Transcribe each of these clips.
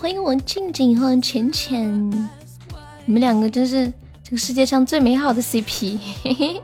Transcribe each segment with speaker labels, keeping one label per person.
Speaker 1: 欢迎我静静欢迎浅浅，你们两个真是这个世界上最美好的 CP。嘿嘿。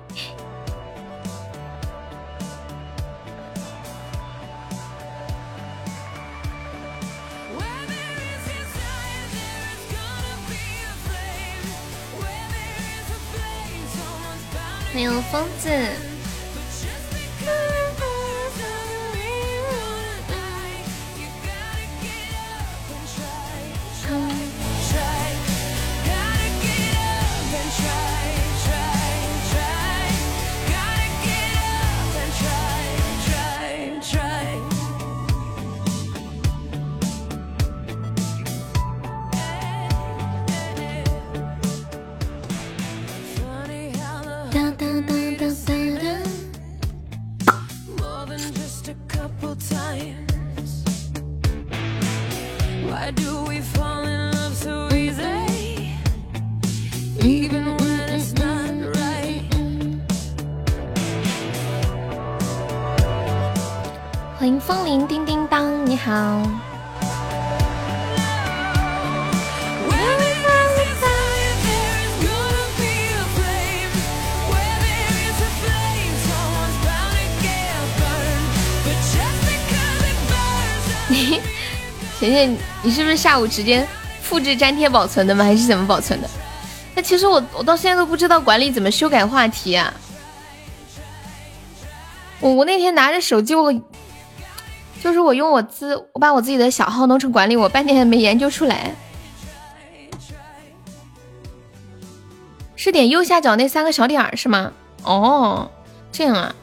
Speaker 1: 是不是下午直接复制粘贴保存的吗？还是怎么保存的？那其实我我到现在都不知道管理怎么修改话题啊。我我那天拿着手机，我就是我用我自我把我自己的小号弄成管理，我半天还没研究出来。是点右下角那三个小点儿是吗？哦，这样啊。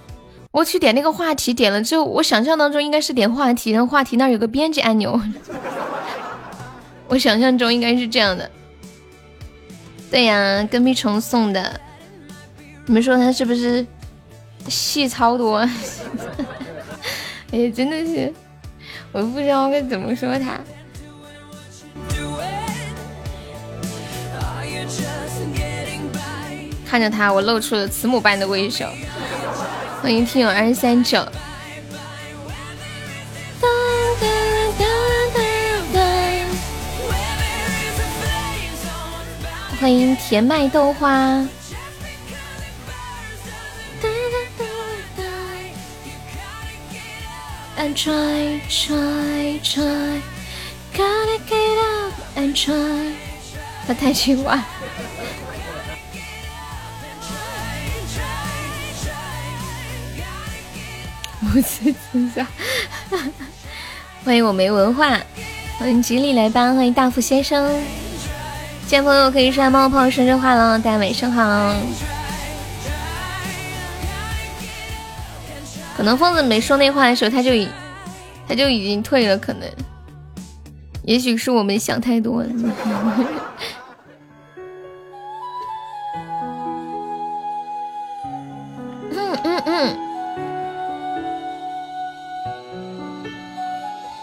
Speaker 1: 我去点那个话题，点了之后，我想象当中应该是点话题，然后话题那儿有个编辑按钮。我想象中应该是这样的。对呀，跟屁虫送的。你们说他是不是戏超多？哎，真的是，我不知道该怎么说他。看着他，我露出了慈母般的微笑。欢迎听友二三九，欢迎甜麦豆花。And try, try, try, gotta get up and try。他太听话。不是真相。欢迎我没文化，欢迎吉利来吧，欢迎大福先生，见朋友可以刷猫泡生日快乐，大家晚上好。可能疯子没说那话的时候，他就已他就已经退了，可能，也许是我们想太多了。嗯嗯嗯。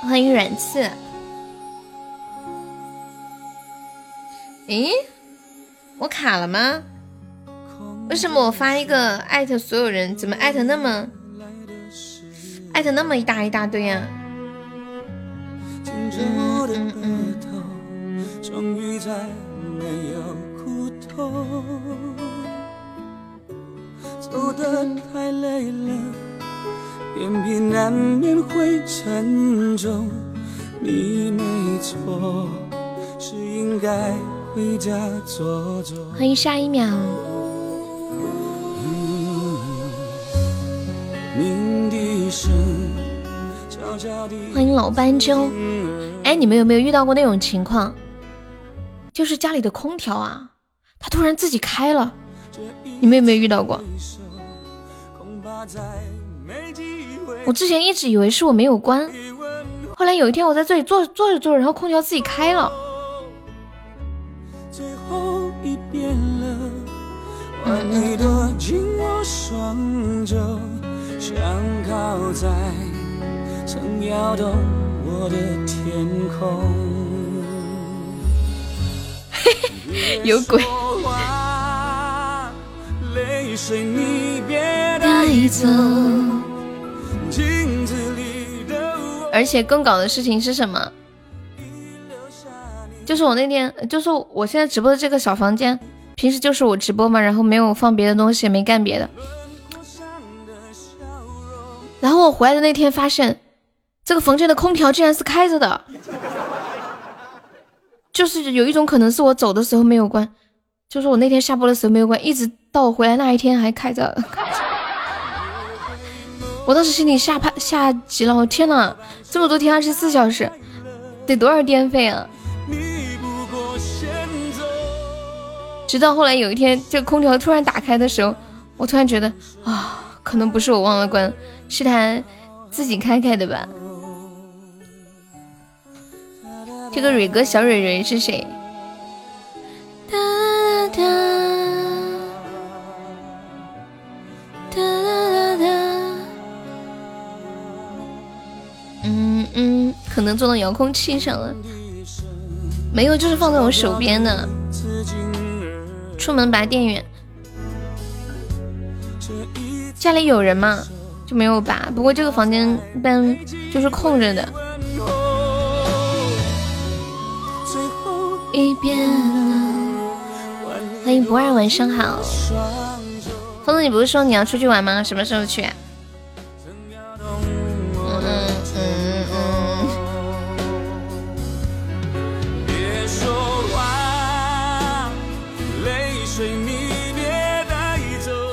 Speaker 1: 欢迎软刺。咦，我卡了吗？为什么我发一个艾特所有人，怎么艾特那么艾特那么一大一大堆呀、嗯嗯嗯。
Speaker 2: 终于再没有苦痛，走得太累了，眼皮难免会沉重。你没错，是应该回家坐坐。
Speaker 1: 欢迎下一秒。欢迎老斑鸠。哎，你们有没有遇到过那种情况？就是家里的空调啊，它突然自己开了，你们有没有遇到过？我之前一直以为是我没有关，后来有一天我在这里坐坐着坐着，然后空调自己开了。
Speaker 2: 你躲进我双肘，想靠在曾摇动我的天空。
Speaker 1: 有鬼！
Speaker 2: 泪水你别
Speaker 1: 带走。
Speaker 2: 镜子里的我
Speaker 1: 而且更搞的事情是什么？就是我那天，就是我现在直播的这个小房间，平时就是我直播嘛，然后没有放别的东西，也没干别的。然后我回来的那天发现，这个房间的空调竟然是开着的，就是有一种可能是我走的时候没有关，就是我那天下播的时候没有关，一直到我回来那一天还开着。我当时心里吓怕吓急了，我天呐，这么多天二十四小时，得多少电费啊！直到后来有一天，这空调突然打开的时候，我突然觉得啊，可能不是我忘了关，是他自己开开的吧。这个蕊哥小蕊蕊是谁？哒哒哒哒哒。嗯嗯，可能坐到遥控器上了，没有，就是放在我手边的。出门拔电源，家里有人吗？就没有拔。不过这个房间一般就是空着的。一遍欢迎不二，晚上好。峰子，你不是说你要出去玩吗？什么时候去？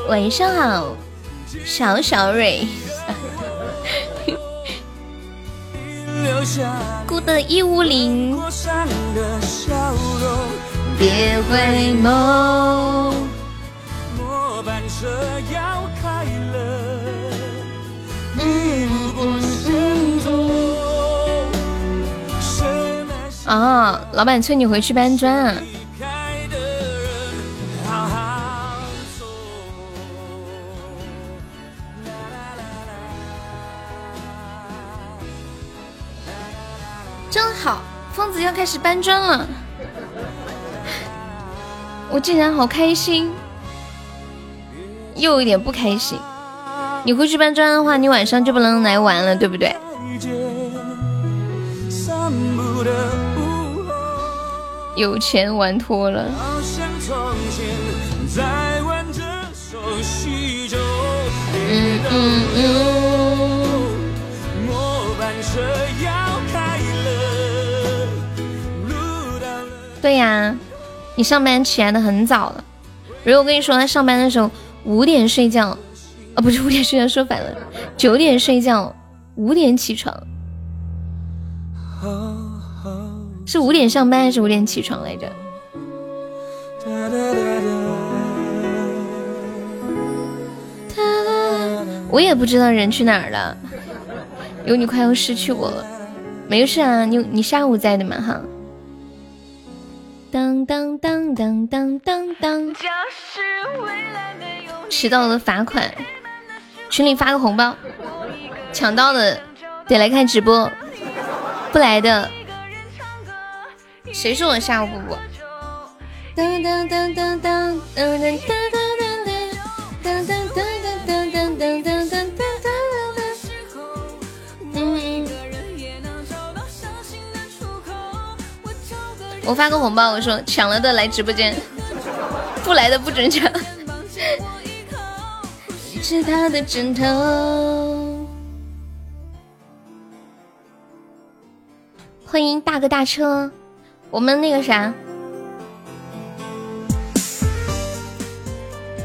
Speaker 1: 晚上好，小小蕊。孤的一五零。别回眸。啊，老板催你回去搬砖啊。疯子要开始搬砖了，我竟然好开心，又有一点不开心。你回去搬砖的话，你晚上就不能来玩了，对不对？有钱玩脱了。嗯嗯嗯。对呀，你上班起来的很早了。如果我跟你说，他上班的时候五点睡觉，啊，不是五点睡觉，说反了，九点睡觉，五点起床，是五点上班还是五点起床来着？我也不知道人去哪儿了，有你快要失去我了。没事啊，你你下午在的嘛哈。当当当当当当当，迟到了罚款，群里发个红包，抢到的得来看直播，不来的，谁说我下午不播？当当当当当当当当当当当当我发个红包，我说抢了的来直播间，不来的不准抢。是他的枕头。欢迎大哥大车，我们那个啥，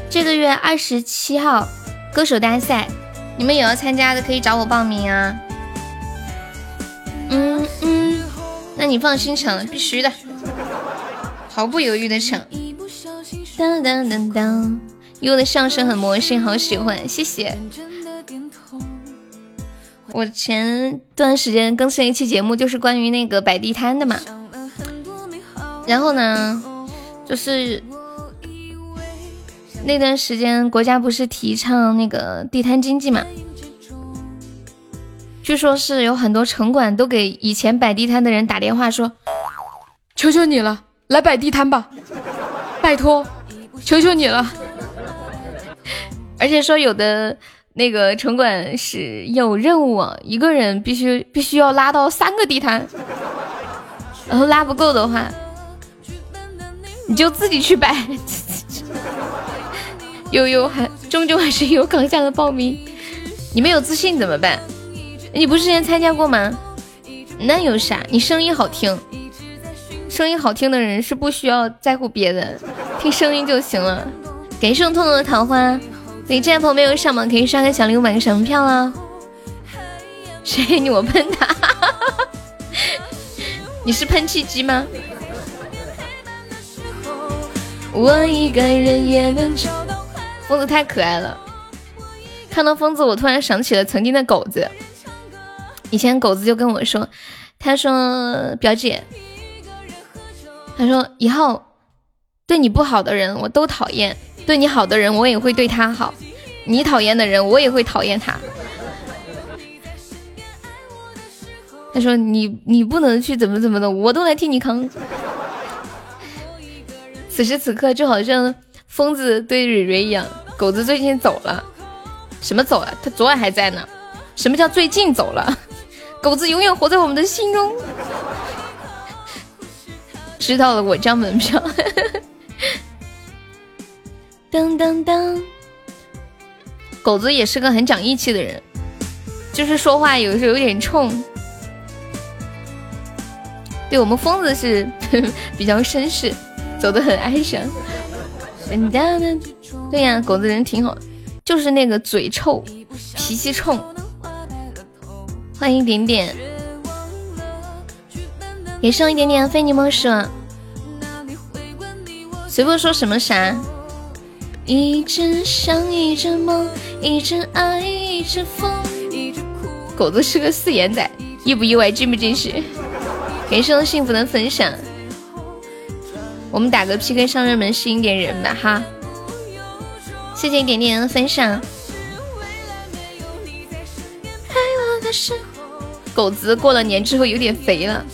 Speaker 1: 这个月二十七号歌手大赛，你们有要参加的可以找我报名啊。嗯嗯，那你放心抢，必须的。毫不犹豫的抢，当当当当，有的相声很魔性，好喜欢，谢谢。我前段时间更新一期节目，就是关于那个摆地摊的嘛。然后呢，就是那段时间国家不是提倡那个地摊经济嘛？据说是有很多城管都给以前摆地摊的人打电话说：“求求你了。”来摆地摊吧，拜托，求求你了！而且说有的那个城管是有任务，一个人必须必须要拉到三个地摊，然后拉不够的话，你就自己去摆。悠悠还终究还是有岗下的报名，你没有自信怎么办？你不是之前参加过吗？那有啥？你声音好听，声音好听的人是不需要在乎别人，听声音就行了。感谢我痛痛的桃花，你这朋友没有上榜，可以刷个小礼物，买个什么票啊？谁你我喷他？你是喷气机吗？我一个人也能找到。疯子太可爱了，看到疯子，我突然想起了曾经的狗子。以前狗子就跟我说，他说表姐，他说以后对你不好的人我都讨厌，对你好的人我也会对他好，你讨厌的人我也会讨厌他。他说你你不能去怎么怎么的，我都来替你扛。此时此刻就好像。疯子对蕊蕊一样，狗子最近走了，什么走了？他昨晚还在呢。什么叫最近走了？狗子永远活在我们的心中。知道了，我张门票。当当当，狗子也是个很讲义气的人，就是说话有时候有点冲。对我们疯子是 比较绅士，走的很哀伤。对呀，狗子人挺好，就是那个嘴臭，脾气冲。欢迎点点，给上一点点非你莫属。随便说什么啥？一直想，一直梦，一直爱，一直疯。狗子是个四眼仔，意不意外？惊不惊喜？给上幸福的分享。我们打个 PK 上热门，吸引点人吧哈！谢谢点点的分享。狗子过了年之后有点肥了，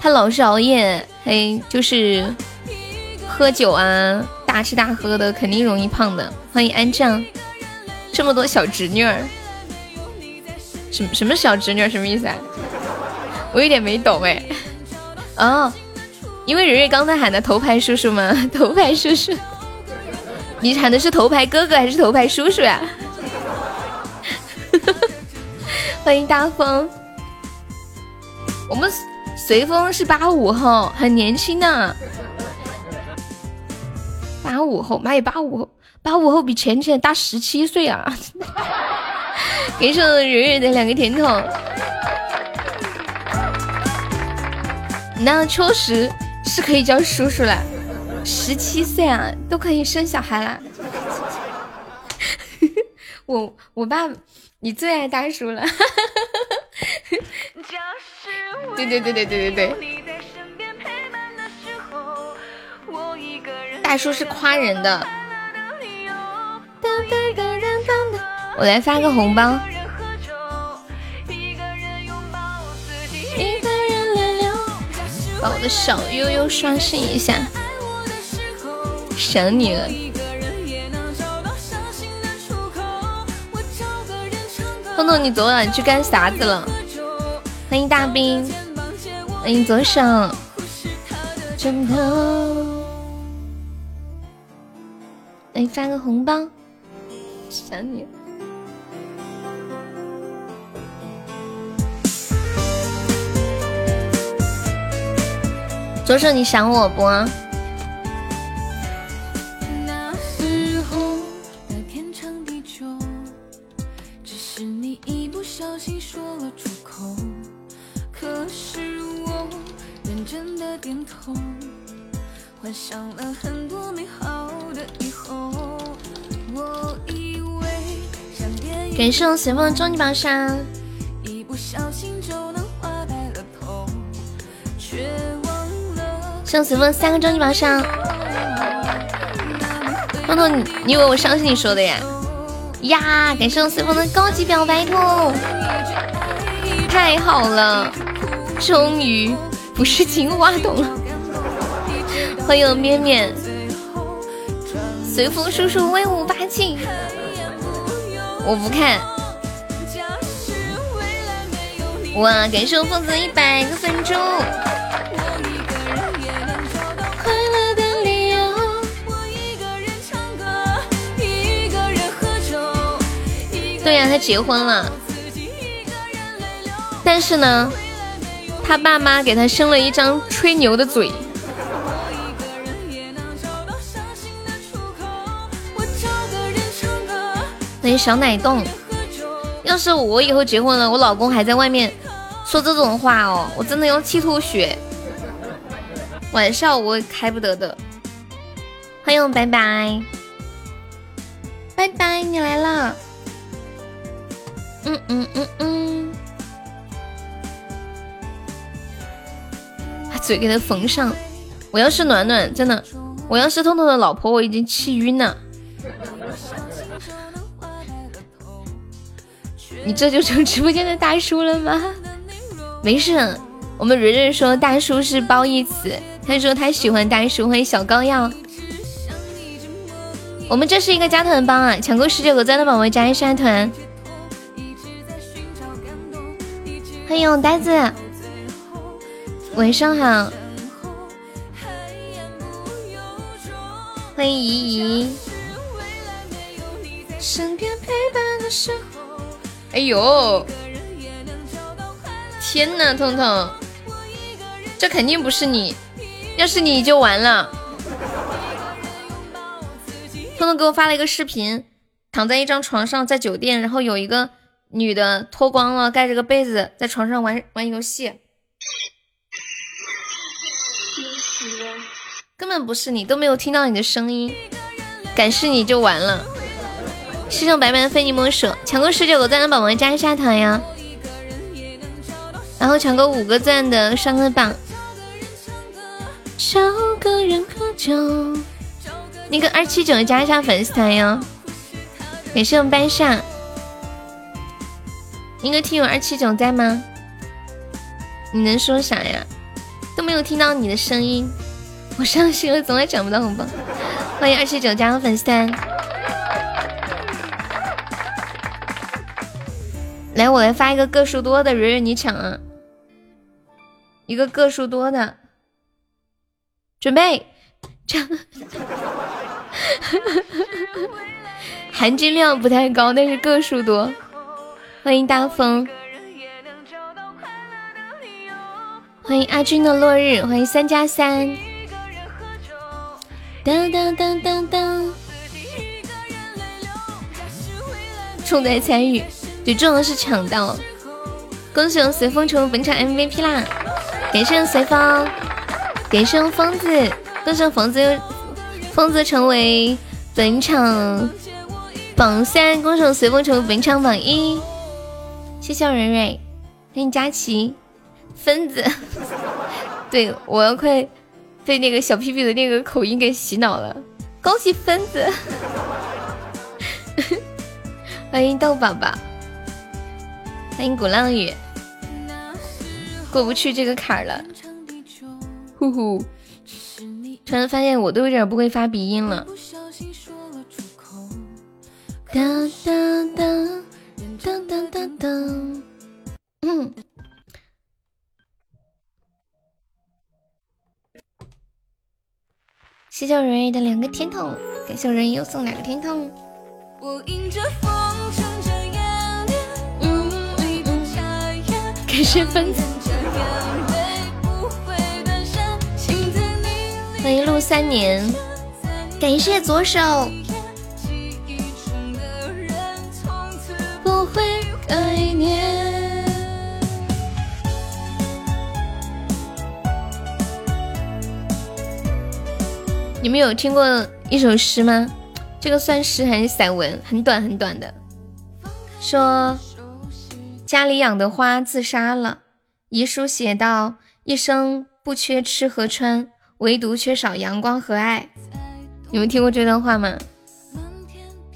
Speaker 1: 他老是熬夜，嘿，就是喝酒啊，大吃大喝的，肯定容易胖的。欢迎安酱，这么多小侄女儿，什么什么小侄女儿什么意思啊？我有点没懂哎。哦。因为蕊蕊刚才喊的头牌叔叔吗？头牌叔叔，你喊的是头牌哥哥还是头牌叔叔呀？欢迎大风，我们随风是八五后，很年轻呢。八五后，妈呀，八五后，八五后比浅浅大十七岁啊！给上蕊蕊的两个甜筒，那确实。是可以叫叔叔了，十七岁啊，都可以生小孩了。我我爸，你最爱大叔了。对对对对对对对。大叔是夸人的。我来发个红包。把我的小悠悠刷新一下，想你了。彤彤，你昨晚去干啥子了？欢迎大兵，欢迎左手，枕头，来发个红包，想你。左手，你想我不？谢我随风的终极宝箱。向随风三个终极宝箱，彤彤，你你以为我相信你说的呀？呀，感谢我随风的高级表白兔，太好了，终于不是金话筒了。欢迎面面，随风叔叔威武霸气，我不看。哇，感谢我疯子一百个粉猪。对呀，他结婚了，但是呢，他爸妈给他生了一张吹牛的嘴。欢迎小奶冻。要是我以后结婚了，我老公还在外面。说这种话哦，我真的要气吐血，玩笑我开不得的。欢迎拜拜，拜拜，你来了。嗯嗯嗯嗯，把嘴给他缝上。我要是暖暖，真的，我要是痛痛的老婆，我已经气晕了。你这就成直播间的大叔了吗？没事，我们蕊蕊说大叔是褒义词，他说他喜欢大叔。欢迎小膏药，我们这是一个加团帮啊，抢够十九个赞的宝宝加一下团。欢迎呆子，晚上好。欢迎怡怡。哎呦。天呐，彤彤，这肯定不是你，要是你就完了。彤彤给我发了一个视频，躺在一张床上，在酒店，然后有一个女的脱光了，盖着个被子，在床上玩玩游戏。根本不是你，都没有听到你的声音，敢是你就完了。世上白白的非你莫属，抢够十九个赞的宝宝加一下团呀！然后抢个五个赞的上个榜，找个人喝酒。那个二七九加一下粉丝团哟，也是我们班上。那个听友二七九在吗？你能说啥呀？都没有听到你的声音，我伤心了，总也抢不到红包。欢迎二七九加入粉丝团。来，我来发一个个数多的，蕊蕊你抢啊！一个个数多的，准备，唱，含金量不太高，但是个数多。欢迎大风，欢迎阿军的落日，欢迎三加三。当当当当当，重在参与，最重要的是抢到。恭喜我们随风成为本场 MVP 啦！感谢随风，感谢疯子，恭喜疯子，疯子成为本场榜三，恭喜随风成为本场榜一。谢谢蕊蕊，欢迎佳琪，疯子，对我要快被那个小屁屁的那个口音给洗脑了。恭喜疯子，欢迎豆宝宝，欢迎鼓浪屿。过不去这个坎儿了，呼呼！突然发现我都有点不会发鼻音了。当当当当当当当。嗯。谢谢蕊蕊的两个甜筒，感谢人鱼又送两个甜筒。感谢分子。欢迎陆三年，感谢左手。不会改念。你们有听过一首诗吗？这个算诗还是散文？很短很短的，说家里养的花自杀了，遗书写道：一生不缺吃和穿。唯独缺少阳光和爱，你们听过这段话吗？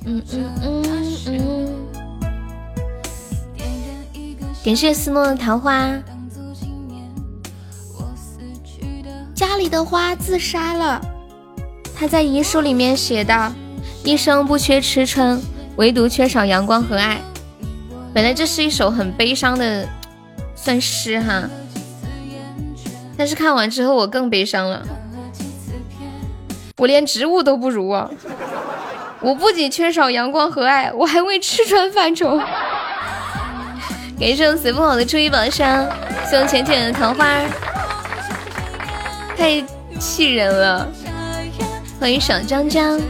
Speaker 1: 嗯嗯嗯嗯。感谢思诺的桃花。家里的花自杀了，他在遗书里面写道：一生不缺吃穿，唯独缺少阳光和爱。本来这是一首很悲伤的算诗哈，但是看完之后我更悲伤了。我连植物都不如啊！我不仅缺少阳光和爱，我还为吃穿犯愁。感谢我随风好的初一宝箱，谢我浅浅的桃花，太气人了！欢迎小江江。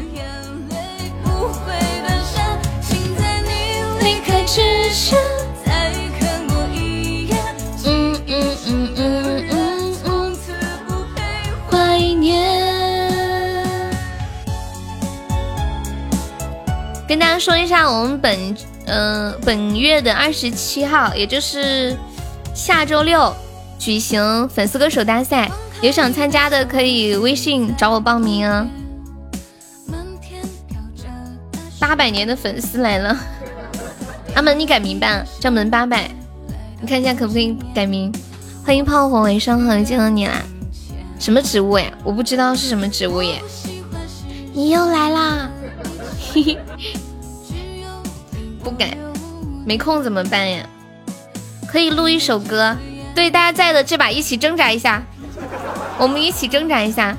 Speaker 1: 跟大家说一下，我们本嗯本月的二十七号，也就是下周六举行粉丝歌手大赛，有想参加的可以微信找我报名啊。八百年的粉丝来了，阿门，你改名吧，叫门八百，你看一下可不可以改名？欢迎炮火为生，好见到你啦！什么植物呀？我不知道是什么植物耶。你又来啦！不敢，没空怎么办呀？可以录一首歌，对大家在的这把一起挣扎一下，我们一起挣扎一下，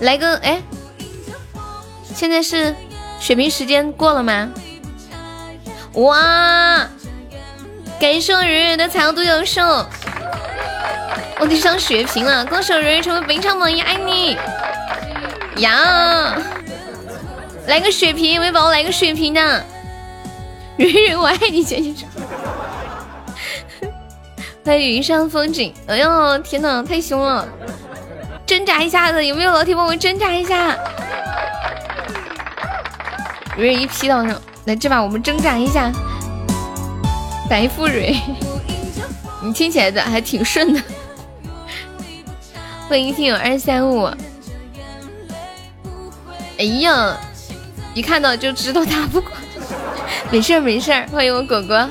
Speaker 1: 来个哎，现在是血瓶时间过了吗？哇，感谢我蕊蕊的彩虹独角兽，我得上血瓶了，恭喜我蕊蕊成为本场榜一，爱你呀！来个血瓶，有没有宝宝来个血瓶的，蕊蕊我爱你，姐姐。欢迎云上风景，哎呦天呐，太凶了！挣扎一下子，有没有老铁帮我挣扎一下？蕊蕊一劈到上，来这把我们挣扎一下。白富蕊，你听起来的还挺顺的。欢迎听友二三五。哎呀！一看到就知道打不过，没事儿没事儿。欢迎我果果，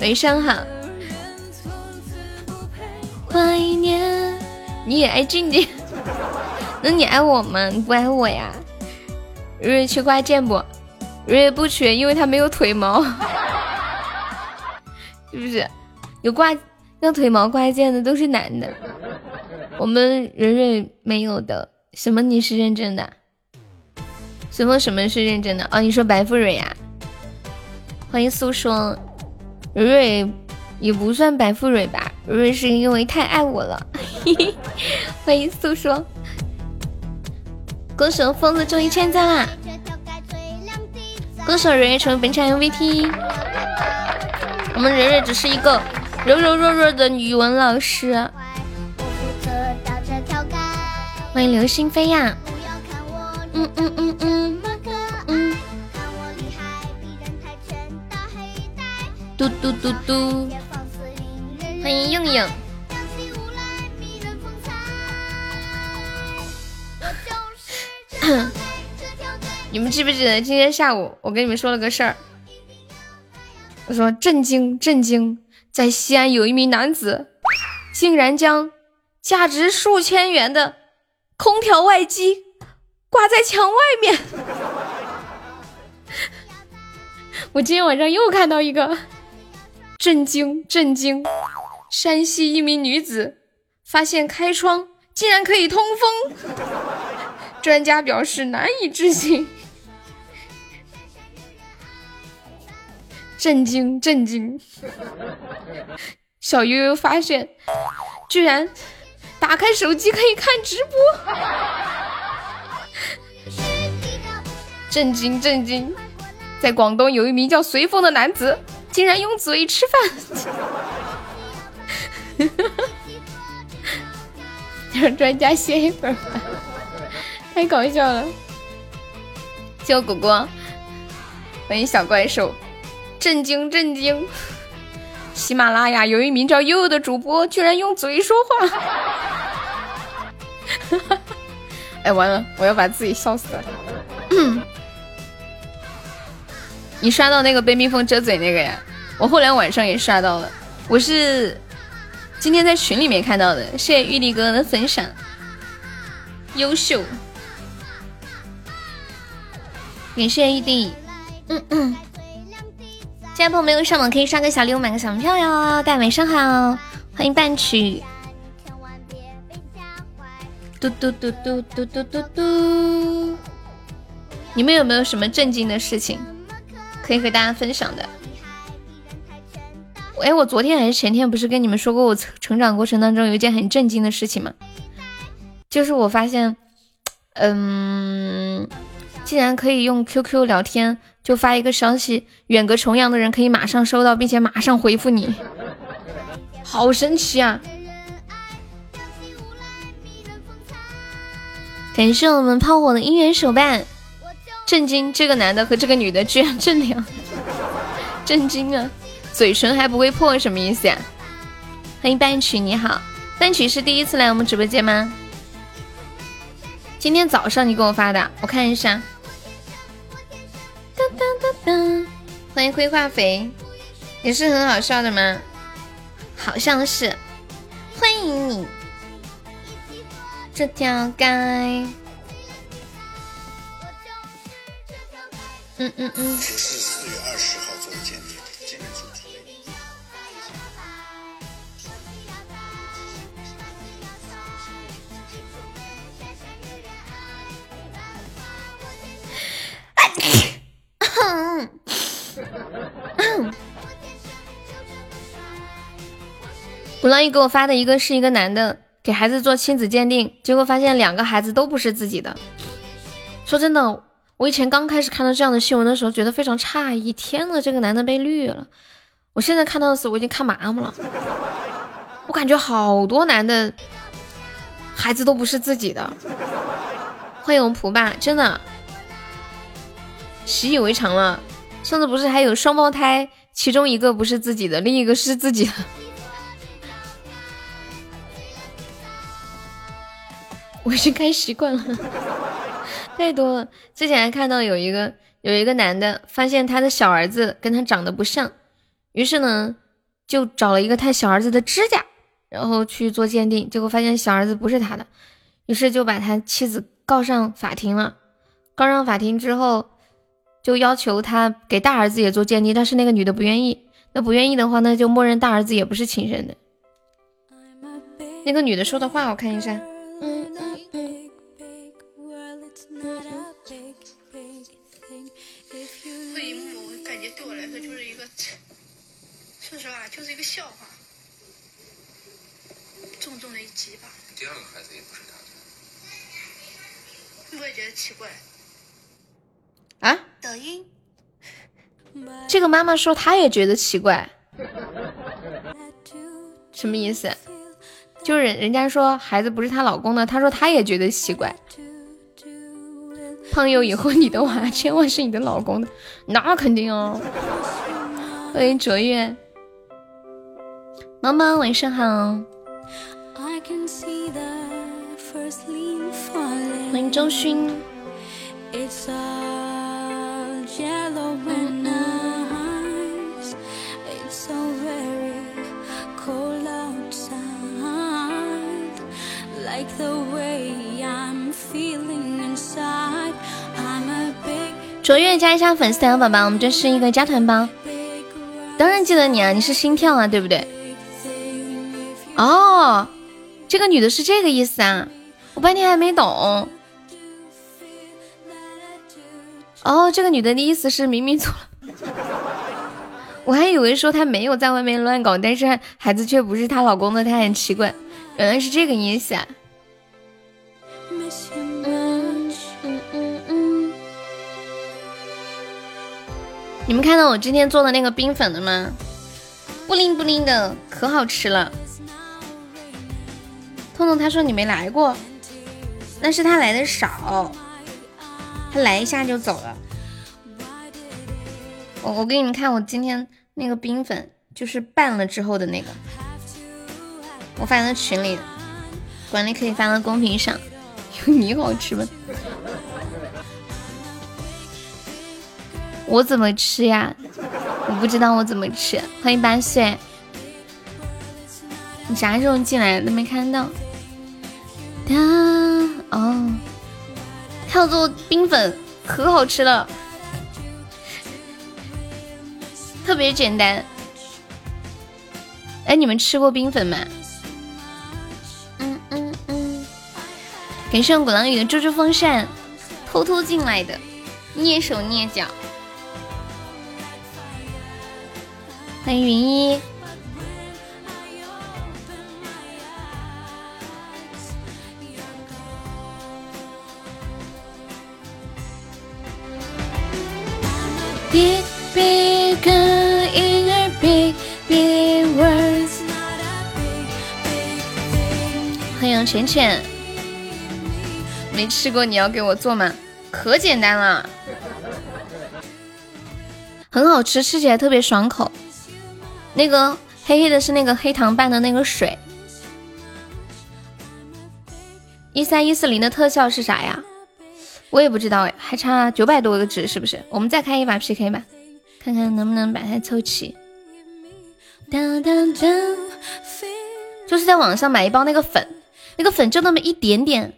Speaker 1: 晚上好。怀念，你也爱静静？那你爱我吗？你不爱我呀？瑞瑞缺挂件不？瑞瑞不缺，因为他没有腿毛，是不是？有挂要腿毛挂件的都是男的，我们瑞瑞没有的。什么？你是认真的？随风什么是认真的？哦，你说白富蕊呀？欢迎诉说，蕊蕊也不算白富蕊吧？蕊蕊是因为太爱我了。欢迎诉说，歌手疯子终于签赞啦！歌手蕊蕊成为本场 MVP。我们蕊蕊只是一个柔柔弱弱的语文老师。欢迎流星飞呀！嗯嗯嗯嗯嗯，嘟嘟嘟嘟，欢迎硬硬。你们记不记得今天下午我跟你们说了个事儿？我说震惊震惊，在西安有一名男子竟然将价值数千元的空调外机。挂在墙外面。我今天晚上又看到一个，震惊震惊！山西一名女子发现开窗竟然可以通风，专家表示难以置信。震惊震惊！小悠悠发现，居然打开手机可以看直播。震惊震惊！在广东有一名叫随风的男子，竟然用嘴吃饭。让专家歇一会儿吧，太搞笑了。谢果果，欢迎小怪兽。震惊震惊！喜马拉雅有一名叫悠悠的主播，居然用嘴说话。哎，完了，我要把自己笑死了。你刷到那个被蜜蜂蛰嘴那个呀？我后来晚上也刷到了，我是今天在群里面看到的。谢谢玉帝哥的分享，优秀。感谢玉帝。嗯嗯。现在朋友没有上榜，可以刷个小礼物，买个小门票哟。大家晚上好，欢迎半曲。嘟嘟嘟嘟嘟嘟嘟嘟。你们有没有什么震惊的事情可以和大家分享的？哎，我昨天还是前天不是跟你们说过我成长过程当中有一件很震惊的事情吗？就是我发现，嗯，竟然可以用 QQ 聊天，就发一个消息，远隔重洋的人可以马上收到，并且马上回复你，好神奇啊！感谢我们炮火的姻缘手办，震惊！这个男的和这个女的居然正脸，震惊啊！嘴唇还不会破，什么意思呀？欢迎半曲，你好，半曲是第一次来我们直播间吗？今天早上你给我发的，我看一下。当当当当，欢迎灰化肥，也是很好笑的吗？好像是。欢迎你，这条街。嗯嗯嗯。是四月二十号做的鉴定。鼓浪屿给我发的一个是一个男的给孩子做亲子鉴定，结果发现两个孩子都不是自己的。说真的，我以前刚开始看到这样的新闻的时候，觉得非常诧异。天呐，这个男的被绿了！我现在看到的时候，我已经看麻木了。我感觉好多男的孩子都不是自己的。欢迎我们蒲爸，真的。习以为常了，上次不是还有双胞胎，其中一个不是自己的，另一个是自己的。我已经看习惯了，太多了。之前还看到有一个有一个男的，发现他的小儿子跟他长得不像，于是呢就找了一个他小儿子的指甲，然后去做鉴定，结果发现小儿子不是他的，于是就把他妻子告上法庭了。告上法庭之后。就要求他给大儿子也做鉴定，但是那个女的不愿意。那不愿意的话，那就默认大儿子也不是亲生的。那个女的说的话，我看一下。奇怪。啊！抖音，这个妈妈说她也觉得奇怪，什么意思？就是人家说孩子不是她老公的，她说她也觉得奇怪。胖友，以后你的娃千万是你的老公的，那肯定哦。欢迎卓越，妈妈晚上好。欢迎周勋。卓越加一下粉丝团宝宝，我们这是一个加团包，当然记得你啊，你是心跳啊，对不对？哦，这个女的是这个意思啊，我半天还没懂。哦，这个女的的意思是明明错了，我还以为说她没有在外面乱搞，但是孩子却不是她老公的，她很奇怪，原来是这个意思啊。你们看到我今天做的那个冰粉了吗？布灵布灵的，可好吃了。痛痛他说你没来过，那是他来的少。来一下就走了。我我给你们看，我今天那个冰粉就是拌了之后的那个，我发在群里，管理可以发到公屏上。有 你好吃吗？我怎么吃呀？我不知道我怎么吃。欢迎八岁，你啥时候进来的？没看到。他哦。叫做冰粉，可好吃了，特别简单哎，你们吃过冰粉吗？嗯嗯嗯感谢鼓浪屿的猪猪风扇，偷偷进来的，蹑手蹑脚。欢迎云一 Big big in a big big words。欢迎浅浅，没吃过，你要给我做吗？可简单了，很好吃，吃起来特别爽口。那个黑黑的是那个黑糖拌的那个水。一三一四零的特效是啥呀？我也不知道哎，还差九百多个值，是不是？我们再开一把 PK 吧，看看能不能把它凑齐。就是在网上买一包那个粉，那个粉就那么一点点，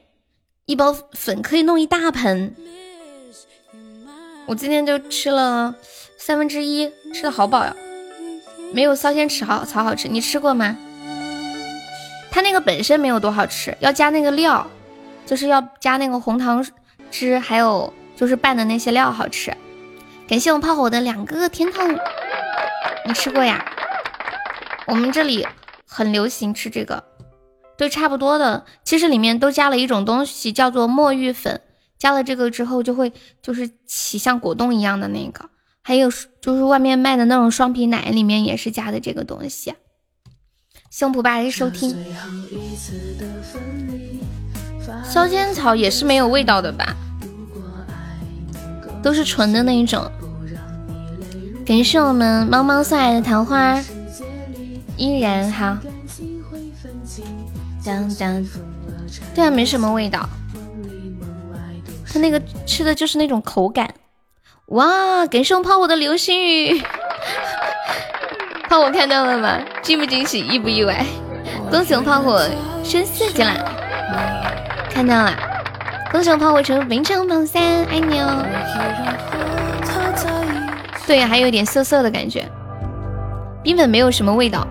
Speaker 1: 一包粉可以弄一大盆。我今天就吃了三分之一，吃的好饱呀，没有烧仙草草好吃。你吃过吗？它那个本身没有多好吃，要加那个料，就是要加那个红糖。汁还有就是拌的那些料好吃，感谢我炮火的两个甜筒，你吃过呀？我们这里很流行吃这个，都差不多的。其实里面都加了一种东西，叫做墨玉粉，加了这个之后就会就是起像果冻一样的那个。还有就是外面卖的那种双皮奶里面也是加的这个东西。幸福爸的收听。烧仙草也是没有味道的吧？都是纯的那一种。感谢我们猫猫送来的桃花，依然好。当当，对啊，没什么味道。它那个吃的就是那种口感。哇！感谢我泡我的流星雨，泡我看到了吗？惊不惊喜，意不意外？恭喜我泡火升四级啦！看到了，恭喜我炮火成名场榜三，爱你哦。对呀，还有点涩涩的感觉。冰粉没有什么味道。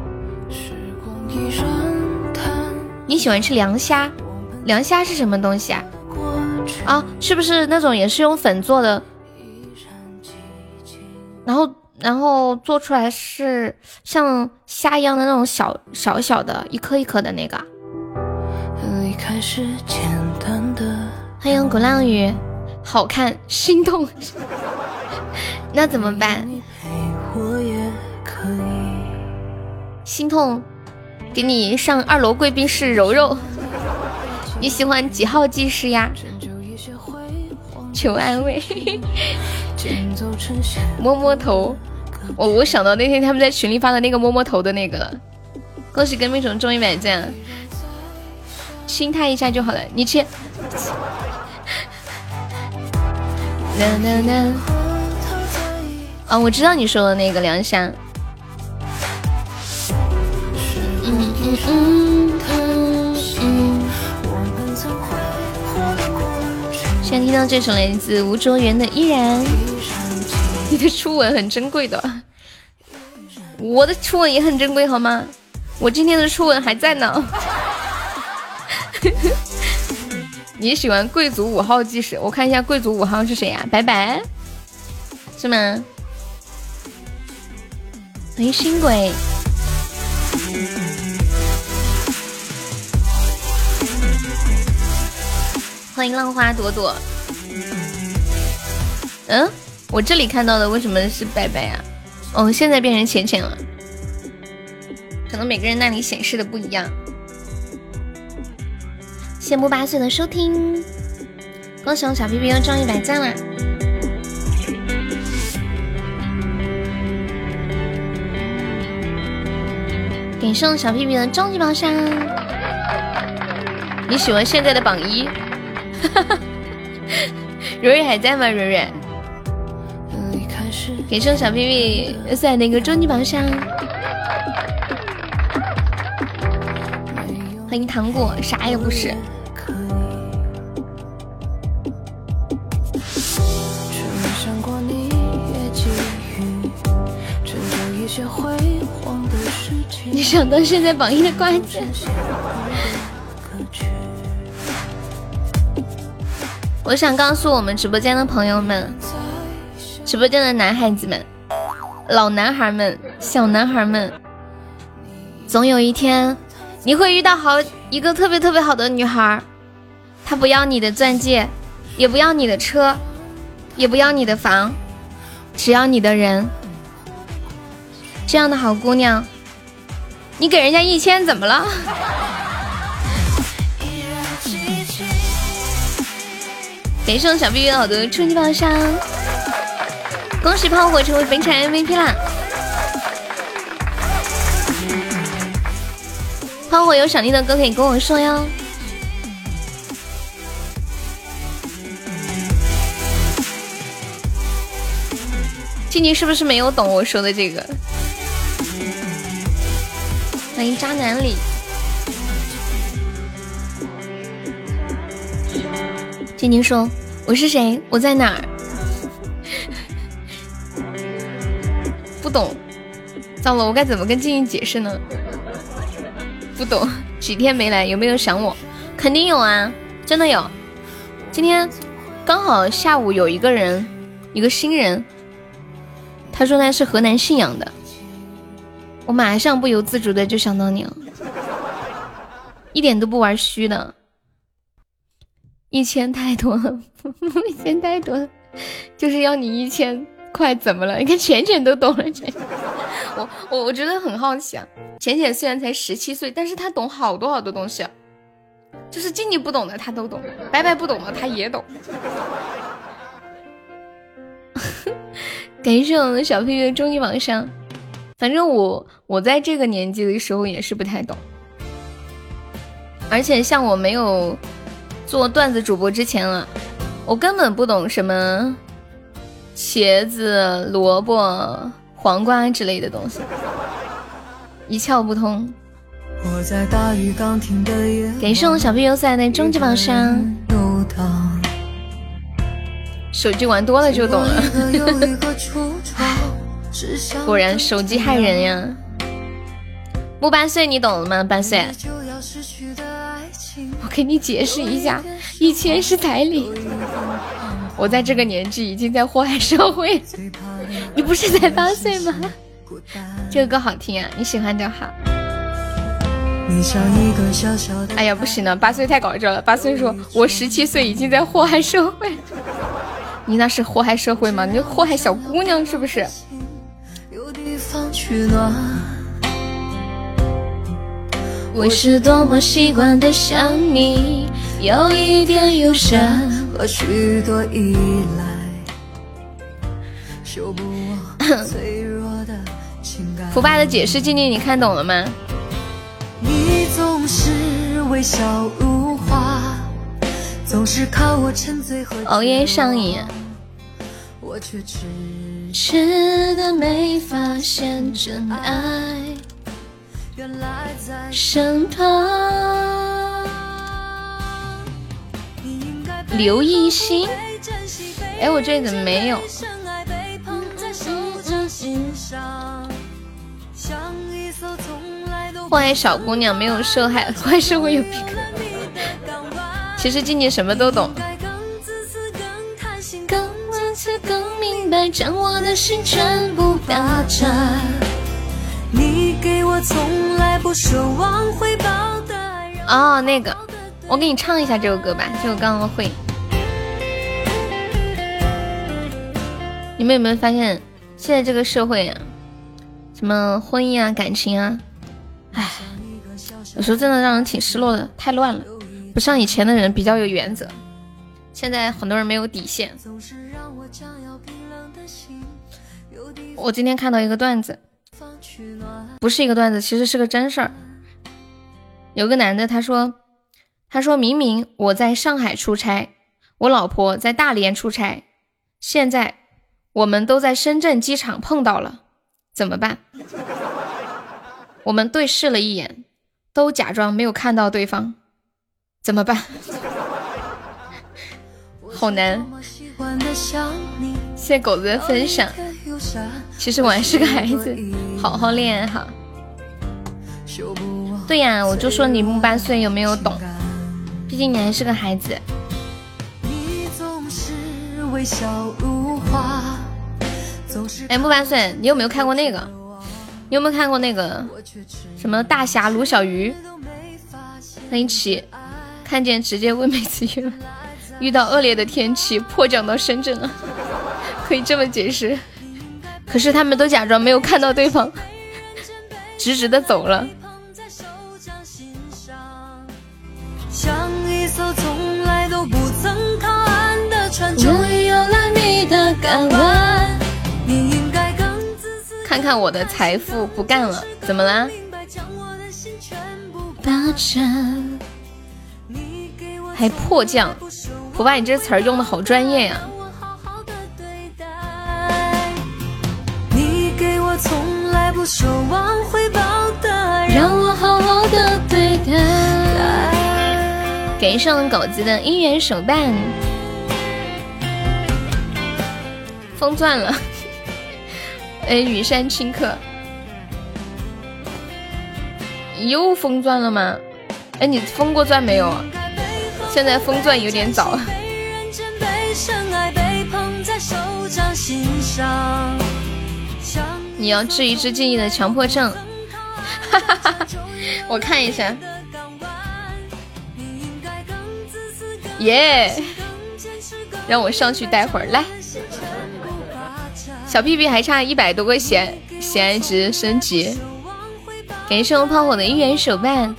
Speaker 1: 你喜欢吃凉虾？凉虾是什么东西啊？啊，是不是那种也是用粉做的？然后，然后做出来是像虾一样的那种小小小的一颗一颗的那个。欢迎鼓浪屿，好看心动，那怎么办？心痛，给你上二楼贵宾室揉揉。你喜欢几号技师呀？求安慰，摸摸头。我我想到那天他们在群里发的那个摸摸头的那个了。恭喜跟屁虫中一百件。亲他一下就好了，你亲。啊，我知道你说的那个梁山。嗯嗯嗯嗯嗯。现在听到这首来自吴卓源的《依然》，你的初吻很珍贵的，我的初吻也很珍贵，好吗？我今天的初吻还在呢。你喜欢贵族五号技师？我看一下贵族五号是谁呀？白白是吗？欢迎新鬼，欢迎浪花朵朵。嗯，我这里看到的为什么是白白呀？哦，现在变成浅浅了，可能每个人那里显示的不一样。谢木八岁的收听，恭喜我小皮皮又中一百赞啦！感谢我小屁屁的终极宝箱。你喜欢现在的榜一？哈哈，蕊蕊还在吗？蕊蕊，感谢我小皮皮送来的一个终极宝箱。欢迎糖果，啥也不是。你想当现在榜一的关键？我想告诉我们直播间的朋友们，直播间的男孩子们、老男孩们、小男孩们，总有一天你会遇到好一个特别特别好的女孩，她不要你的钻戒，也不要你的车，也不要你的房，只要你的人。这样的好姑娘，你给人家一千怎么了？感谢我小碧玉好多初级宝箱，恭喜炮火成为本场 MVP 啦！炮火有想听的歌可以跟我说哟。静静是不是没有懂我说的这个？欢迎渣男里。静静说：“我是谁？我在哪儿？”不懂，糟了，我该怎么跟静静解释呢？不懂，几天没来，有没有想我？肯定有啊，真的有。今天刚好下午有一个人，一个新人，他说他是河南信阳的，我马上不由自主的就想到你了，一点都不玩虚的。一千太多了，一千太多了，就是要你一千块，怎么了？你看浅浅都懂了，浅，我我我觉得很好奇啊。浅浅虽然才十七岁，但是他懂好多好多东西，啊就是静静不懂的他都懂，白白不懂的他也懂。感谢我们小屁屁的终极榜上，反正我我在这个年纪的时候也是不太懂，而且像我没有。做段子主播之前了，我根本不懂什么茄子、萝卜、黄瓜之类的东西，一窍不通。感谢我小屁友仔的终极宝箱。手机玩多了就懂了，果然手机害人呀。木八岁，你懂了吗？八岁。我给你解释一下，一千是彩礼。我在这个年纪已经在祸害社会。你不是才八岁吗？这个歌好听啊，你喜欢就好。哎呀，不行了，八岁太搞笑了。八岁说，我十七岁已经在祸害社会。你那是祸害社会吗？你祸害小姑娘是不是？我是多么习惯的想你，有一点忧伤和许多依赖。福爸的解释，静静你看懂了吗？你总是微笑如花，总是靠我沉醉和熬夜上瘾，我却迟迟的没发现真爱。身旁，刘艺兴。哎，我这里怎么没有？欢迎小姑娘没有受害，坏社会有逼格。其实静静什么都懂。白，将我的心全部打岔。你给我从来不奢望回报的哦，那个，我给你唱一下这首歌吧，这首刚刚会。你们有没有发现，现在这个社会啊，什么婚姻啊、感情啊，唉，有时候真的让人挺失落的，太乱了，不像以前的人比较有原则，现在很多人没有底线。我今天看到一个段子。不是一个段子，其实是个真事儿。有个男的，他说：“他说明明我在上海出差，我老婆在大连出差，现在我们都在深圳机场碰到了，怎么办？”我们对视了一眼，都假装没有看到对方，怎么办？好难。谢谢狗子的分享。其实我还是个孩子，好好练哈。对呀，我就说你木八岁有没有懂？毕竟你还是个孩子。哎，木八岁，你有没有看过那个？你有没有看过那个什么大侠卢小鱼？欢迎起看见直接问妹子晕了，遇到恶劣的天气迫降到深圳了，可以这么解释。可是他们都假装没有看到对方，直直的走了。看看我的财富，不干了，怎么啦？还迫降，普爸，你这词儿用的好专业呀！让我好好的对待。感谢狗子的姻缘手办，封钻了。哎，雨山青客又封钻了吗？哎，你封过钻没有？现在封钻有点早。你要治一治静怡的强迫症，哈哈哈哈！我看一下，耶！让我上去待会儿来。小屁屁还差一百多个喜喜爱值升级，感谢我炮火的一元手办。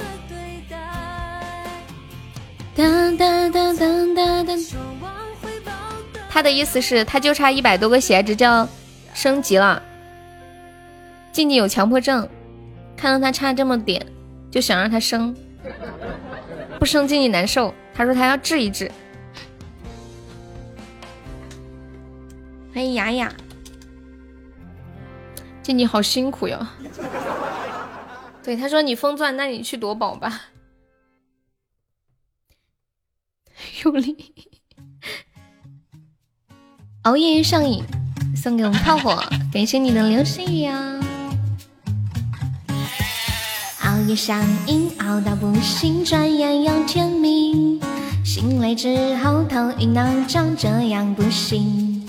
Speaker 1: 他的意思是，他就差一百多个喜爱值就要升级了。静静有强迫症，看到他差这么点，就想让他升，不升静静难受。他说他要治一治。欢迎雅雅。静静好辛苦哟，对他说你封钻，那你去夺宝吧，熬夜上瘾，送给我们炮火，感谢你的流星雨啊！熬夜上瘾，熬到不行，转眼又天明，醒来之后头晕脑胀，这样不行。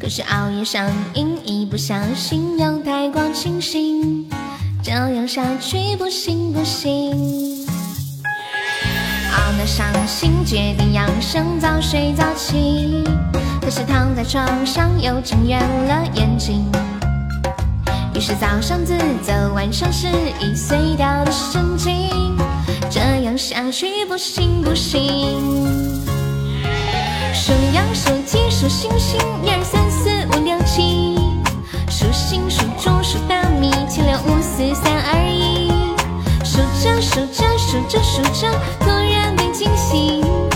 Speaker 1: 可是熬夜上瘾，一不小心又太过清醒，这样下去不行不行。熬得伤心，决定养生，早睡早起。可是躺在床上又睁圆了眼睛，于是早上自责，晚上失忆，碎掉的神经，这样下去不行不行。数羊数鸡数星星，一二三四五六七。数星数猪数大米，七六五四三二一。数着数着数着数着，突然被惊醒。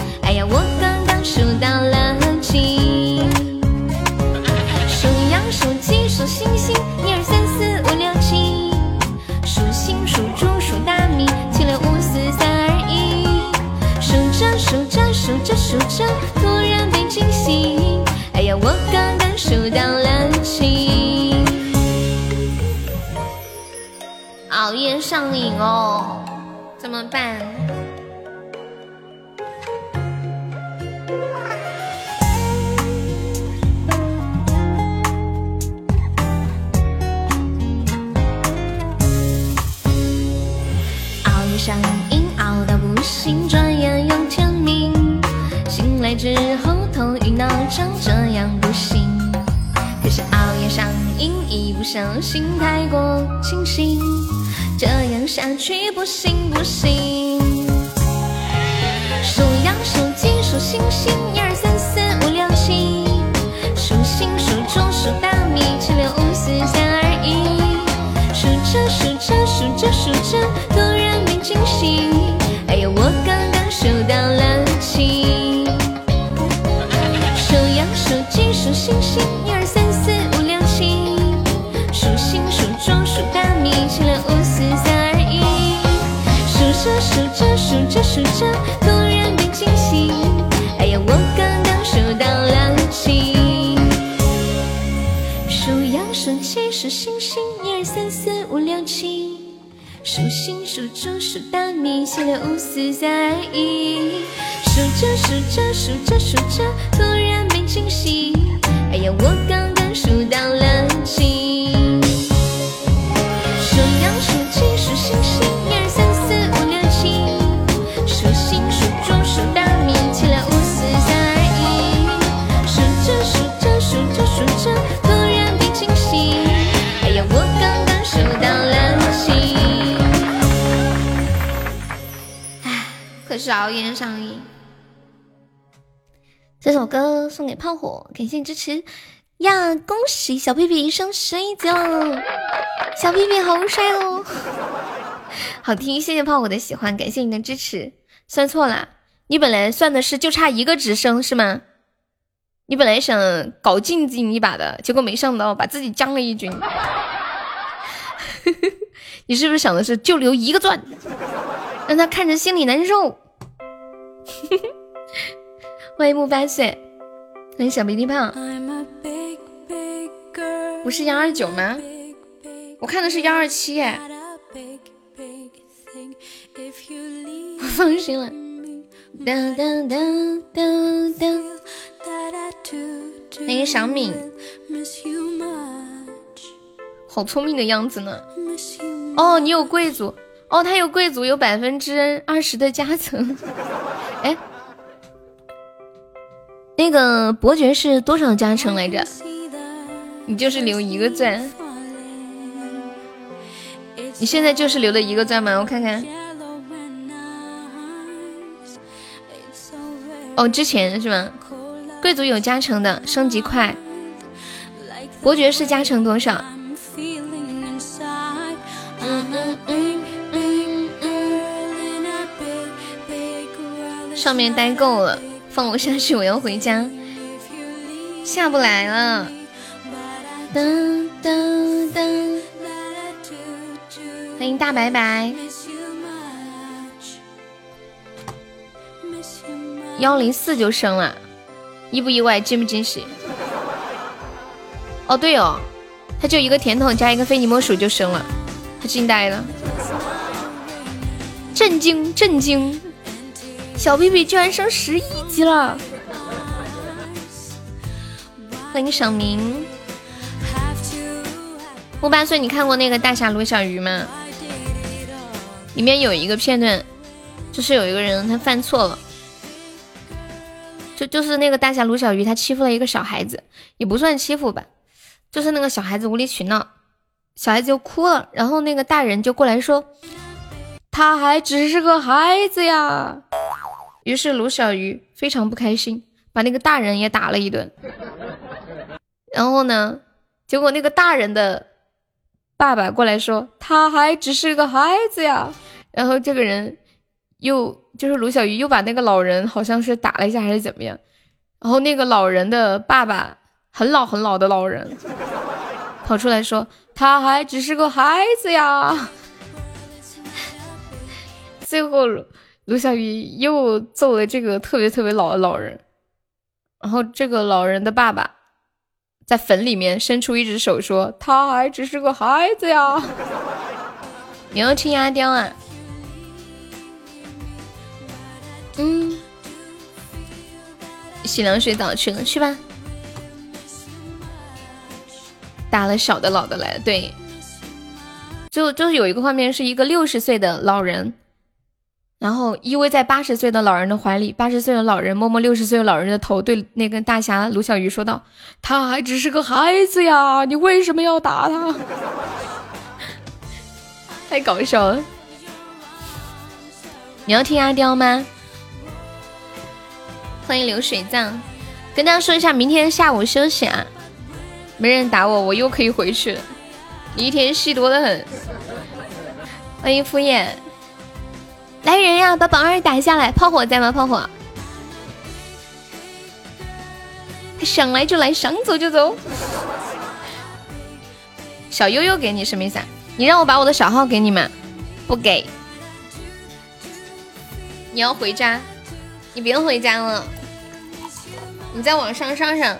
Speaker 1: 数着，突然被。惊醒！哎呀，我刚刚数到了七，熬夜上瘾哦，怎么办？之后。头晕脑胀，这样不行。可是熬夜上瘾，一不小心太过清醒，这样下去不行不行。数羊数鸡数星星，一二三四五六七。数星数猪数大米，七六五四三二一。数着数着数着数着，突然被惊醒。星星，一二三四五六七。数星数猪数大米，七六五四三二一。数着数着数着数着，突然被惊醒。哎呀，我刚刚数到了七。数羊数鸡数星星，一二三四五。六七。数星数猪数大米，七六五四三二一。数着数着数着数着，突然被惊喜。哎呀，我刚刚数到了七。数羊数鸡数星星，一二三四五六七。数星数猪数大米，七六五四三二一。数着数着数着数着，突然被惊醒。哎呀，我刚刚数到了七。唉，可是熬夜上瘾。这首歌送给炮火，感谢支持呀！恭喜小屁屁升十一级了，小屁屁好帅哦，好听！谢谢炮火的喜欢，感谢你的支持。算错了，你本来算的是就差一个直升是吗？你本来想搞静静一把的，结果没上到把自己将了一军。你是不是想的是就留一个钻，让他看着心里难受？欢迎木八岁，欢迎小鼻涕胖，不是幺二九吗？我看的是幺二七耶，我放心了。当当当当当，欢迎小敏，好聪明的样子呢。哦，你有贵族，哦，他有贵族，有百分之二十的加成。哎。那个伯爵是多少加成来着？你就是留一个钻，你现在就是留了一个钻吗？我看看。哦，之前是吗？贵族有加成的，升级快。伯爵是加成多少？上面待够了。放我下去，我要回家，下不来了。欢迎大白白，幺零四就升了，意不意外？惊不惊喜？哦对哦，他就一个甜筒加一个非你莫属就升了，他惊呆了，震惊震惊。小屁屁居然升十一级了！欢迎小明。木八岁，你看过那个大侠卢小鱼吗？里面有一个片段，就是有一个人他犯错了，就就是那个大侠卢小鱼他欺负了一个小孩子，也不算欺负吧，就是那个小孩子无理取闹，小孩子就哭了，然后那个大人就过来说，他还只是个孩子呀。于是卢小鱼非常不开心，把那个大人也打了一顿。然后呢，结果那个大人的爸爸过来说：“他还只是个孩子呀。”然后这个人又就是卢小鱼又把那个老人好像是打了一下还是怎么样。然后那个老人的爸爸很老很老的老人跑出来说：“他还只是个孩子呀。”最后。卢小鱼又揍了这个特别特别老的老人，然后这个老人的爸爸在坟里面伸出一只手说：“他还只是个孩子呀。”你要听阿刁啊？嗯，洗凉水澡去了，去吧。打了小的老的来了，对，就就是有一个画面是一个六十岁的老人。然后依偎在八十岁的老人的怀里，八十岁的老人摸摸六十岁的老人的头，对那个大侠卢小鱼说道：“他还只是个孩子呀，你为什么要打他？” 太搞笑了！你要听阿刁吗？欢迎流水账，跟大家说一下，明天下午休息啊，没人打我，我又可以回去了。你一天戏多的很。欢迎敷衍。来人呀，把榜二打下来！炮火在吗？炮火，他想来就来，想走就走。小悠悠给你什么意思啊？你让我把我的小号给你们，不给。你要回家，你别回家了，你在网上上上。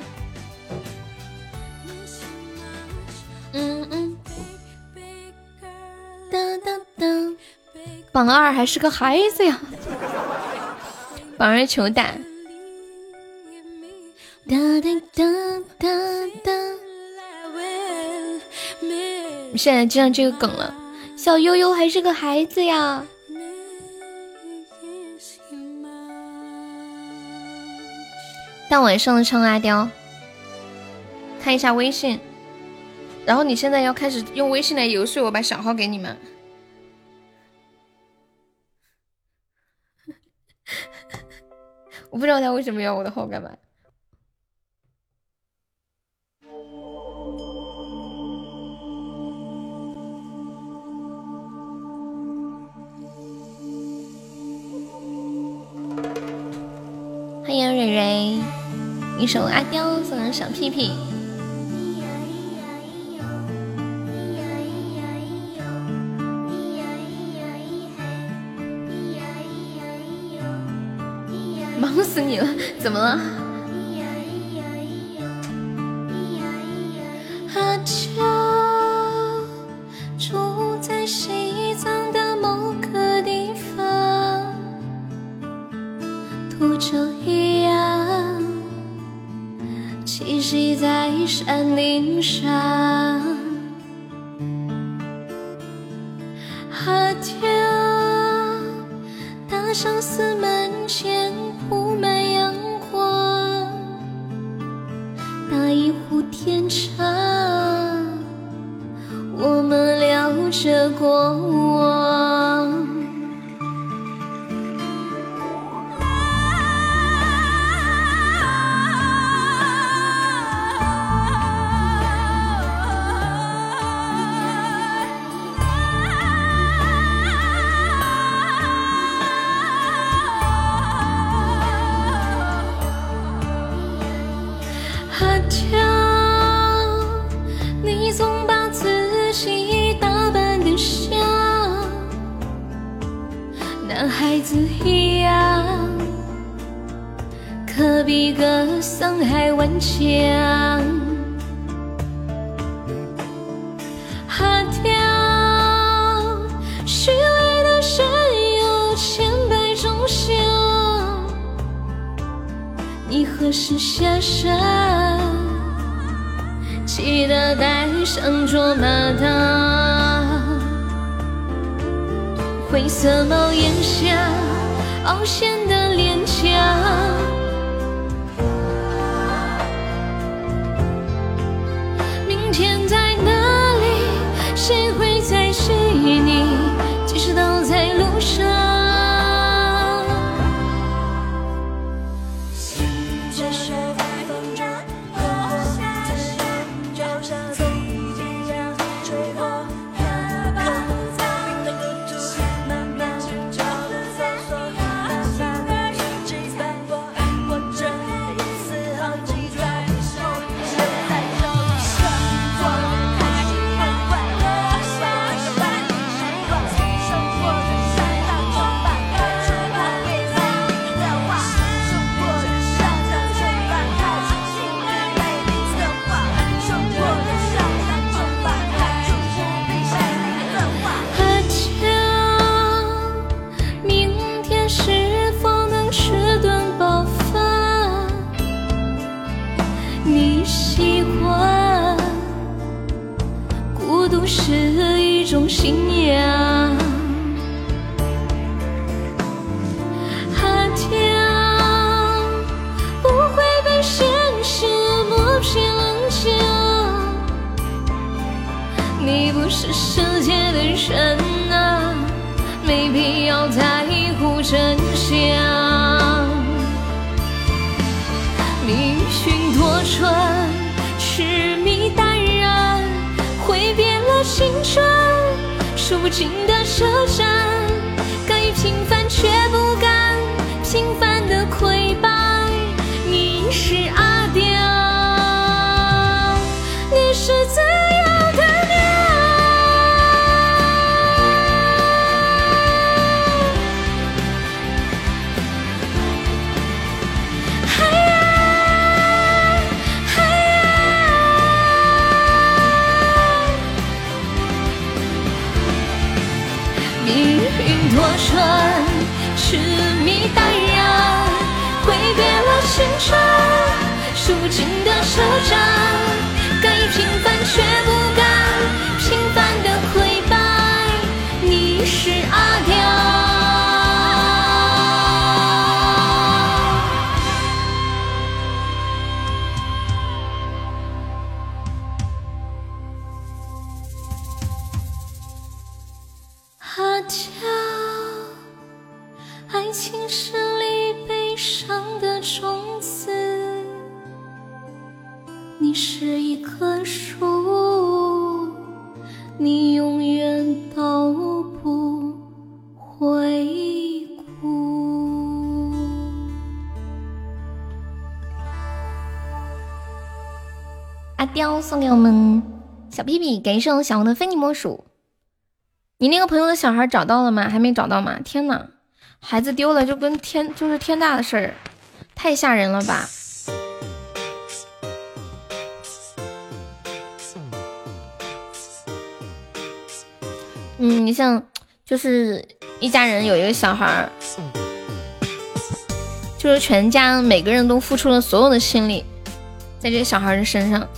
Speaker 1: 嗯嗯。
Speaker 3: 榜二还是个孩子呀，榜二求打。哒哒哒哒哒。现在就上这个梗了，小悠悠还是个孩子呀。大晚上的唱阿刁，看一下微信。然后你现在要开始用微信来游说我把小号给你们。我不知道他为什么要我的号干嘛。欢迎蕊蕊，一首阿刁送的小屁屁。死你了，怎么了？阿刁住在西藏的某个地方，秃鹫一样栖息在山顶上。相思门前。铺满阳光，打一壶天茶，我们聊着过往。
Speaker 1: 送给我们小屁屁，感谢我小红的非你莫属。你那个朋友的小孩找到了吗？还没找到吗？天呐，孩子丢了就跟天就是天大的事儿，太吓人了吧！嗯，你像就是一家人有一个小孩，就是全家每个人都付出了所有的心力在这个小孩的身上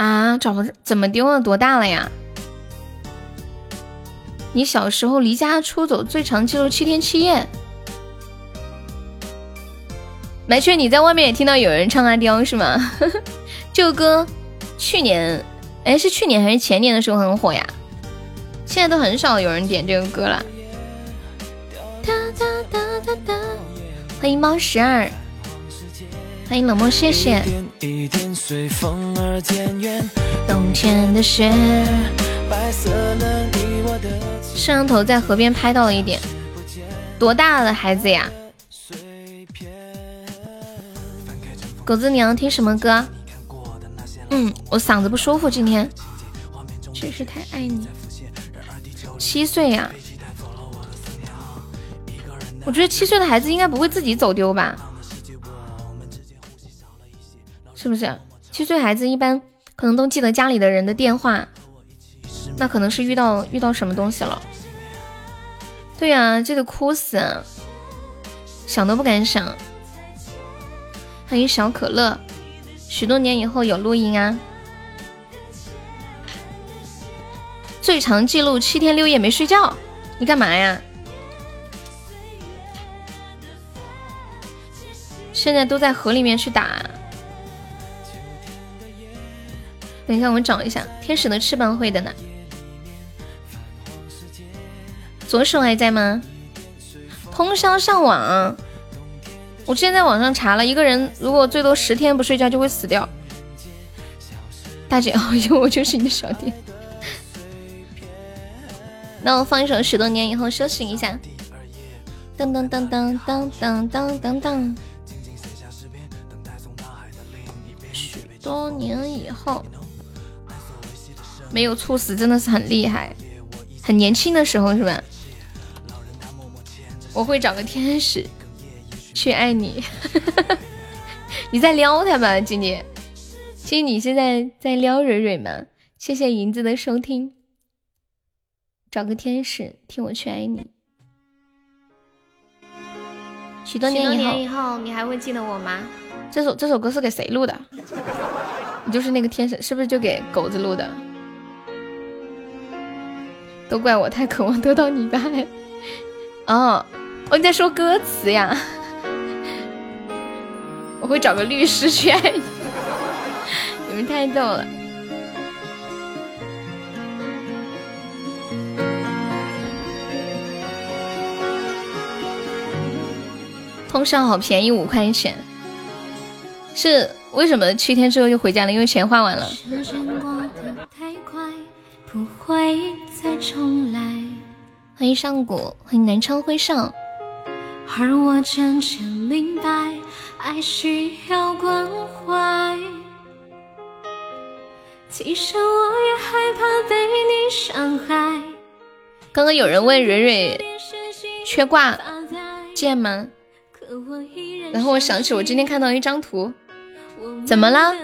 Speaker 1: 啊，找不怎么丢了？多大了呀？你小时候离家出走最长记录七天七夜。白雀，你在外面也听到有人唱阿刁是吗？这个歌去年，哎，是去年还是前年的时候很火呀？现在都很少有人点这个歌了。哒哒哒哒哒，欢迎猫十二，欢迎冷漠，谢谢。
Speaker 2: 一点随风而渐远，
Speaker 1: 冬天的雪，
Speaker 2: 白色了你我的
Speaker 1: 摄像头在河边拍到了一点，多大的孩子呀？狗子，你要听什么歌？嗯，我嗓子不舒服，今天确实太爱你。七岁呀、我觉得七岁的孩子应该不会自己走丢吧？是不是？七岁孩子一般可能都记得家里的人的电话，那可能是遇到遇到什么东西了。对呀、这个哭死，想都不敢想。欢迎小可乐，许多年以后有录音啊。最长记录七天六夜没睡觉，你干嘛呀？现在都在河里面去打。等一下，我们找一下天使的翅膀会的呢。左手还在吗？通宵上网。我之前在网上查了，一个人如果最多十天不睡觉就会死掉。大姐 熬夜，我就是你的小弟。那我放一首《十多年以后》休息一下。噔噔噔噔噔噔噔噔噔。许多年以后，没有猝死真的是很厉害，很年轻的时候是吧？我会找个天使去爱你。你在撩他吧，静姐？其实你现在在撩蕊蕊吗？谢谢银子的收听。找个天使替我去爱你。许多年以后，以后你还会记得我吗？这首这首歌是给谁录的？你就是那个天使，是不是就给狗子录的？都怪我太渴望得到你的爱。哦，哦，你在说歌词呀？我会找个律师去爱你。你们太逗了。通宵好便宜，五块钱。是为什么七天之后就回家了？因为钱花完了。不会再重来。欢迎上古，欢迎南昌辉上。而我渐渐明白，爱需要关怀。其实我也害怕被你伤害。刚刚有人问蕊蕊缺挂件吗？然后我想起我今天看到一张图，怎么啦？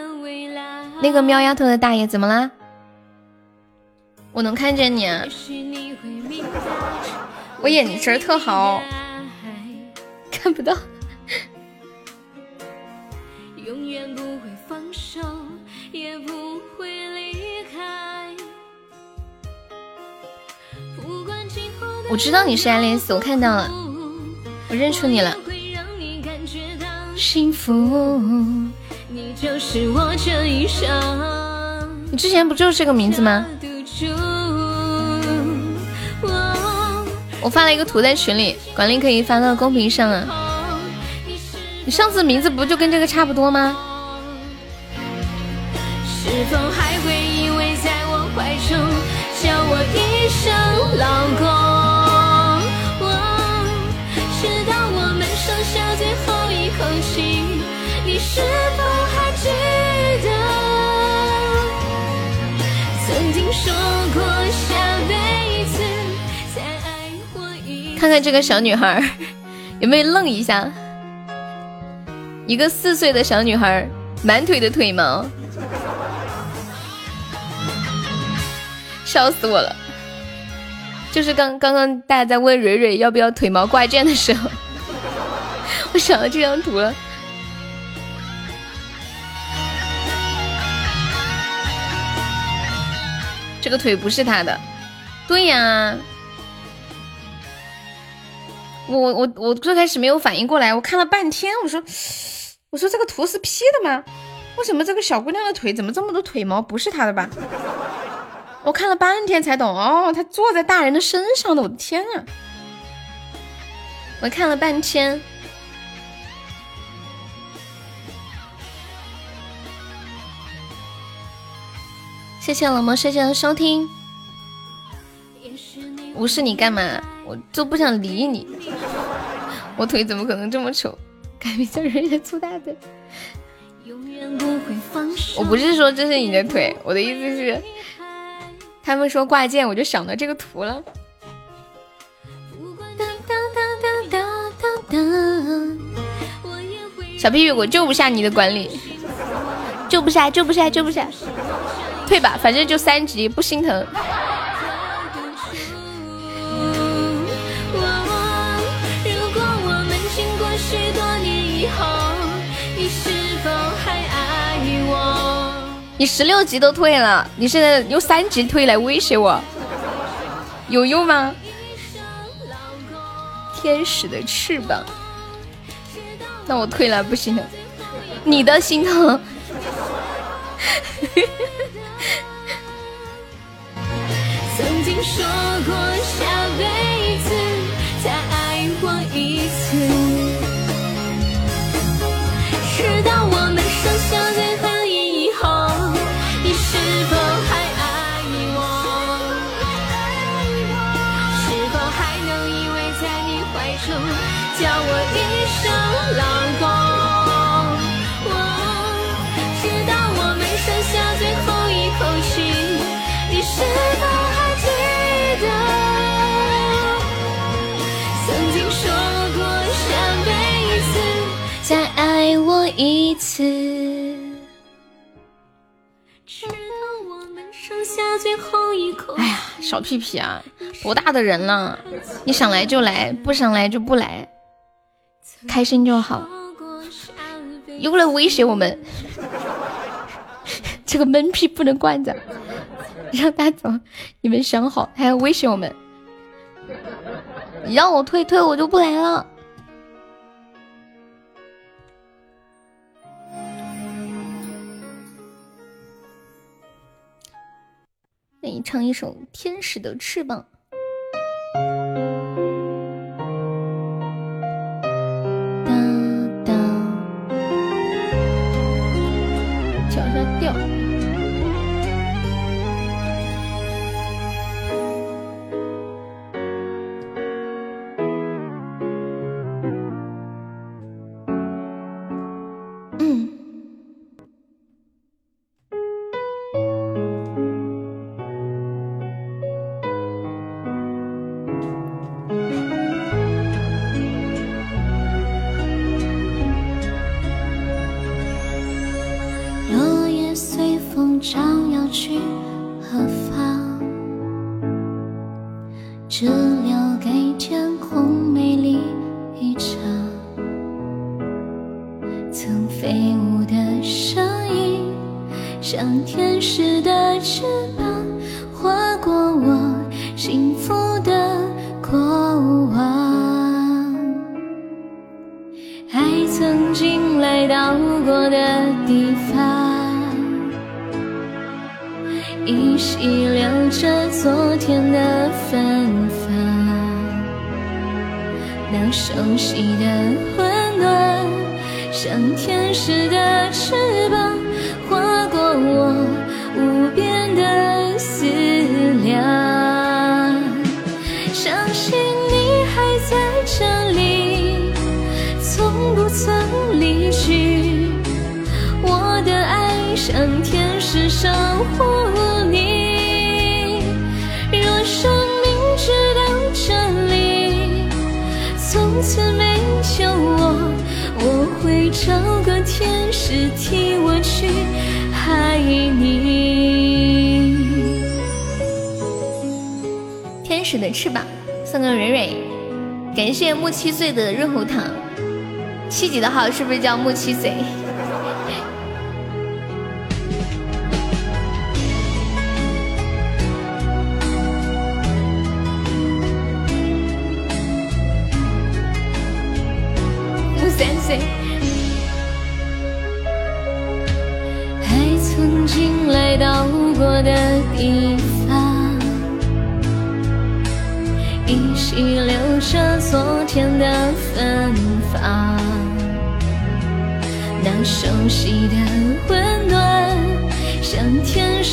Speaker 1: 那个喵丫头的大爷怎么啦？我能看见你啊，我眼神特好，看不到。
Speaker 3: 永远不会放手，也不会离开。不管今后的
Speaker 1: 我知道你是爱丽丝，我看到了，我认出你了。
Speaker 3: 会让你感觉到
Speaker 1: 幸福，
Speaker 3: 你就是我这一生
Speaker 1: 你之前不就是这个名字吗？
Speaker 3: 赌注。哦
Speaker 1: 我发了一个图在群里，管理可以发到公屏上啊。
Speaker 3: 你
Speaker 1: 上次名字不就跟这个差不多吗？
Speaker 3: 是否还会依偎在我怀中，叫我一声老公？哦直到我们剩下最后一口气，你是否还记说过下辈子再爱我？
Speaker 1: 看看这个小女孩有没有愣一下？一个四岁的小女孩，满腿的腿毛，笑死我了！就是刚刚刚大家在问蕊蕊要不要腿毛挂件的时候，我想到这张图了。这个腿不是他的，对呀。我我我最开始没有反应过来，我看了半天，我说我说这个图是 P 的吗？为什么这个小姑娘的腿怎么这么多腿毛？不是她的吧？我看了半天才懂，哦，她坐在大人的身上的，我的天啊！我看了半天，谢谢冷漠世界的收听。无视你干嘛？我就不想理你。我腿怎么可能这么丑？改名叫人家粗大腿。我不是说这是你的腿，我的意思是，他们说挂件，我就想到这个图了。小屁屁，我救不下你的管理，救不下，救不下，救不下，退吧，反正就三级，不心疼。
Speaker 3: 你是否还爱我？
Speaker 1: 你十六级都退了，你现在用三级退来威胁我，有用吗？天使的翅膀，那我退了不心疼，你的心疼。
Speaker 3: 曾经说过下辈子再爱我一次，直到我们剩下最后次？直到我们剩下最后一口
Speaker 1: 哎呀，小屁屁啊，多大的人了？你想来就来，不想来就不来，开心就好。又来威胁我们，这个闷屁不能惯着，让他走。你们想好，还要威胁我们？你让我退退，我就不来了。给你唱一首《天使的翅膀》。
Speaker 3: 从此没有我，我会找个天使替我去爱你。
Speaker 1: 天使的翅膀送给蕊蕊，感谢木七岁的润喉糖。七级的号是不是叫木七岁？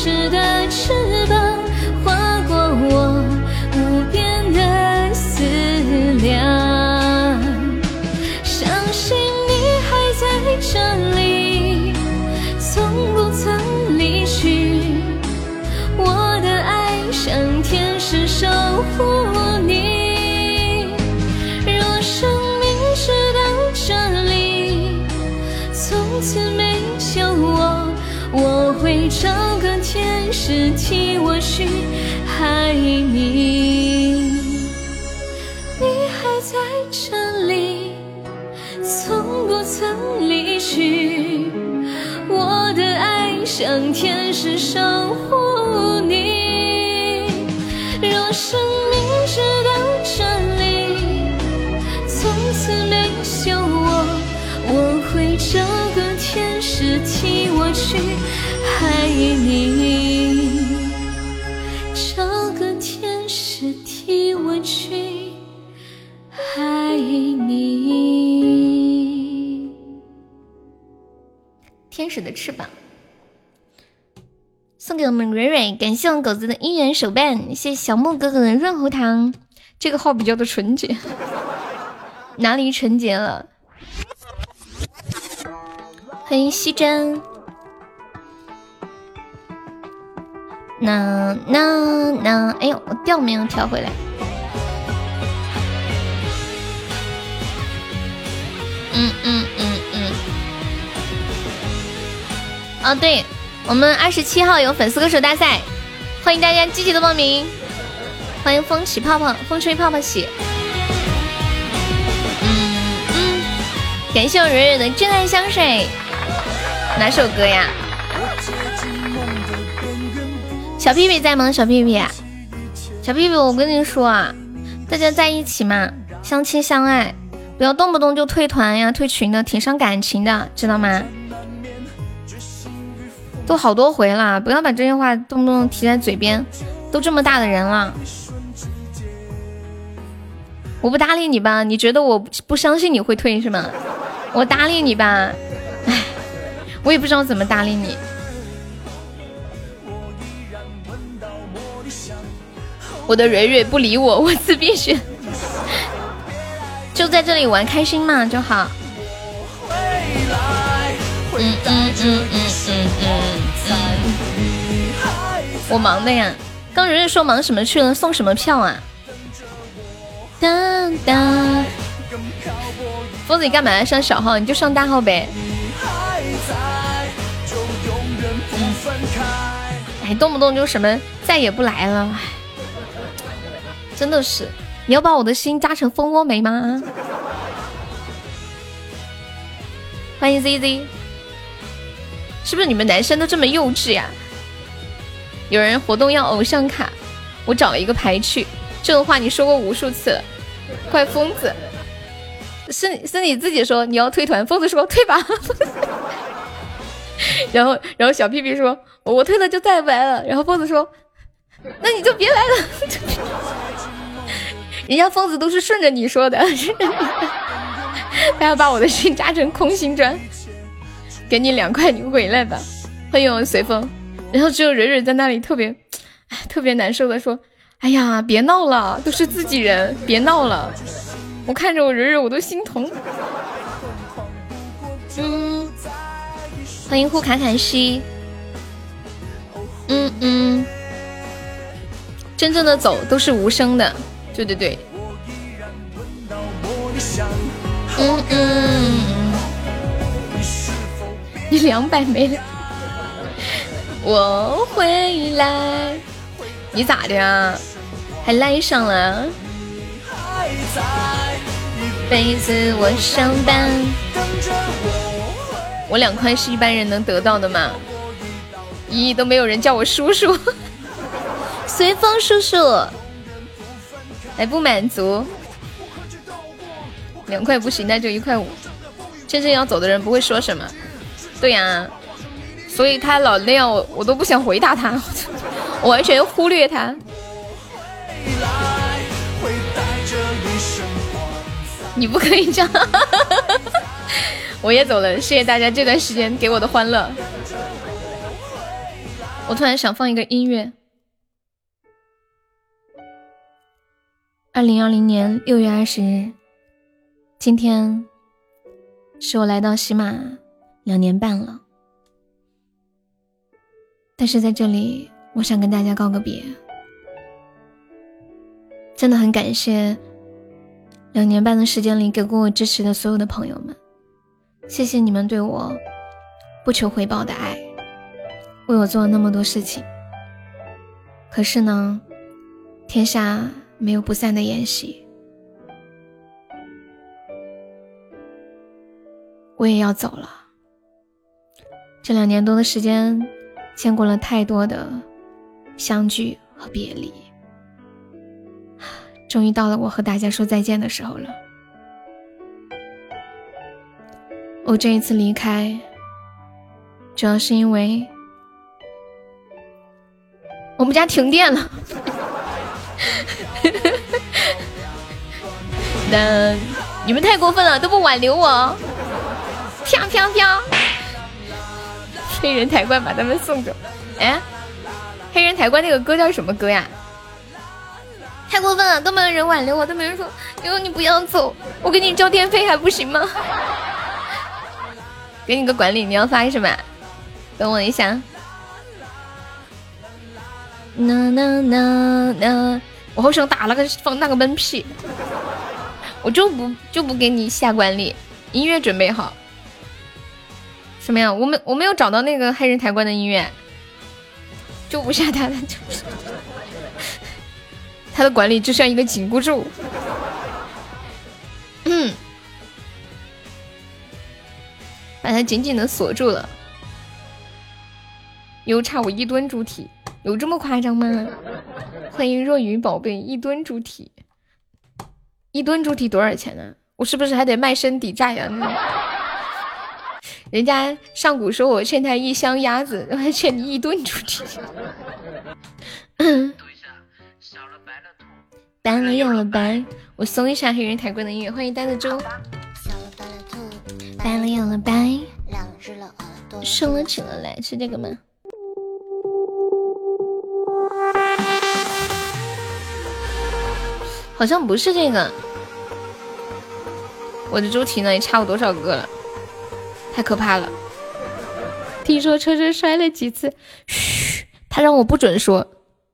Speaker 3: 值得让天使守护你。若生命直到这里，从此没有我，我会找个天使替我去爱你。找个天使替我去爱你。天使
Speaker 1: 的翅膀，感谢我们狗子的姻缘手办，谢谢小木哥哥的润喉糖，这个号比较的纯洁，哪里纯洁了？欢迎西珍，那那那，哎呦，我调没有调回来。嗯嗯嗯嗯。哦，对，我们二十七号有粉丝歌手大赛，欢迎大家积极的报名。欢迎风起泡泡，风吹泡泡起。嗯嗯，感谢我蕊蕊的真爱香水，哪首歌呀？小屁屁在吗？小屁屁，小屁屁，我跟你说啊，大家在一起嘛，相亲相爱，不要动不动就退团呀、退群的，挺伤感情的，知道吗？都好多回了，不要把这些话动不动提在嘴边。都这么大的人了，我不搭理你吧？你觉得我不相信你会退是吗？我搭理你吧，唉，我也不知道怎么搭理你。我的蕊蕊不理我，我自闭选，就在这里玩开心嘛就好。嗯嗯嗯嗯嗯嗯，我忙的呀。刚蕊蕊说忙什么去了？送什么票啊？当当，疯子你干嘛上小号？你就上大号呗。哎，动不动就什么再也不来了，真的是，你要把我的心扎成蜂窝煤吗？欢迎 ZZ，是不是你们男生都这么幼稚呀？有人活动要偶像卡，我找了一个牌去。这种话你说过无数次了，怪疯子。是是你自己说你要退团，疯子说退吧。然后然后小屁屁说我退了就再也不来了。然后疯子说那你就别来了。人家疯子都是顺着你说的，他要把我的心扎成空心砖。给你两块，你回来吧。欢迎我随风。然后只有蕊蕊在那里特别特别难受的说：“哎呀，别闹了，都是自己人，别闹了。”我看着我蕊蕊，我都心疼。嗯，欢迎呼卡卡西。嗯嗯，真正的走都是无声的。对对对。嗯嗯。你两百没了。我回来。你咋的呀？还赖上了？辈子我上班。我两块是一般人能得到的吗？咦，都没有人叫我叔叔。随风叔叔。还不满足，两块不行，那就一块五。真正要走的人不会说什么，对呀，所以他老那样，我我都不想回答他，我完全忽略他。你不可以这样，我也走了，谢谢大家这段时间给我的欢乐。我突然想放一个音乐。二零二零年六月二十日，今天是我来到喜马两年半了。但是在这里，我想跟大家告个别，真的很感谢两年半的时间里给过我支持的所有的朋友们，谢谢你们对我不求回报的爱，为我做了那么多事情。可是呢，天下。没有不散的宴席，我也要走了。这两年多的时间，见过了太多的相聚和别离，终于到了我和大家说再见的时候了。我这一次离开，主要是因为我们家停电了。那你们太过分了，都不挽留我！飘飘飘！黑人抬棺把他们送走。哎，黑人抬棺那个歌叫什么歌呀？太过分了，都没有人挽留我，都没人说哟你不要走，我给你交电费还不行吗？给你个管理，你要发什么？等我一下。呐呐呐呐！我好想打了个放那个闷屁，我就不就不给你下管理。音乐准备好，什么呀？我没我没有找到那个黑人抬棺的音乐，就不下他的，他的管理就像一个紧箍咒，把它紧紧的锁住了。又差我一吨猪体，有这么夸张吗？欢迎若雨宝贝，一吨猪体，一吨猪体多少钱呢？我是不是还得卖身抵债呀？人家上古说我欠他一箱鸭子，我还欠你一吨猪蹄。白了又了白，我搜一下黑人抬棺的音乐。欢迎呆子猪。白了又了白，收了起了来，是这个吗？好像不是这个，我的猪蹄呢？也差我多少个了？太可怕了！听说车车摔了几次，嘘，他让我不准说，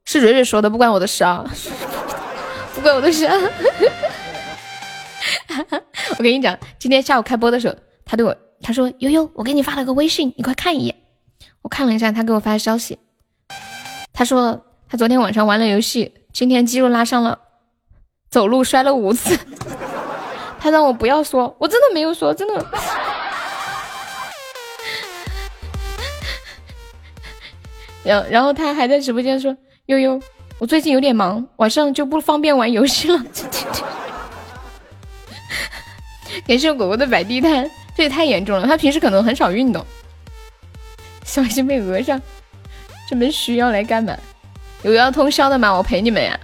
Speaker 1: 是蕊蕊说的，不关我的事啊，不关我的事。我跟你讲，今天下午开播的时候，他对我他说悠悠，我给你发了个微信，你快看一眼。我看了一下，他给我发的消息，他说他昨天晚上玩了游戏，今天肌肉拉伤了。走路摔了五次。他让我不要说，我真的没有说，真的。然然后他还在直播间说：“悠悠，我最近有点忙，晚上就不方便玩游戏了。”感谢果果的摆地摊，这也太严重了。他平时可能很少运动，小心被讹上。这么需要来干嘛？有要通宵的吗？我陪你们呀。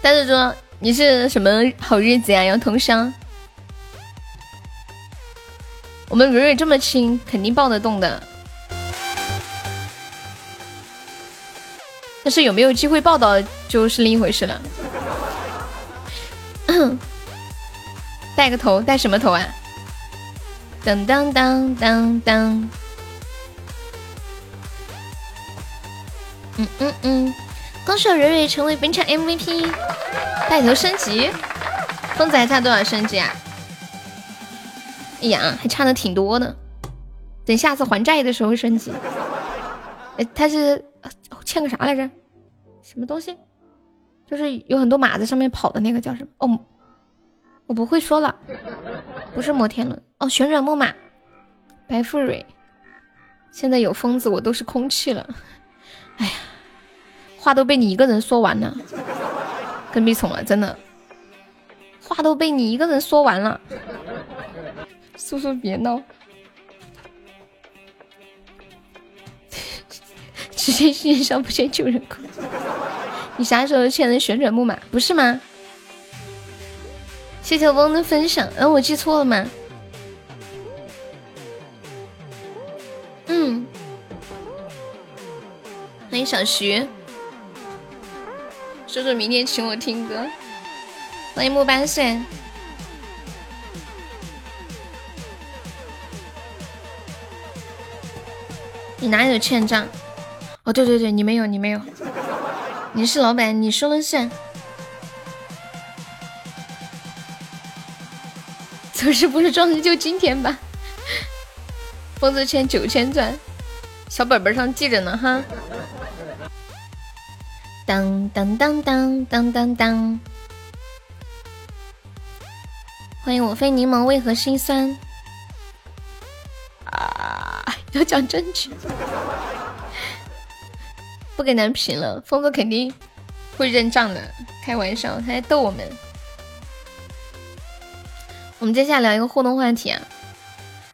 Speaker 1: 但是说你是什么好日子呀？要通宵？我们蕊蕊这么轻，肯定抱得动的。但是有没有机会报道就是另一回事了。带个头，带什么头啊？当当当当当。嗯嗯嗯，恭喜蕊蕊成为本场 MVP，带头升级。疯子还差多少升级啊？哎呀，还差的挺多的。等下次还债的时候升级。哎，他是欠个啥来着？什么东西？就是有很多马在上面跑的那个叫什么？哦，我不会说了，不是摩天轮哦，旋转木马。白富蕊，现在有疯子，我都是空气了。哎呀，话都被你一个人说完了，跟屁虫了，真的，话都被你一个人说完了。叔叔别闹，直接线上不欠救人哭。你啥时候欠的旋转木马？不是吗？谢谢翁的分享，嗯，我记错了吗？嗯。欢迎小徐，叔叔明天请我听歌。欢迎木八岁，你哪有欠账？哦，对对对，你没有，你没有，你是老板，你说了算。走势不是撞的就今天吧？疯子圈九千钻，小本本上记着呢哈。当当当当当当当！欢迎我非柠檬为何心酸？啊！要讲证据，不给咱评了。疯子肯定会认账的，开玩笑，他在逗我们。我们接下来聊一个互动话题啊，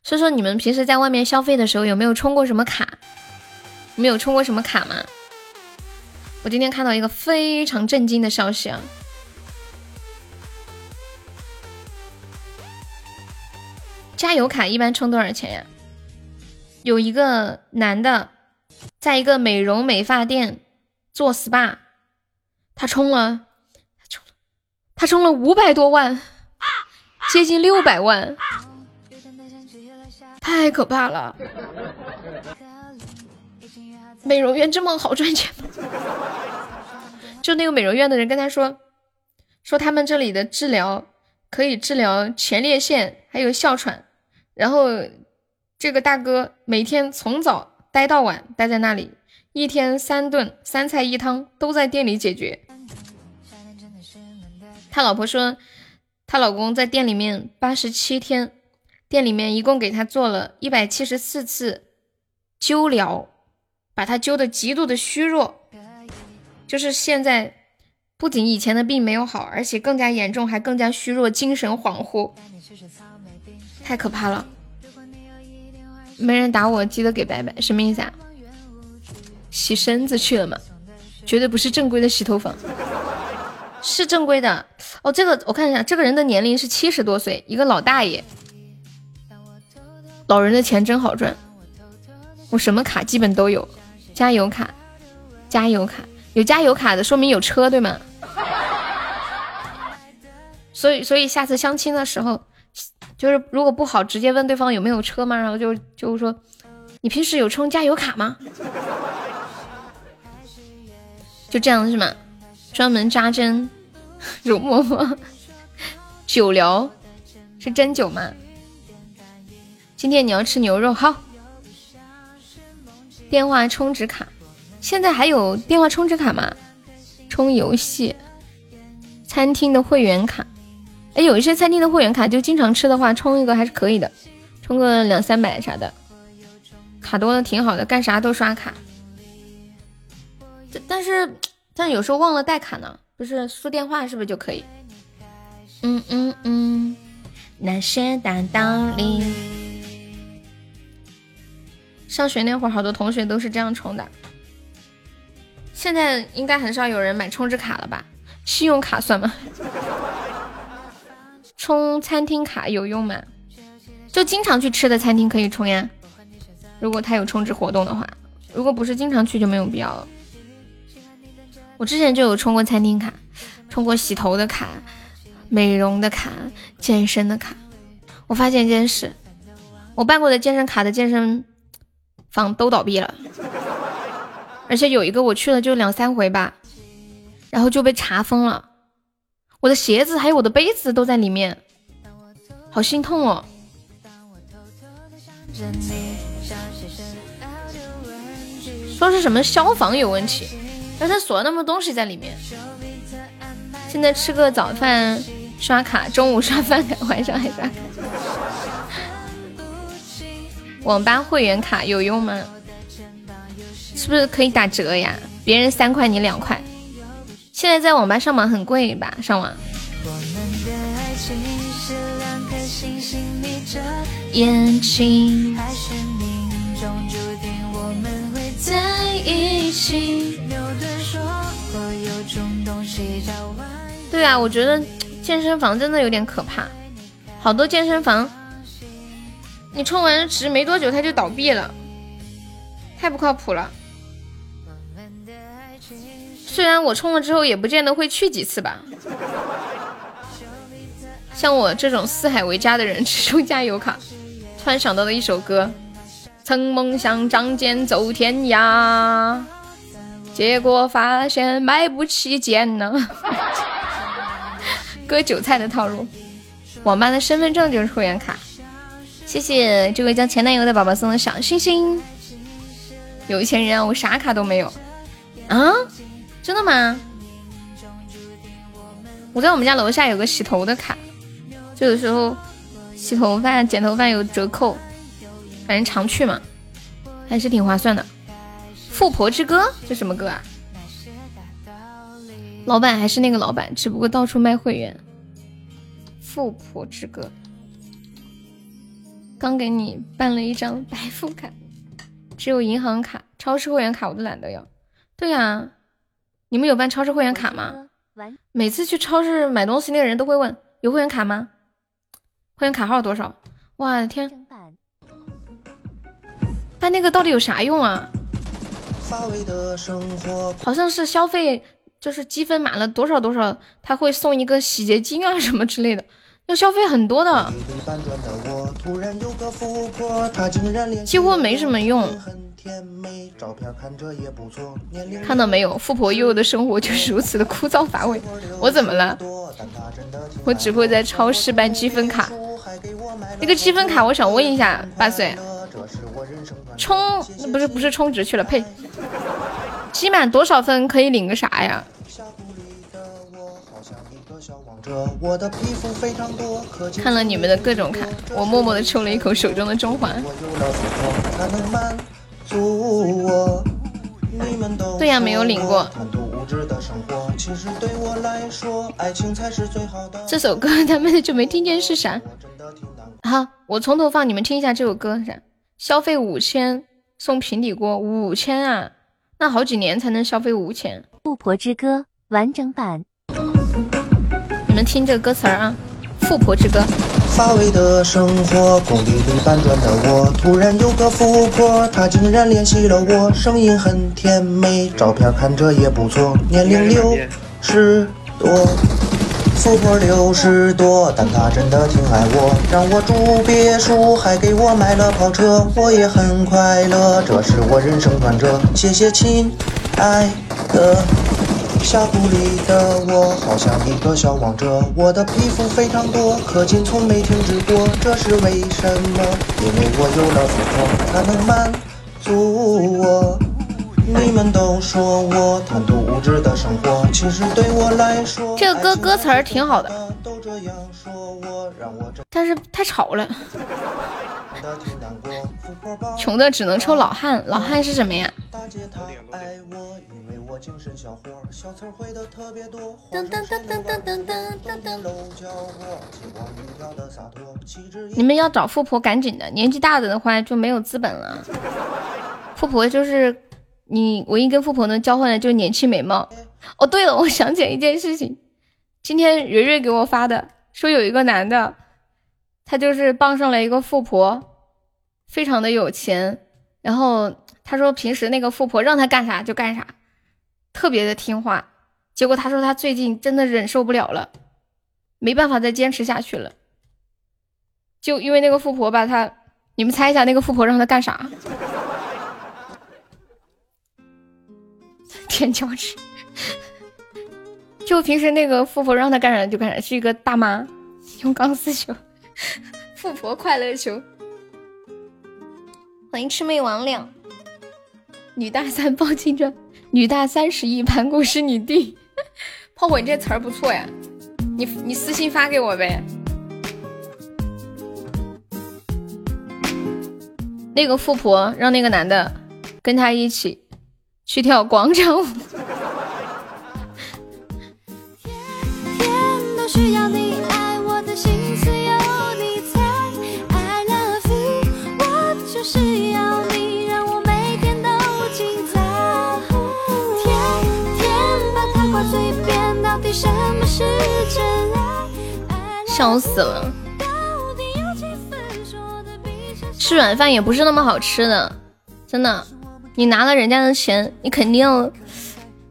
Speaker 1: 说说你们平时在外面消费的时候有没有充过什么卡？没有充过什么卡吗？我今天看到一个非常震惊的消息啊！加油卡一般充多少钱呀？有一个男的在一个美容美发店做 SPA，他充了，他充了，他充了五百多万，接近六百万，太可怕了！美容院这么好赚钱吗？就那个美容院的人跟他说，说他们这里的治疗可以治疗前列腺还有哮喘，然后这个大哥每天从早待到晚待在那里，一天三顿三菜一汤都在店里解决。他老婆说，他老公在店里面八十七天，店里面一共给他做了一百七十四次灸疗。把他灸的极度的虚弱，就是现在不仅以前的病没有好，而且更加严重，还更加虚弱，精神恍惚，太可怕了。没人打我，记得给白白，什么意思啊？洗身子去了吗？绝对不是正规的洗头房，是正规的哦。这个我看一下，这个人的年龄是七十多岁，一个老大爷。老人的钱真好赚，我什么卡基本都有。加油卡，加油卡，有加油卡的说明有车，对吗？所以，所以下次相亲的时候，就是如果不好，直接问对方有没有车吗？然后就就说，你平时有充加油卡吗？就这样是吗？专门扎针，容嬷嬷，酒疗是针灸吗？今天你要吃牛肉，好。电话充值卡，现在还有电话充值卡吗？充游戏，餐厅的会员卡，哎，有一些餐厅的会员卡就经常吃的话，充一个还是可以的，充个两三百啥的，卡多了挺好的，干啥都刷卡。但是但有时候忘了带卡呢，不是输电话是不是就可以？嗯嗯嗯，那些大道理。上学那会儿，好多同学都是这样充的。现在应该很少有人买充值卡了吧？信用卡算吗？充餐厅卡有用吗？就经常去吃的餐厅可以充呀。如果他有充值活动的话，如果不是经常去就没有必要了。我之前就有充过餐厅卡，充过洗头的卡、美容的卡、健身的卡。我发现一件事，我办过的健身卡的健身。房都倒闭了，而且有一个我去了就两三回吧，然后就被查封了，我的鞋子还有我的杯子都在里面，好心痛哦。说是什么消防有问题，但是锁了那么多东西在里面。现在吃个早饭刷卡，中午刷饭卡，晚上还刷卡。网吧会员卡有用吗？是不是可以打折呀？别人三块你两块。现在在网吧上网很贵吧？上网。对啊，我觉得健身房真的有点可怕，好多健身房。你充完值没多久，它就倒闭了，太不靠谱了。虽然我充了之后也不见得会去几次吧。像我这种四海为家的人，只充加油卡。突然想到了一首歌：曾梦想仗剑走天涯，结果发现买不起剑呢。割韭菜的套路。网吧的身份证就是会员卡。谢谢这位叫前男友的宝宝送的小星星。有钱人啊，我啥卡都没有啊？真的吗？我在我们家楼下有个洗头的卡，就有时候洗头发、剪头发有折扣，反正常去嘛，还是挺划算的。富婆之歌这什么歌啊？老板还是那个老板，只不过到处卖会员。富婆之歌。刚给你办了一张白富卡，只有银行卡、超市会员卡我都懒得要。对呀，你们有办超市会员卡吗？每次去超市买东西，那个人都会问有会员卡吗？会员卡号多少？哇天！办那个到底有啥用啊？好像是消费，就是积分满了多少多少，他会送一个洗洁精啊什么之类的。要消费很多的，几乎没什么用。看到没有，富婆悠悠的生活就是如此的枯燥乏味。我怎么了？我只会在超市办积分卡。那个积分卡，我想问一下八岁，充不是不是充值去了？呸！积满多少分可以领个啥呀？看了你们的各种卡，我默默的抽了一口手中的中华。对呀，没有领过。这首歌他们就没听见是啥？好，我从头放，你们听一下这首歌是：消费五千送平底锅，五千啊！那好几年才能消费五千。
Speaker 4: 富婆之歌完整版。
Speaker 1: 你们听这个歌词儿啊，《富婆之歌》。
Speaker 5: 乏味的生活，工地里搬砖的我，突然有个富婆，她竟然联系了我，声音很甜美，照片看着也不错，年龄六十多。富婆六十多，但她真的挺爱我，让我住别墅，还给我买了跑车，我也很快乐，这是我人生转折。谢谢亲爱的。峡谷里的我好像一个小王者，我的皮肤非常多，氪金从没停止过，这是为什么？因为我有了富婆，它能满足我你们都说我贪图物质的生活，其实对我来说，
Speaker 1: 这个歌歌词儿挺好的，
Speaker 5: 都这样说我，让我真
Speaker 1: 但是太吵了，穷的只能抽老汉。老汉是什么呀？
Speaker 5: 我，精神小伙，小词儿会的特别多。
Speaker 1: 噔噔噔噔噔噔噔噔噔。
Speaker 5: 搂叫我，金光明跳的洒脱，
Speaker 1: 你们要找富婆，赶紧的，年纪大的的话就没有资本了。富婆就是你唯一跟富婆能交换的就是年轻美貌。哦，对了，我想起来一件事情，今天蕊蕊给我发的，说有一个男的，他就是傍上了一个富婆，非常的有钱，然后他说平时那个富婆让他干啥就干啥，特别的听话。结果他说他最近真的忍受不了了，没办法再坚持下去了。就因为那个富婆把他，你们猜一下那个富婆让他干啥？舔脚趾。就平时那个富婆让他干啥就干啥，是一个大妈，用钢丝球，富婆快乐球。欢迎魑魅魍魉，女大三抱金砖，女大三十一盘古是你弟。炮火，你这词儿不错呀，你你私信发给我呗。那个富婆让那个男的跟他一起去跳广场舞，笑死了。
Speaker 3: 到底有几分说的比真
Speaker 1: 吃软饭也不是那么好吃的，真的。你拿了人家的钱，你肯定要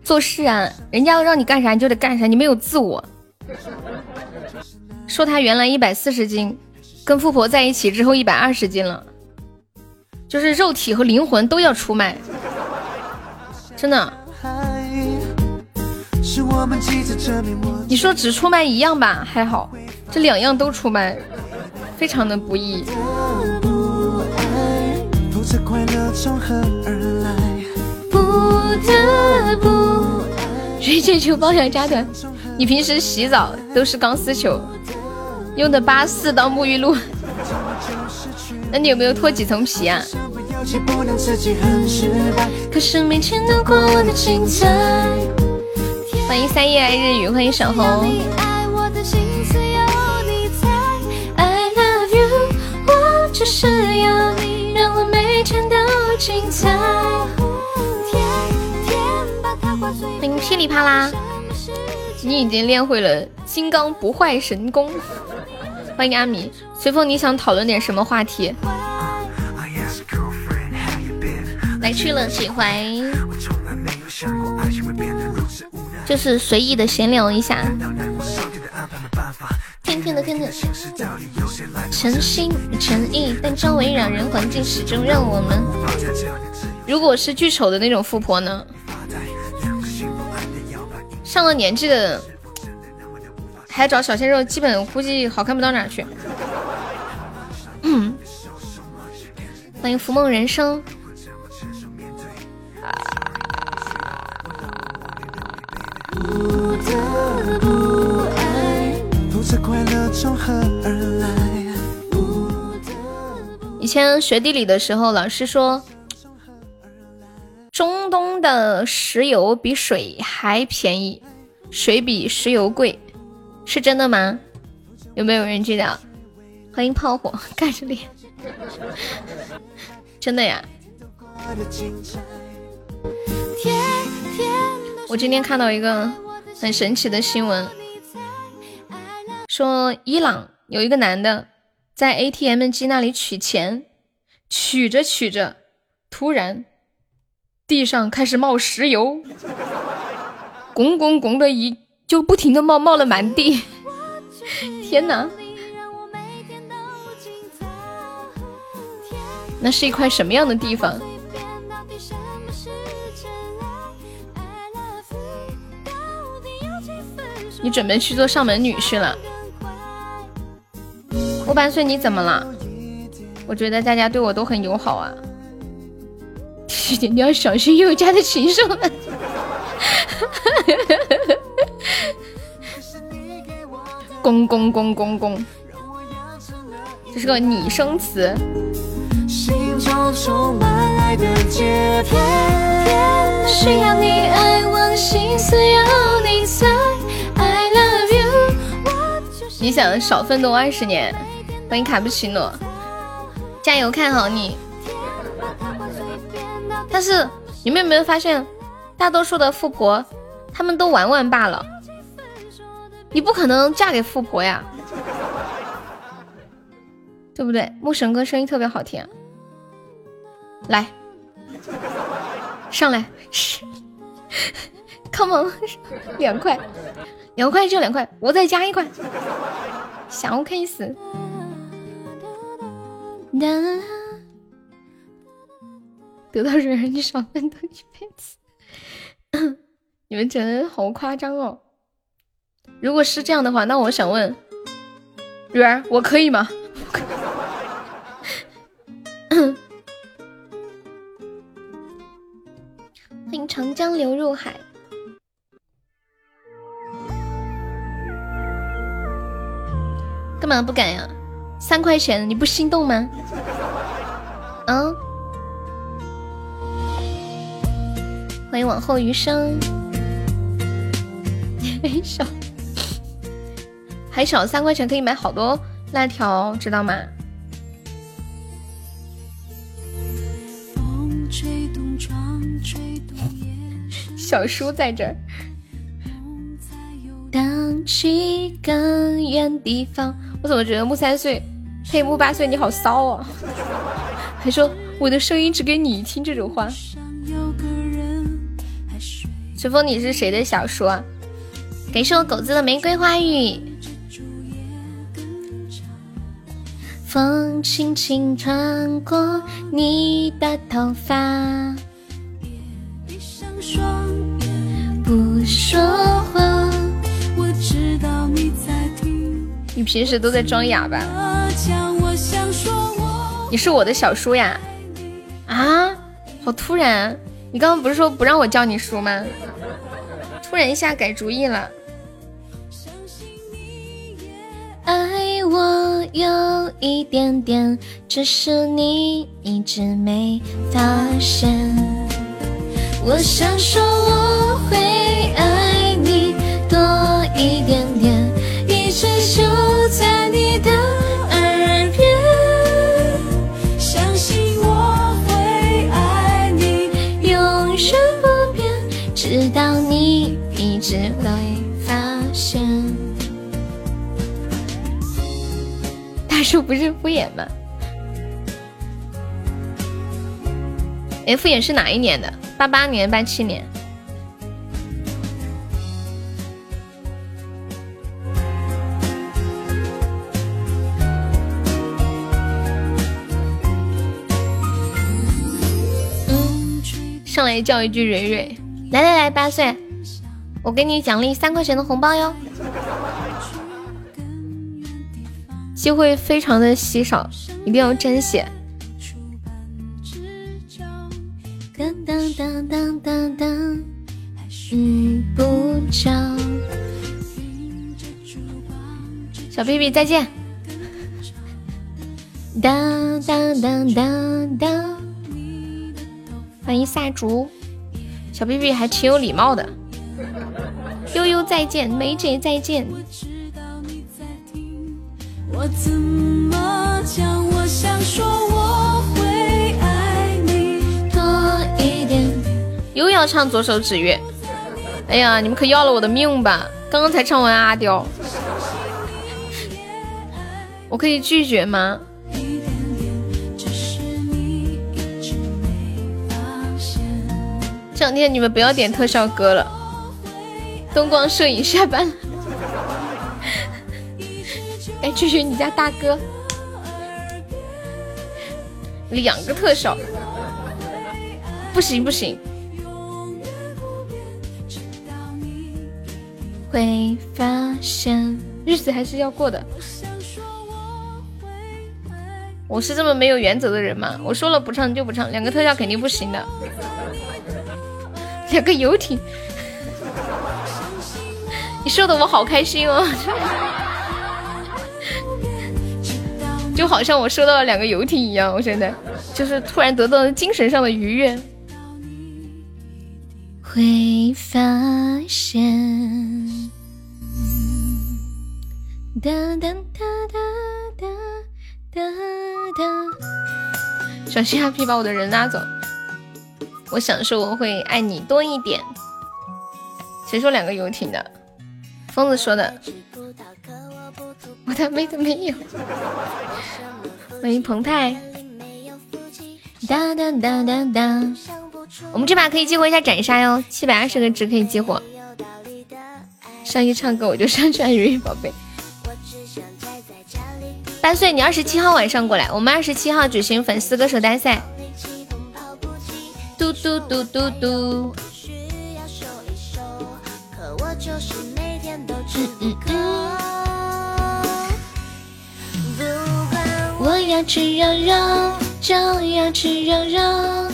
Speaker 1: 做事啊，人家要让你干啥你就得干啥，你没有自我。说他原来一百四十斤，跟富婆在一起之后一百二十斤了，就是肉体和灵魂都要出卖，真的。
Speaker 2: 是我们急着
Speaker 1: 你说只出卖一样吧，还好，这两样都出卖，非常的不易。
Speaker 3: 不爱，
Speaker 2: 否则快乐从何而来？
Speaker 3: 不得不
Speaker 1: 追追求包养渣团，你平时洗澡都是钢丝球，用的八四当沐浴露，那你有没有脱几层皮啊？
Speaker 2: 身不由己，不能自己很失败。
Speaker 1: 可是每天都过得精彩。欢迎三叶爱日语，欢迎小红。
Speaker 3: 你爱我的心思有你猜，I love you，我就是要你让我每天都精彩。天天把它挂嘴
Speaker 1: 欢迎噼里啪啦，你已经练会了金刚不坏神功。欢迎阿米，随风，你想讨论点什么话题来去了几回，就是随意的闲聊一下。
Speaker 2: 天
Speaker 1: 天的天天，诚心诚意，但周围两人环境始终让我们。如果是巨丑的那种富婆呢？上了年纪的还找小鲜肉，基本估计好看不到哪去。嗯，欢迎浮梦人生。以前学地理的时候，老师说，中东的石油比水还便宜，水比石油贵，是真的吗？有没有人知道？欢迎炮火盖着脸，真的呀！我今天看到一个很神奇的新闻，说伊朗有一个男的在 ATM 机那里取钱，取着取着，突然地上开始冒石油，滚滚滚的一就不停的冒，冒了满地。天哪，那是一块什么样的地方？你准备去做上门女婿了？我半岁你怎么了？我觉得大家对我都很友好啊。去点掉小学幼家的禽兽了。公公公公公，这是个拟声词。
Speaker 3: 心中充满爱的节点，需要你爱我，心思有你在
Speaker 1: 你想少奋斗二十年，欢迎卡布奇诺，加油，看好你。但是你们有没有发现，大多数的富婆，她们都玩玩罢了，你不可能嫁给富婆呀，对不对？牧神哥声音特别好听，来，上来，come on，两块，两块就两块，我再加一块，小 case。哒得到人儿，你少奋斗一辈子。你们真的好夸张哦！如果是这样的话，那我想问，蕊儿，我可以吗？欢迎长江流入海。干嘛不敢呀？三块钱你不心动吗？嗯？欢迎往后余生。还 少，还少三块钱可以买好多辣条，知道吗？
Speaker 3: 风吹动窗，吹动夜深
Speaker 1: 小叔在这儿。
Speaker 3: 才有
Speaker 1: 荡去更远地方。我怎么觉得木三岁配木八岁你好骚啊？还说我的声音只给你听这种话。
Speaker 3: 上有个人还睡
Speaker 1: 随风，你是谁的小说啊？感谢我狗子的玫瑰花语。风轻轻穿过你的头发，不说话。
Speaker 3: 我知道你在听，
Speaker 1: 你平时都在装哑巴？你是我的小叔呀？啊，好突然！你刚刚不是说不让我叫你叔吗？突然一下改主意了。爱我有一点点，只是你一直没发现。我想说我会爱一点点，一直就在你的耳边。
Speaker 3: 相信我会爱你，
Speaker 1: 永远不变，直到你一直会发现。大叔不是敷衍吗？哎，敷衍是哪一年的？八八年、八七年？上来叫一句蕊蕊，来来来，八岁，我给你奖励三块钱的红包哟。机会非常的稀少，一定要珍惜。当当当当当当，嗯，不着。小屁屁再见。当当当当当，欢迎萨竹，小屁屁还挺有礼貌的。悠悠再见，梅姐再见。
Speaker 3: 我怎么讲？我想说我会爱你
Speaker 1: 多一点。又要唱左手指月，哎呀，你们可要了我的命吧！刚刚才唱完阿刁，我可以拒绝吗？这两天你们不要点特效歌了，灯光摄影下班了，该拒绝你家大哥。两个特效，不行不行，会发现日子还是要过的。我是这么没有原则的人吗？我说了不唱就不唱，两个特效肯定不行的。两个游艇，你说的我好开心哦，就好像我收到了两个游艇一样，我现在就是突然得到了精神上的愉悦。会发现，哒哒哒哒哒哒哒。小心哈皮把我的人拉走。我想说我会爱你多一点。谁说两个游艇的？疯子说的。我的妹子没有。欢迎澎湃。哒哒哒哒哒。我们这把可以激活一下斩杀哟，七百二十个值可以激活。上一唱歌我就上传鱼鱼宝贝。八岁，你二十七号晚上过来，我们二十七号举行粉丝歌手大赛。嘟嘟嘟嘟嘟。我要吃肉肉就要吃肉肉。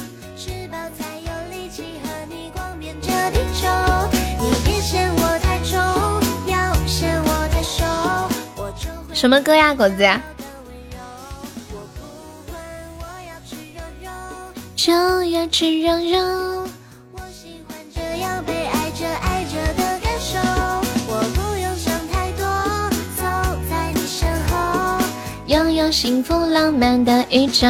Speaker 1: 什么歌呀狗子呀？就要吃肉肉
Speaker 6: 我喜欢这样被爱着爱着的感受我不用想太多走在你身后
Speaker 1: 拥有幸福浪漫的宇宙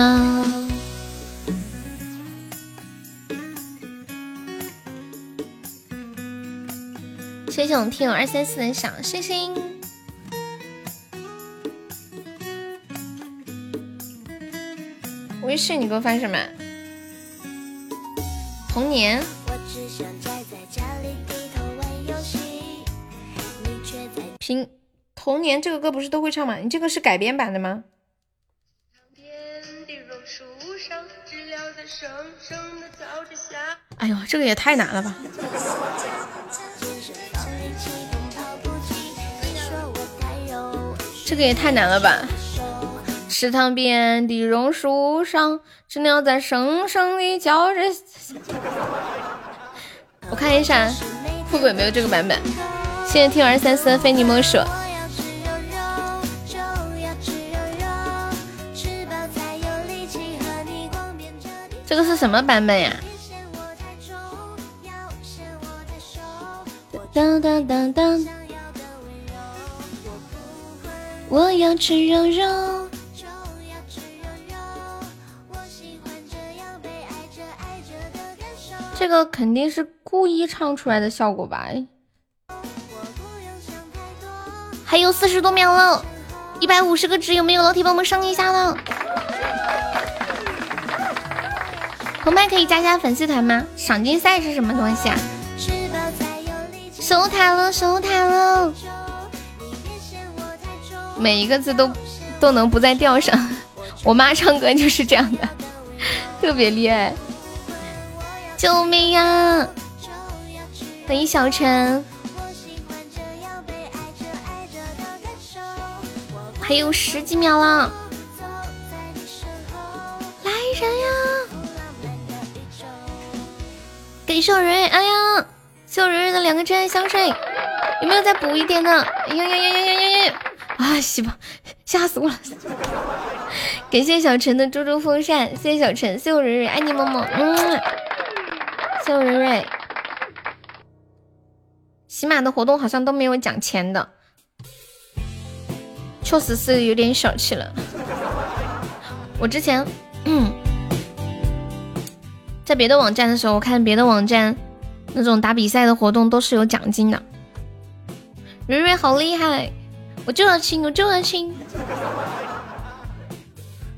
Speaker 1: 谢谢我们听友二三四的小星星。微信你给我发什么？童年。平童年这个歌不是都会唱吗？你这个是改编版的吗？哎呦，这个也太难了吧！这个也太难了吧！池塘边的榕树上，知了在声声地叫着。我看一下，富贵没有这个版本？谢谢听二三三非你莫属。这个是什么版本呀？当当当当！我要吃肉肉。这个肯定是故意唱出来的效果吧？还有四十多秒了，一百五十个值，有没有老铁帮我们上一下呢？红麦可以加加粉丝团吗？赏金赛是什么东西啊？守塔了，守塔了！每一个字都都能不在调上，我妈唱歌就是这样的，特别厉害。救命呀！欢迎小陈，还有十几秒了，来人呀！给秀蕊，哎呀，谢我蕊蕊的两个真爱香水，有没有再补一点的？哎呀呀呀呀呀呀呀！啊，西吧，吓死我了！感谢小陈的猪猪风扇，谢谢小陈，谢我蕊蕊，爱你么么，嗯。谢瑞瑞，喜马的活动好像都没有奖钱的，确实是有点小气了。我之前在别的网站的时候，我看别的网站那种打比赛的活动都是有奖金的。瑞瑞好厉害，我就要亲，我就要亲。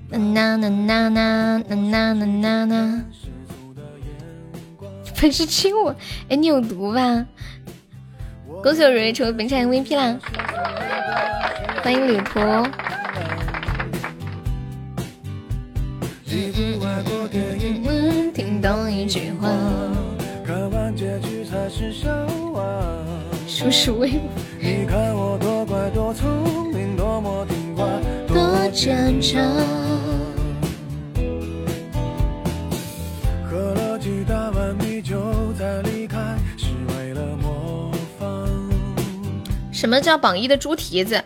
Speaker 1: 呐呐呐呐呐呐呐呐呐。粉丝亲我，哎，你有毒吧？恭喜我瑞瑞成为本场 MVP 啦！欢迎旅途。听懂一句话。叔叔威武。多坚强。什么叫榜一的猪蹄子？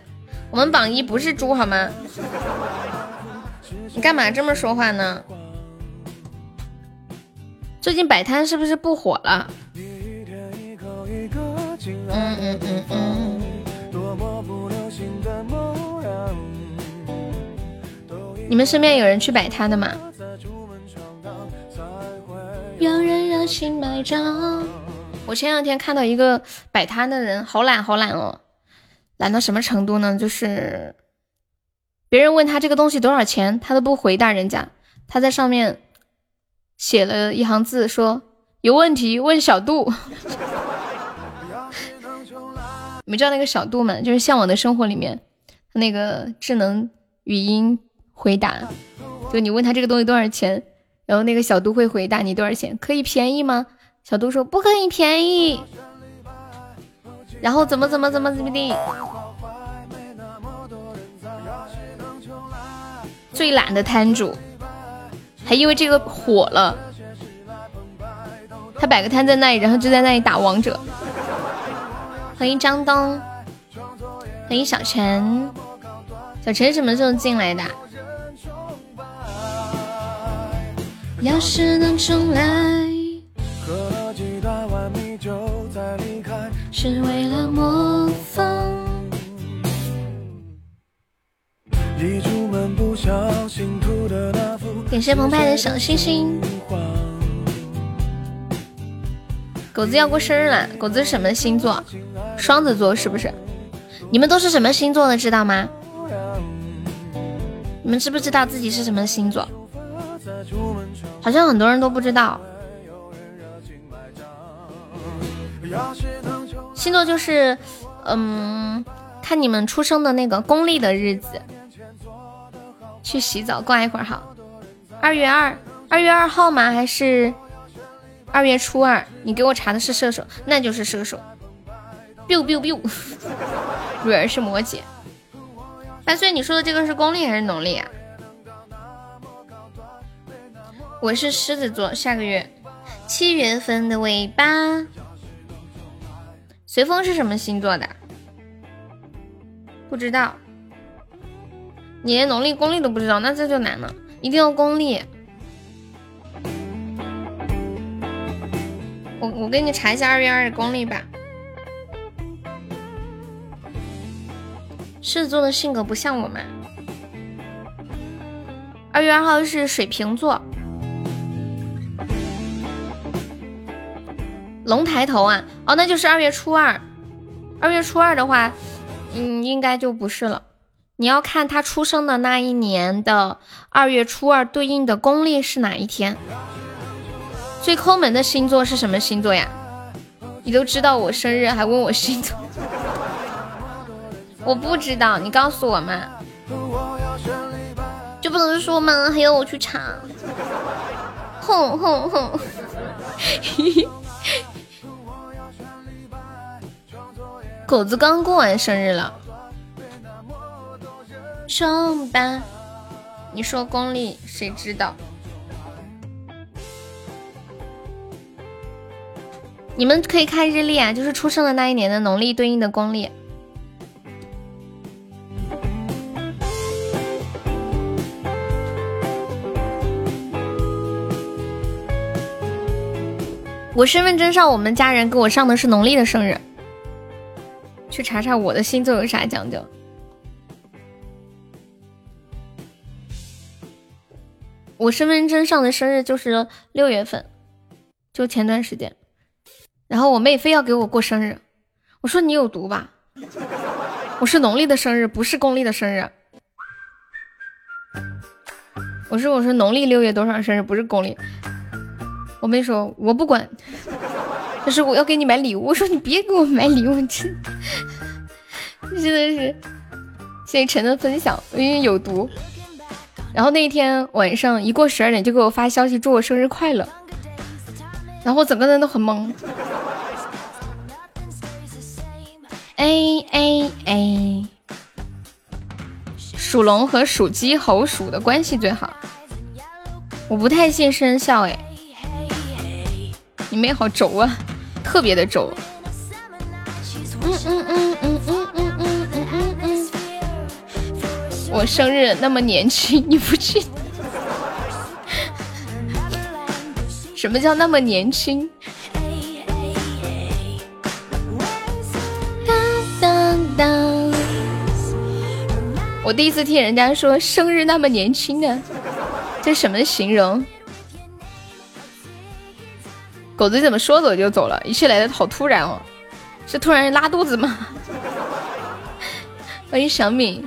Speaker 1: 我们榜一不是猪好吗？你干嘛这么说话呢？最近摆摊是不是不火了？嗯嗯嗯嗯。你们身边有人去摆摊的吗？有人热情买账。我前两天看到一个摆摊的人，好懒好懒哦，懒到什么程度呢？就是别人问他这个东西多少钱，他都不回答人家，他在上面写了一行字，说有问题问小度。你们知道那个小度吗？就是《向往的生活》里面那个智能语音回答，就你问他这个东西多少钱，然后那个小度会回答你多少钱，可以便宜吗？小度说不可以便宜，然后怎么怎么怎么怎么地，最懒的摊主，还因为这个火了，他摆个摊在那里，然后就在那里打王者。欢迎张东，欢迎小陈，小陈什么时候进来的？要是能重来，是为了模仿。感谢澎湃的小星星。狗子要过生日了，狗子是什么星座？双子座是不是？你们都是什么星座的？知道吗？你们知不知道自己是什么星座？好像很多人都不知道。星座就是，嗯，看你们出生的那个公历的日子。去洗澡，挂一会儿好。二月二，二月二号吗？还是？二月初二，你给我查的是射手，那就是射手。biu biu biu，蕊儿是摩羯。八岁，你说的这个是公历还是农历啊？我是狮子座，下个月七月份的尾巴。随风是什么星座的？不知道。你连农历、公历都不知道，那这就难了，一定要公历。我我给你查一下二月二的公历吧。狮子座的性格不像我们。二月二号是水瓶座。龙抬头啊，哦，那就是二月初二。二月初二的话，嗯，应该就不是了。你要看他出生的那一年的二月初二对应的公历是哪一天。最抠门的星座是什么星座呀？你都知道我生日还问我星座，我不知道，你告诉我嘛。就不能说吗？还要我去查？哼 哼哼！狗子刚过完生日了，上班。你说公历，谁知道？你们可以看日历啊，就是出生的那一年的农历对应的公历。我身份证上我们家人给我上的是农历的生日，去查查我的星座有啥讲究。我身份证上的生日就是六月份，就前段时间。然后我妹非要给我过生日，我说你有毒吧，我是农历的生日，不是公历的生日。我说我说农历六月多少生日，不是公历。我妹说我不管，但是我要给你买礼物。我说你别给我买礼物，真 真的是谢谢陈的分享，因为有毒。然后那一天晚上一过十二点就给我发消息祝我生日快乐。然后我整个人都很懵。A A A，属龙和属鸡、猴鼠的关系最好。我不太信生肖哎。你妹好轴啊，特别的轴。嗯嗯嗯嗯嗯嗯嗯嗯嗯。我生日那么年轻，你不去？什么叫那么年轻？我第一次听人家说生日那么年轻的，这什么形容？狗子怎么说走就走了？一切来的好突然哦，是突然拉肚子吗？欢迎小敏。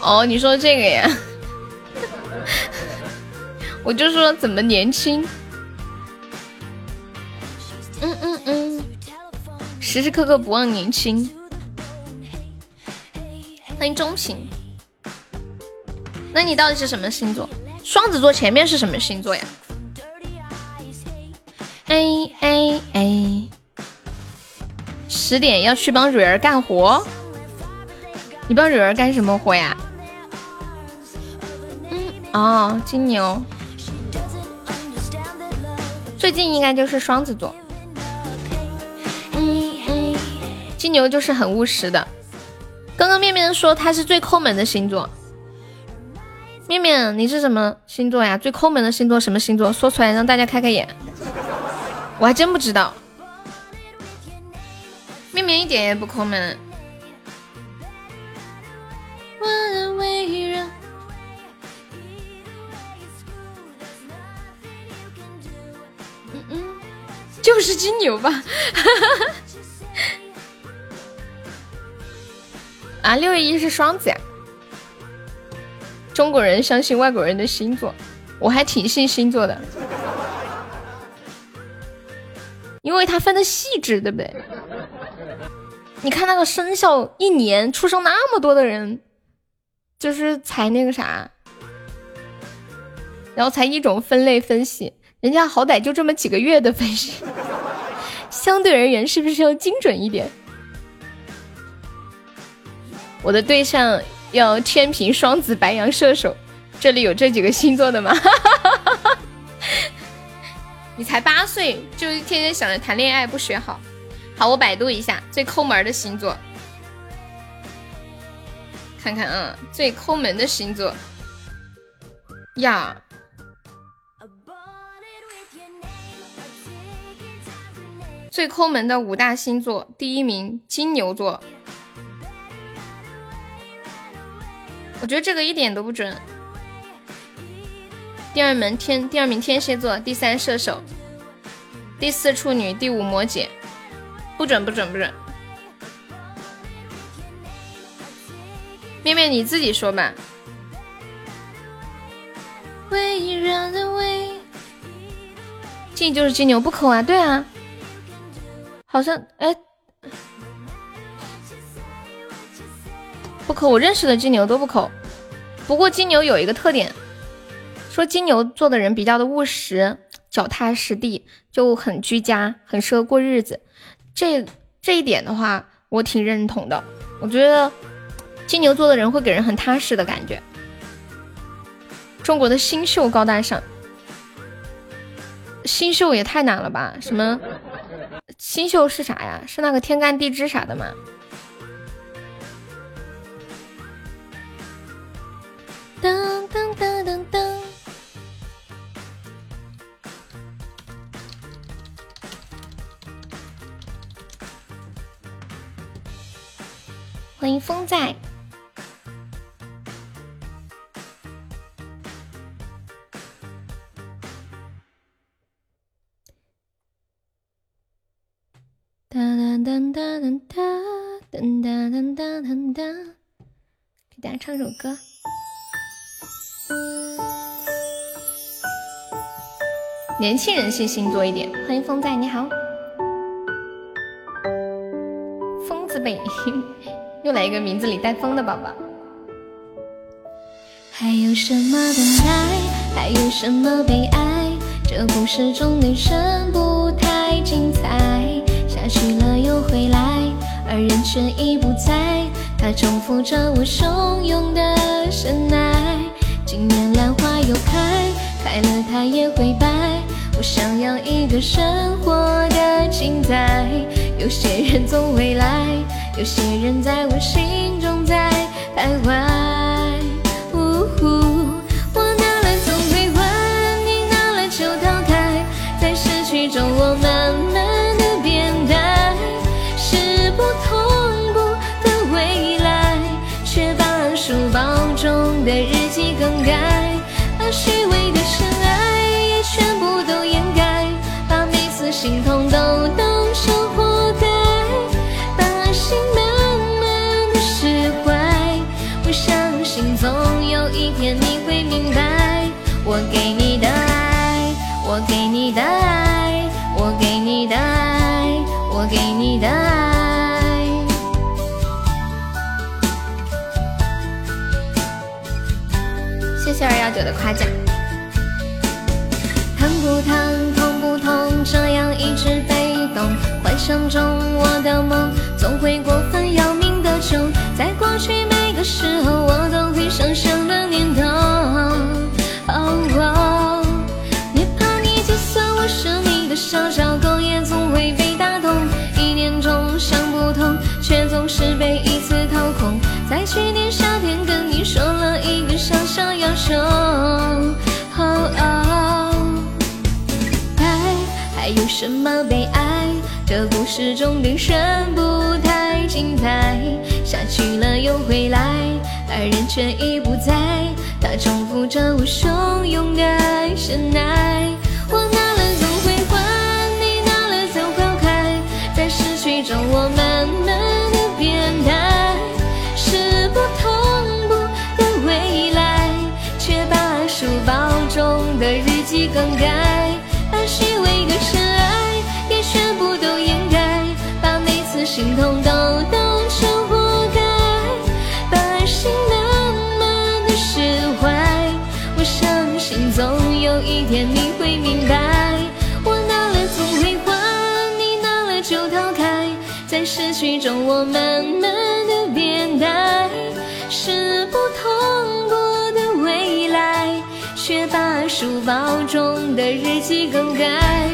Speaker 1: 哦，你说这个呀？我就说怎么年轻？嗯嗯嗯，时时刻刻不忘年轻。欢迎钟情。那你到底是什么星座？双子座前面是什么星座呀？哎哎哎！十点要去帮蕊儿干活，你帮蕊儿干什么活呀？嗯，哦，金牛，最近应该就是双子座。金牛就是很务实的。刚刚面面说他是最抠门的星座，面面你是什么星座呀？最抠门的星座什么星座？说出来让大家开开眼。我还真不知道。面面一点也不抠门。嗯嗯，就是金牛吧？啊，六月一是双子呀。中国人相信外国人的星座，我还挺信星座的，因为它分的细致，对不对？你看那个生肖，一年出生那么多的人，就是才那个啥，然后才一种分类分析，人家好歹就这么几个月的分析，相对而言是不是要精准一点？我的对象要天平、双子、白羊、射手，这里有这几个星座的吗？你才八岁，就天天想着谈恋爱，不学好。好，我百度一下最抠门的星座，看看啊，最抠门的星座。呀，最抠门的五大星座，第一名金牛座，我觉得这个一点都不准。第二名天，第二名天蝎座，第三射手，第四处女，第五摩羯。不准不准不准！面面你自己说吧。唯一让人为金就是金牛不抠啊，对啊，好像哎抠，我认识的金牛都不抠。不过金牛有一个特点，说金牛座的人比较的务实、脚踏实地，就很居家，很适合过日子。这这一点的话，我挺认同的。我觉得金牛座的人会给人很踏实的感觉。中国的新秀高大上，新秀也太难了吧？什么新秀是啥呀？是那个天干地支啥的吗？噔噔噔噔噔。欢迎风在。哒哒哒哒哒哒哒哒哒哒哒，给大家唱首歌。年轻人信心多一点。欢迎风在，你好，疯子辈。又来一个名字里带“风”的宝宝。还有什么等待？还有什么悲哀？这故事中女生不太精彩。下去了又回来，而人却已不在。他重复着我汹涌的深爱。今年兰花又开，开了它也会败。我想要一个生活的精彩。有些人总会来，有些人在我心中在徘徊。心痛都当成活该，把心慢慢的释怀。我相信总有一天你会明白，我给你的爱，我给你的爱，我给你的爱，我给你的爱。谢谢二幺九的夸奖。疼不疼，痛，这样一直被动。幻想中我的梦总会过分要命的重，在过去每个时候我都会想象的念头。什么悲哀？这故事中的人不太精彩，下去了又回来，而人却已不在。他重复着我汹涌的深爱，心痛都当成活该，把心慢慢的释怀。我相信总有一天你会明白，我拿了总会还，你拿了就逃开，在失去中我慢慢的变淡，是不同步的未来，却把书包中的日记更改，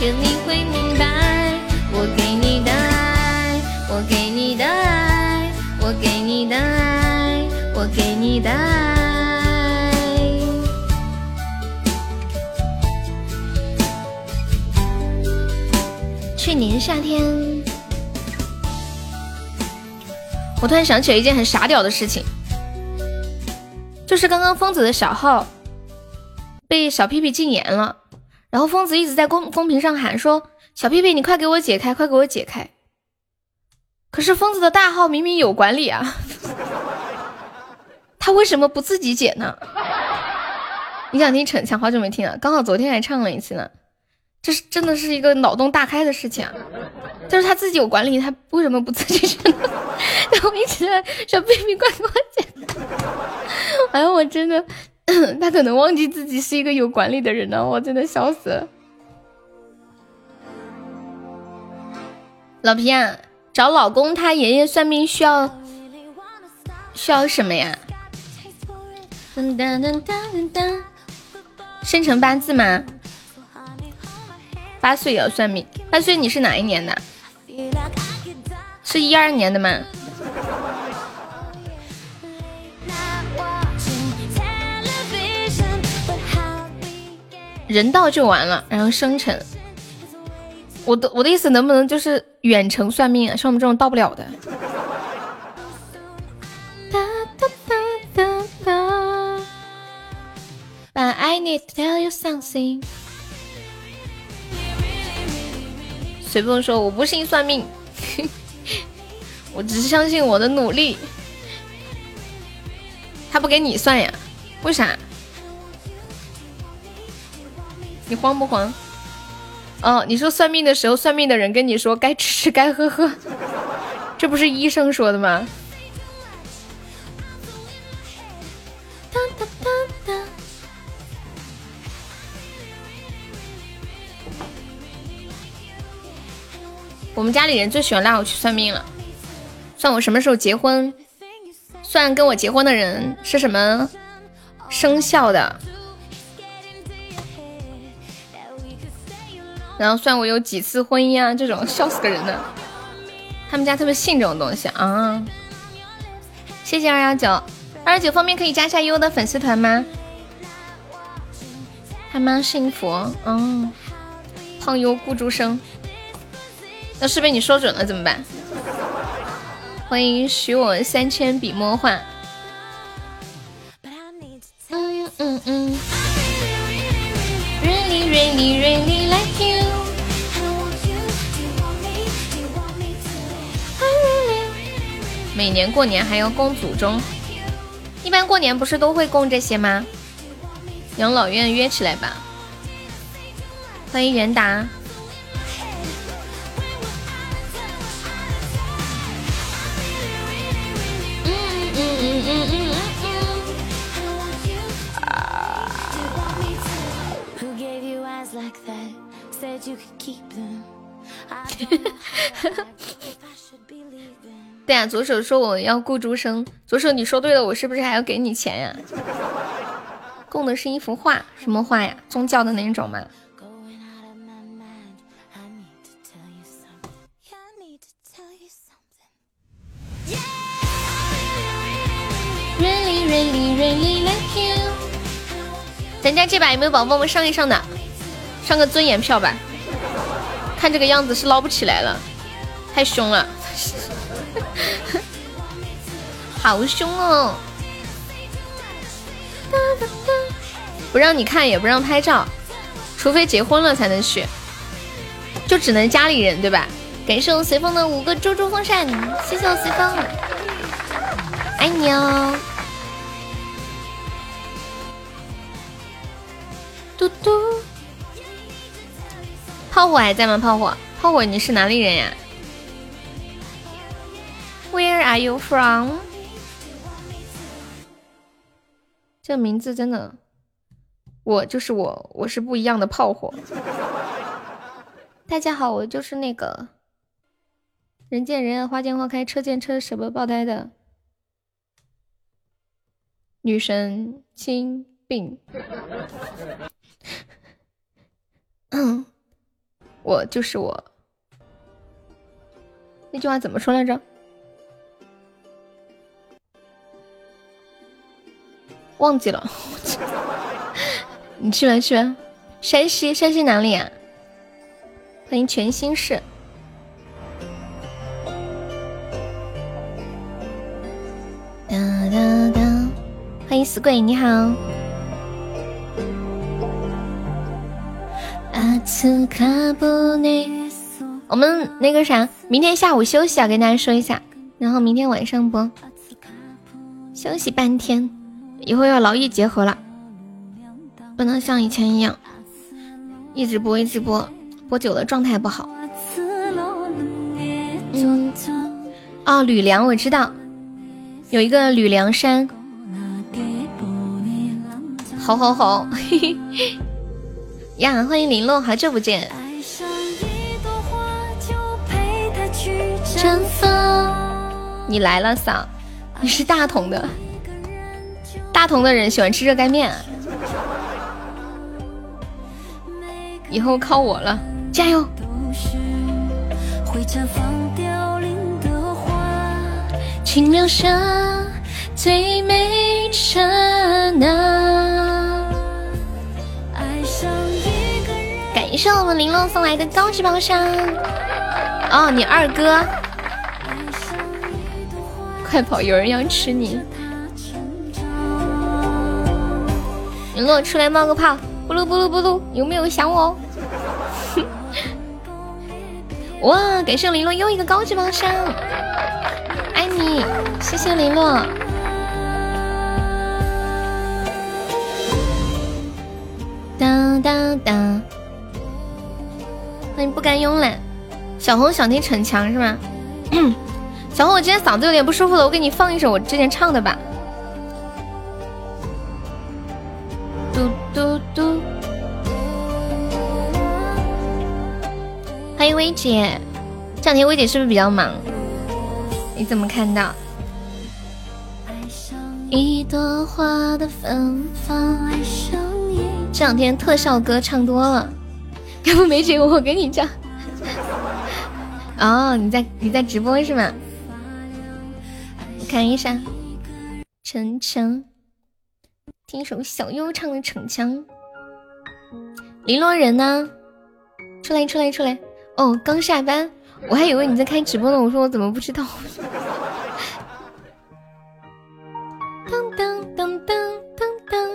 Speaker 1: 有一天你会明白，我给你的爱，我给你的爱，我给你的爱，我给你的爱。去年夏天，我突然想起了一件很傻屌的事情，就是刚刚疯子的小号被小屁屁禁言了，然后疯子一直在公公屏上喊说：“小屁屁，你快给我解开，快给我解开。”可是疯子的大号明明有管理啊，他为什么不自己解呢？你想听逞强？好久没听了，刚好昨天还唱了一次呢。这是真的是一个脑洞大开的事情啊！就是他自己有管理，他为什么不自己解呢？然后一直在小屁屁快给我解。哎呀，我真的，他可能忘记自己是一个有管理的人呢，我真的笑死了。老皮啊，找老公他爷爷算命需要需要什么呀？生辰八字吗？八岁也要算命？八岁你是哪一年的？是一二年的吗？人到就完了，然后生辰。我的我的意思，能不能就是远程算命啊？像我们这种到不了的。哒哒哒哒哒。But I need to tell you something。随风说：“我不信算命，我只是相信我的努力。”他不给你算呀？为啥？你慌不慌？哦，你说算命的时候，算命的人跟你说该吃吃该喝喝，这不是医生说的吗？我们家里人最喜欢拉我去算命了，算我什么时候结婚，算跟我结婚的人是什么生肖的，然后算我有几次婚姻啊，这种笑死个人的。他们家特别信这种东西啊。谢谢二幺九，二幺九方便可以加一下优的粉丝团吗？还蛮幸福，嗯。胖优顾诸生，要是被你说准了怎么办？欢迎许我三千笔墨画。嗯嗯嗯。Really really like you。每年过年还要供祖宗，一般过年不是都会供这些吗？养老院约起来吧。欢迎元达。嗯嗯嗯嗯嗯 对啊，左手说我要顾诸生，左手你说对了，我是不是还要给你钱呀？供的是一幅画，什么画呀？宗教的那种吗？Really, really, really like you。咱家这把有没有宝宝们上一上的？上个尊严票吧。看这个样子是捞不起来了，太凶了，好凶哦！不让你看，也不让拍照，除非结婚了才能去，就只能家里人对吧？感谢我随风的五个猪猪风扇，谢谢我随风，爱你哦。嘟嘟，炮火还在吗？炮火，炮火，你是哪里人呀？Where are you from？这名字真的，我就是我，我是不一样的炮火。大家好，我就是那个人见人爱、花见花开、车见车舍不得爆胎的女神亲病。嗯，我就是我。那句话怎么说来着？忘记了。你去吧去吧，山西山西哪里啊？欢迎全新市。哒哒哒，欢迎死鬼，你好。我们那个啥，明天下午休息啊，跟大家说一下，然后明天晚上播，休息半天，以后要劳逸结合了，不能像以前一样一直播一直播，播久了状态不好。嗯，哦，吕梁我知道，有一个吕梁山，好好好，嘿嘿。呀，欢迎林洛，好久不见。你来了，嫂，你是大同的，大同的人喜欢吃热干面，以后靠我了，加油。请留下最美刹那。感谢我们玲珑送来的高级宝箱。哦，你二哥，快跑，有人要吃你。玲珑出来冒个泡，布噜布噜布噜，有没有想我？哇，感谢玲珑又一个高级宝箱，爱你，谢谢玲珑。当当当。那你不甘慵懒，小红想听逞强是吗？小红，我今天嗓子有点不舒服了，我给你放一首我之前唱的吧。嘟嘟嘟，欢迎薇姐，这两天薇姐是不是比较忙？你怎么看到？一朵花的芬芳。这两天特效歌唱多了，要不没结果我给你唱。哦，你在你在直播是吗？我看一下，城墙，听一首小优唱的《逞强》。绫罗人呢？出来出来出来！哦，刚下班，我还以为你在开直播呢。我说我怎么不知道？当当当当当当！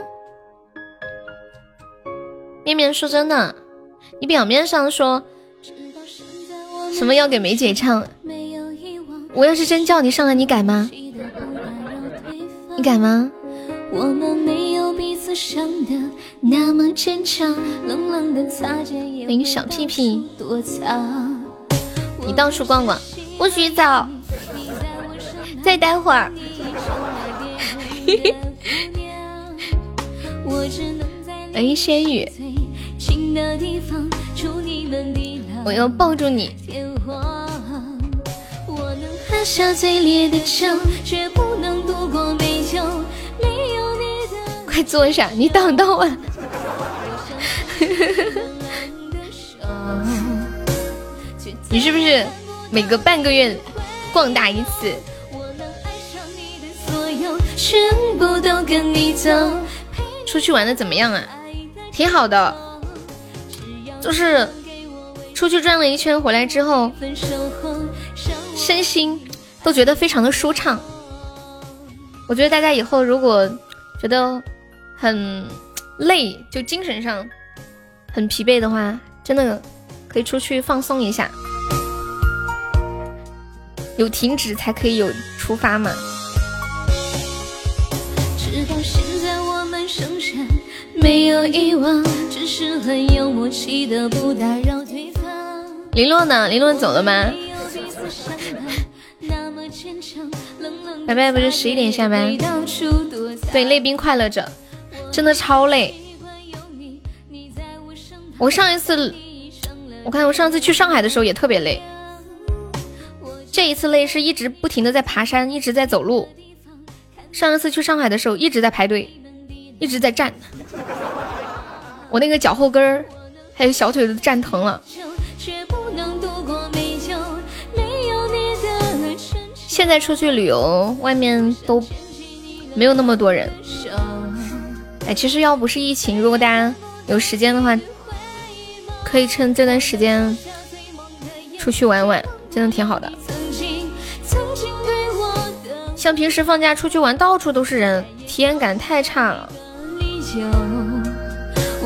Speaker 1: 面面说真的，你表面上说什么要给梅姐唱，我要是真叫你上来，你敢吗？你敢吗？我们没有彼此想的那么坚强，冷冷的擦肩而过。那个小屁屁，你到处逛逛，不许走，再待会儿。哎，仙雨，我要抱住你。喝下最烈的酒，却不能度过美酒。快坐下，你挡到我。你是不是每隔半个月逛大一次？出去玩的怎么样啊？挺好的，就是出去转了一圈回来之后，身心都觉得非常的舒畅。我觉得大家以后如果觉得很累，就精神上很疲惫的话，真的可以出去放松一下。有停止才可以有出发嘛。
Speaker 3: 直到现在，我们剩下没有遗忘
Speaker 1: 林洛呢？林洛走了吗？拜拜，不是十一点下班？对，累并快乐着。真的超累，我上一次，我看我上次去上海的时候也特别累，这一次累是一直不停的在爬山，一直在走路。上一次去上海的时候一直在排队，一直在站，我那个脚后跟儿还有小腿都站疼了。现在出去旅游，外面都没有那么多人。哎，其实要不是疫情，如果大家有时间的话，可以趁这段时间出去玩玩，真的挺好的。像平时放假出去玩，到处都是人，体验感太差了。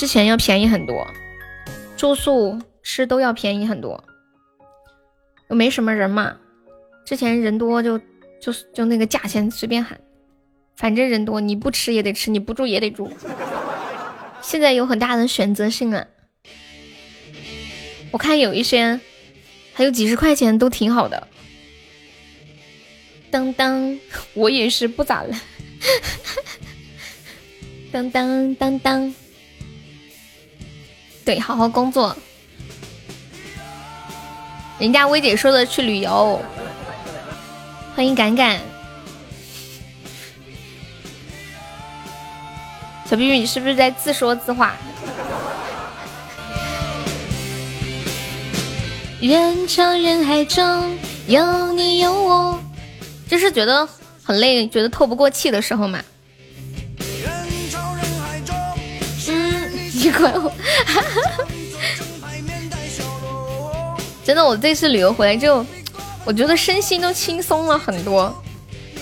Speaker 1: 之前要便宜很多，住宿吃都要便宜很多。又没什么人嘛，之前人多就就就那个价钱随便喊，反正人多你不吃也得吃，你不住也得住。现在有很大的选择性啊，我看有一些还有几十块钱都挺好的。当当，我也是不咋了。当当当当，对，好好工作。人家薇姐说的去旅游，欢迎敢敢。小碧玉，你是不是在自说自话？人潮人海中有你有我。就是觉得很累，觉得透不过气的时候嘛。你管我。真的，我这次旅游回来就，我觉得身心都轻松了很多，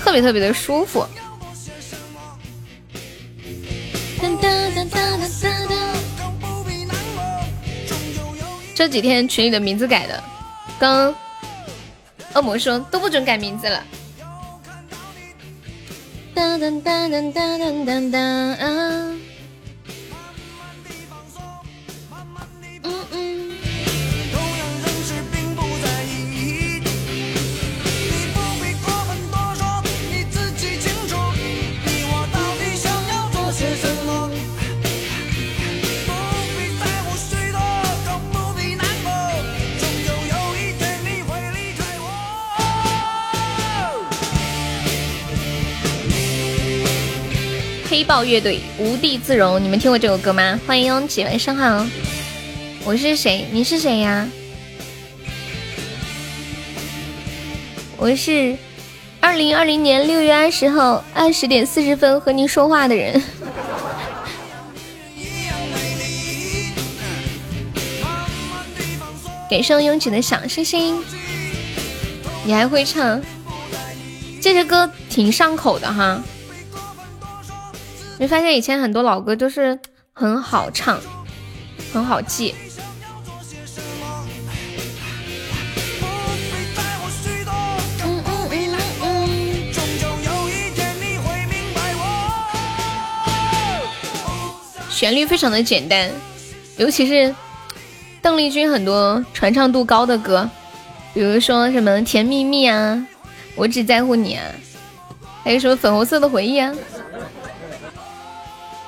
Speaker 1: 特别特别的舒服。这几天群里的名字改的，刚。恶魔说都不准改名字了。当当当当当当当黑豹乐队无地自容，你们听过这首歌吗？欢迎拥挤，晚上好。我是谁？你是谁呀？我是二零二零年六月二十号二十点四十分和您说话的人。给上拥挤的小星星。你还会唱？这些歌挺上口的哈。没发现以前很多老歌都是很好唱，很好记。嗯嗯嗯嗯
Speaker 2: 终究有一天你会明白我。
Speaker 1: 旋律非常的简单，尤其是邓丽君很多传唱度高的歌，比如说什么《甜蜜蜜》啊，《我只在乎你》啊，还有什么《粉红色的回忆》啊，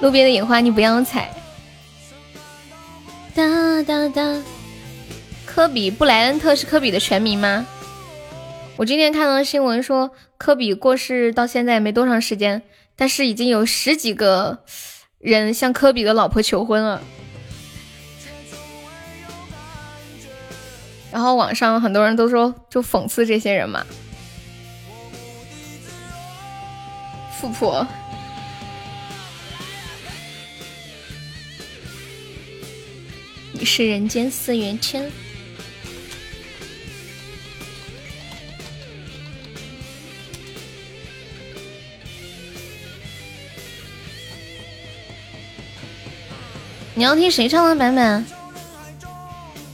Speaker 1: 路边的野花你不要采。哒哒哒，科比布莱恩特是科比的全名吗？我今天看到新闻说，科比过世到现在没多长时间，但是已经有十几个人向科比的老婆求婚了。然后网上很多人都说，就讽刺这些人嘛，富婆。是人间四月天。你要听谁唱的版本？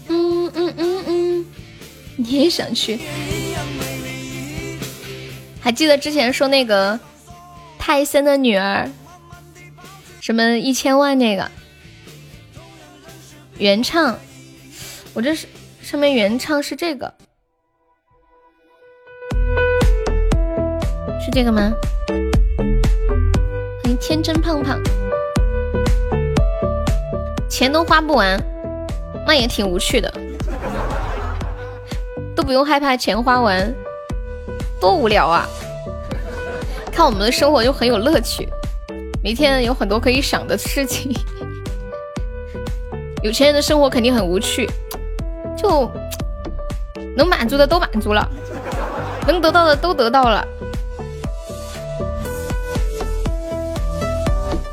Speaker 1: 嗯嗯嗯嗯，你也想去？还记得之前说那个泰森的女儿，什么一千万那个原唱？我这是上面原唱是这个，是这个吗？欢迎天真胖胖。钱都花不完，那也挺无趣的，都不用害怕钱花完，多无聊啊！看我们的生活就很有乐趣，每天有很多可以想的事情。有钱人的生活肯定很无趣，就能满足的都满足了，能得到的都得到了。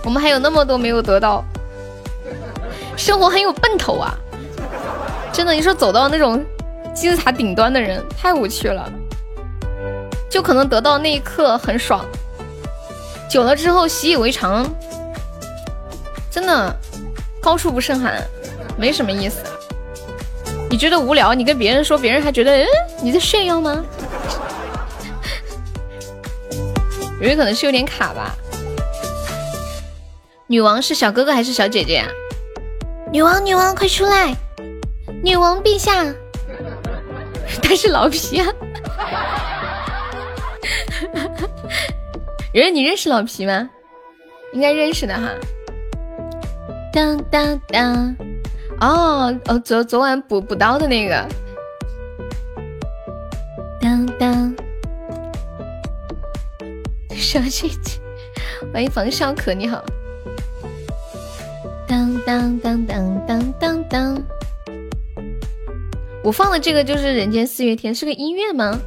Speaker 1: 我们还有那么多没有得到。生活很有奔头啊！真的，你说走到那种金字塔顶端的人太无趣了，就可能得到那一刻很爽，久了之后习以为常，真的高处不胜寒，没什么意思。你觉得无聊，你跟别人说，别人还觉得嗯你在炫耀吗？有人可能是有点卡吧。女王是小哥哥还是小姐姐呀、女王，女王，快出来！女王陛下，他是老皮啊！圆圆，你认识老皮吗？应该认识的哈。当当当，哦哦，昨昨晚补补刀的那个。当当，小姐姐，欢迎冯少可，你好。当当当当当当当，我放的这个就是《人间四月天》，是个音乐吗？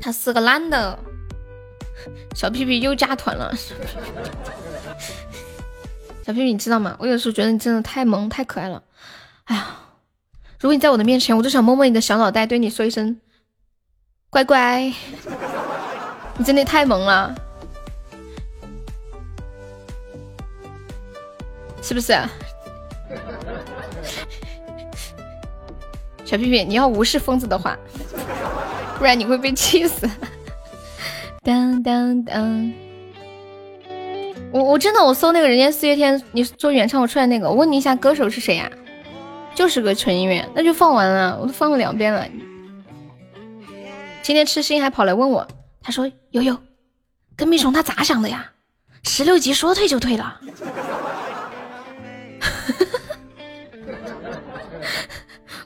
Speaker 1: 他是个男的，小屁屁又加团了。小屁屁，你知道吗？我有时候觉得你真的太萌太可爱了。哎呀，如果你在我的面前，我就想摸摸你的小脑袋，对你说一声乖乖。你真的太萌了，是不是？小屁屁，你要无视疯子的话，不然你会被气死。当当当！我我真的我搜那个人间四月天，你做原唱我出来那个，我问你一下歌手是谁呀、就是个纯音乐，那就放完了，我都放了两遍了。今天痴心还跑来问我，他说悠悠，跟蜜虫他咋想的呀？十六级说退就退了。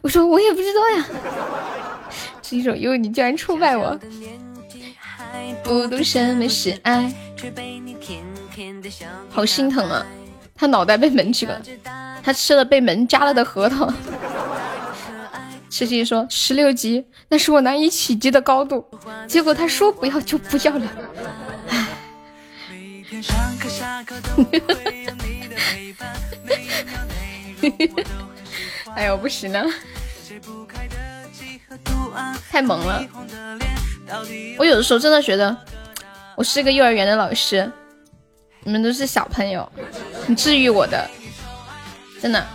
Speaker 1: 我说我也不知道呀，是一首忧，你居然出卖我，不懂什么是爱，好心疼啊！他脑袋被门挤了，他吃了被门夹了的核桃。吃鸡说十六级，那是我难以企及的高度，结果他说不要就不要了，哎呦不行了，太萌了！我有的时候真的觉得，我是一个幼儿园的老师，你们都是小朋友，很治愈我的，真的。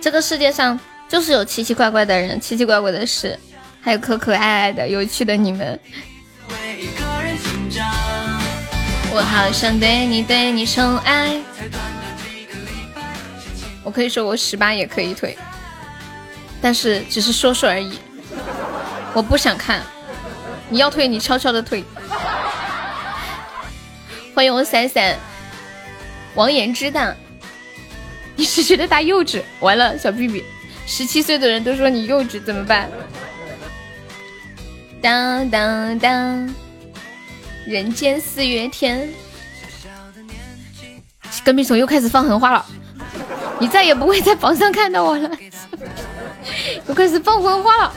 Speaker 1: 这个世界上就是有奇奇怪怪的人，奇奇怪怪的事，还有可可爱爱的、有趣的你们。我好想对你对你宠爱。我可以说我十八也可以退，但是只是说说而已。我不想看，你要退你悄悄的退。欢迎我闪闪，王言之的。你是觉得他幼稚？完了，小屁屁，十七岁的人都说你幼稚，怎么办？当当当，人间四月天，跟屁虫又开始放狠话了，你再也不会在榜上看到我了，又开始放狠话了，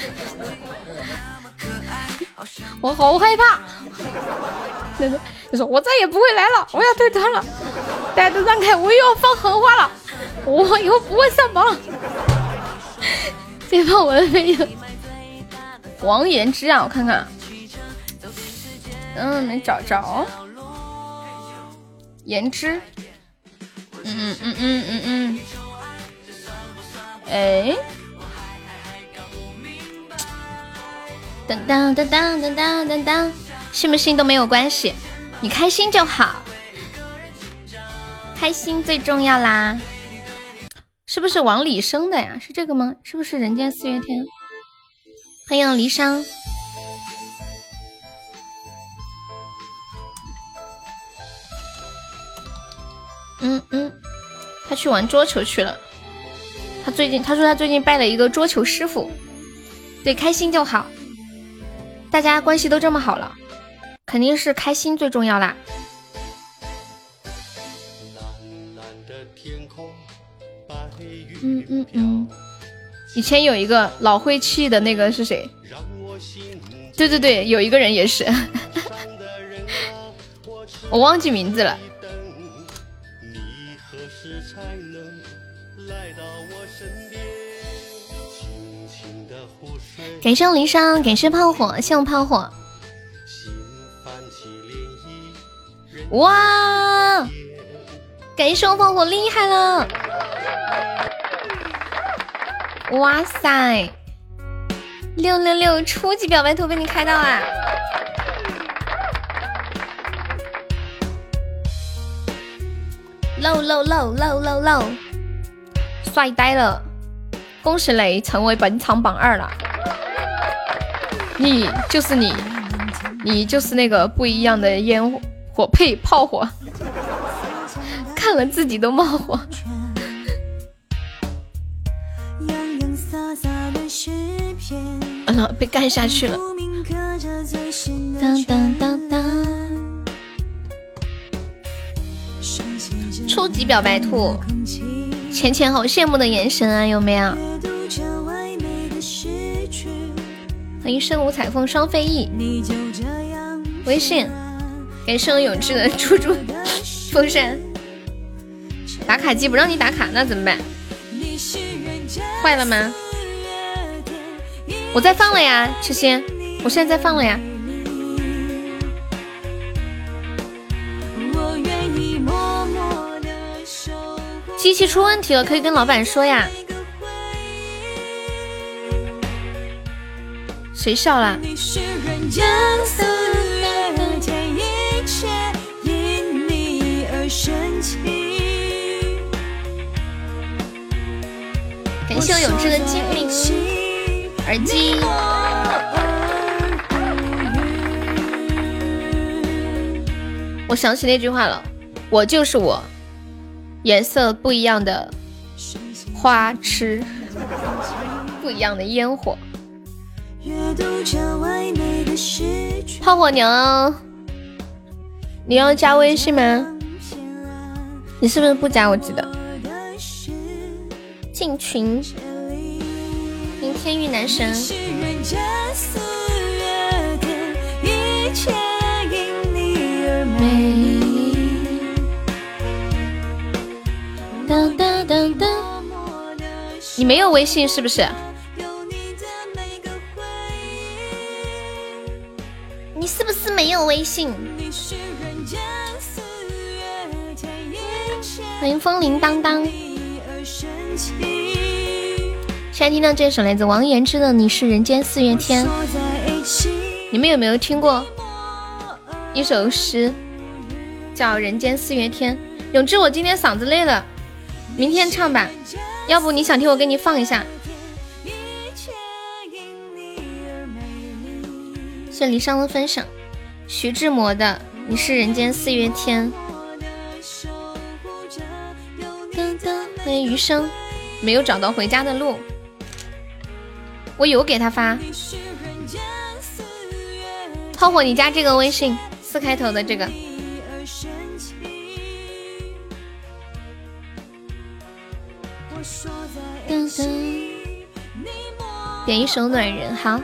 Speaker 1: 我好害怕。你说我再也不会来了，我要退团了。大家都让开，我又要放狠话了，我以后不会上榜了。别放我的飞友，王言之啊，我看看，嗯，没找着。言之，嗯嗯嗯嗯嗯嗯，哎，当当当当当当当当，信不信都没有关系，你开心就好。开心最重要啦，是不是往里升的呀？是这个吗？是不是人间四月天？欢迎离殇。嗯嗯，他去玩桌球去了。他最近他说他最近拜了一个桌球师傅。对，开心就好。大家关系都这么好了，肯定是开心最重要啦。嗯嗯嗯，以前有一个老晦气的那个是谁？对对对，有一个人也是，我忘记名字了。感谢我离殇，感谢炮火，谢我炮火。哇！感谢我炮火厉害了！哇塞！六六六初级表白图被你开到啊！漏漏漏漏漏漏，帅呆了！恭喜雷成为本场榜二了！你就是你，你就是那个不一样的烟火呸炮火，看了自己都冒火。完了，被干下去了。当当当当，初级表白兔，浅浅好羡慕的眼神啊，有没有？欢迎身无彩凤双飞翼，微信，感谢我永志的猪猪风扇，打卡机不让你打卡，那怎么办？坏了吗？我在放了呀，痴心，我现在在放了呀。机器出问题了，可以跟老板说呀。谁笑啦？
Speaker 3: 你是人间四月天，一切因你而升起。
Speaker 1: 感谢我永志的精灵耳机。我想起那句话了，我就是我，颜色不一样的花痴，不一样的烟火。
Speaker 3: 阅读着唯美的诗句
Speaker 1: 炮火娘，你要加微信吗？你是不是不加？我记得进群，明天遇男神。
Speaker 3: 你
Speaker 1: 没有微信是不是？是不是没有微信？
Speaker 3: 你是人间四月天，一切
Speaker 1: 欢迎风铃当当。现在听到这首来自王源之的《你是人间四月天》，你们有没有听过一首诗，叫《人间四月天》？永志，我今天嗓子累了，明天唱吧。要不你想听，我给你放一下。
Speaker 3: 丽。
Speaker 1: 是离殇的分享，徐志摩的《你是人间四月天》。噔噔，欢迎余生，没有找到回家的路。我有给他发，炮火，你加这个微信，四开头的这个。噔噔，点一首《暖人》好。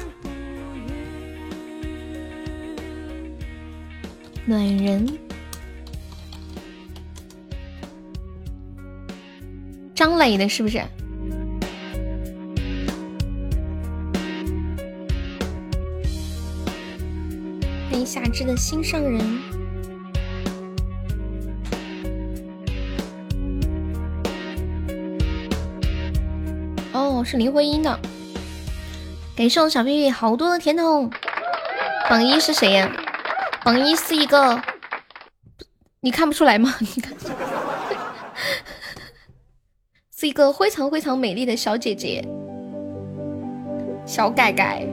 Speaker 1: 暖人，张磊的是不是？欢迎夏至的心上人。哦，是林徽因的。感谢我小屁屁好多的甜筒。榜一是谁呀？榜一是一个，你看不出来吗？你看，是一个非常非常美丽的小姐姐，小改改，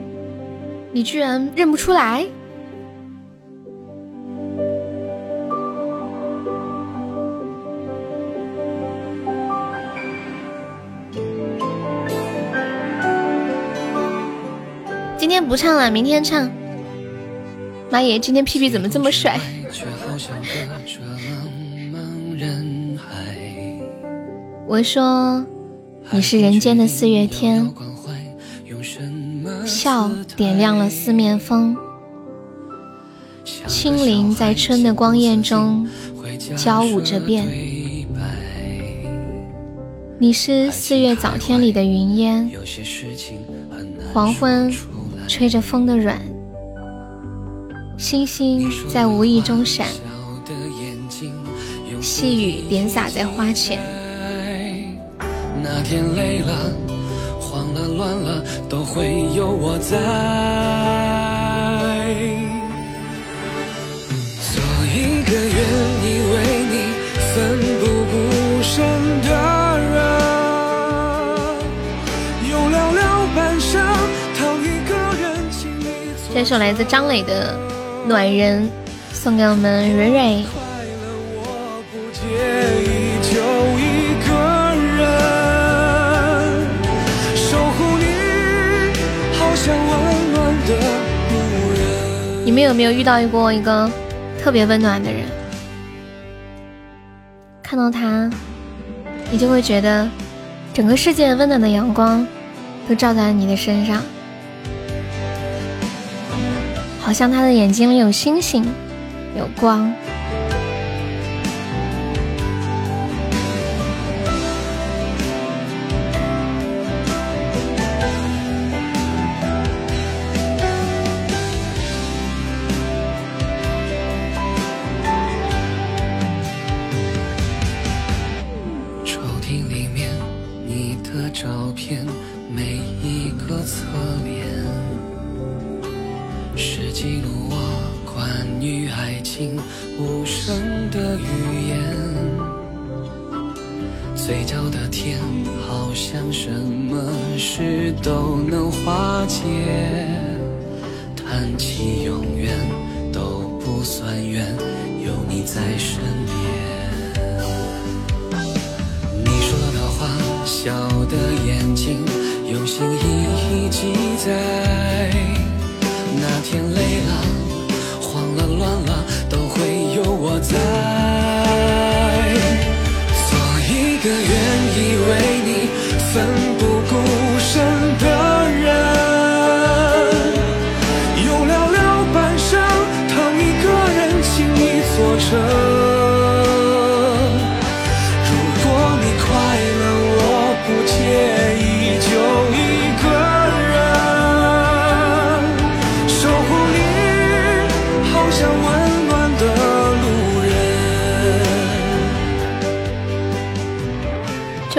Speaker 1: 你居然认不出来？今天不唱了，明天唱。妈耶，今天屁屁怎么这么帅？我说你是人间的四月天，笑点亮了四面风，轻灵在春的光艳中交舞着变。你是四月早天里的云烟，黄昏吹着风的软，星星在无意中闪，细雨点洒在花前。
Speaker 2: 那天累了、慌了、乱了，都会有我在。做一个愿意为你奋不顾身的人，用寥寥半生讨一个人情
Speaker 1: 这首来自张磊的《暖人》，送给我们蕊蕊。
Speaker 2: 你，好像温暖的牧人。
Speaker 1: 你们有没有遇到过一个特别温暖的人？看到他，你就会觉得整个世界温暖的阳光都照在了你的身上，好像他的眼睛里有星星，有光。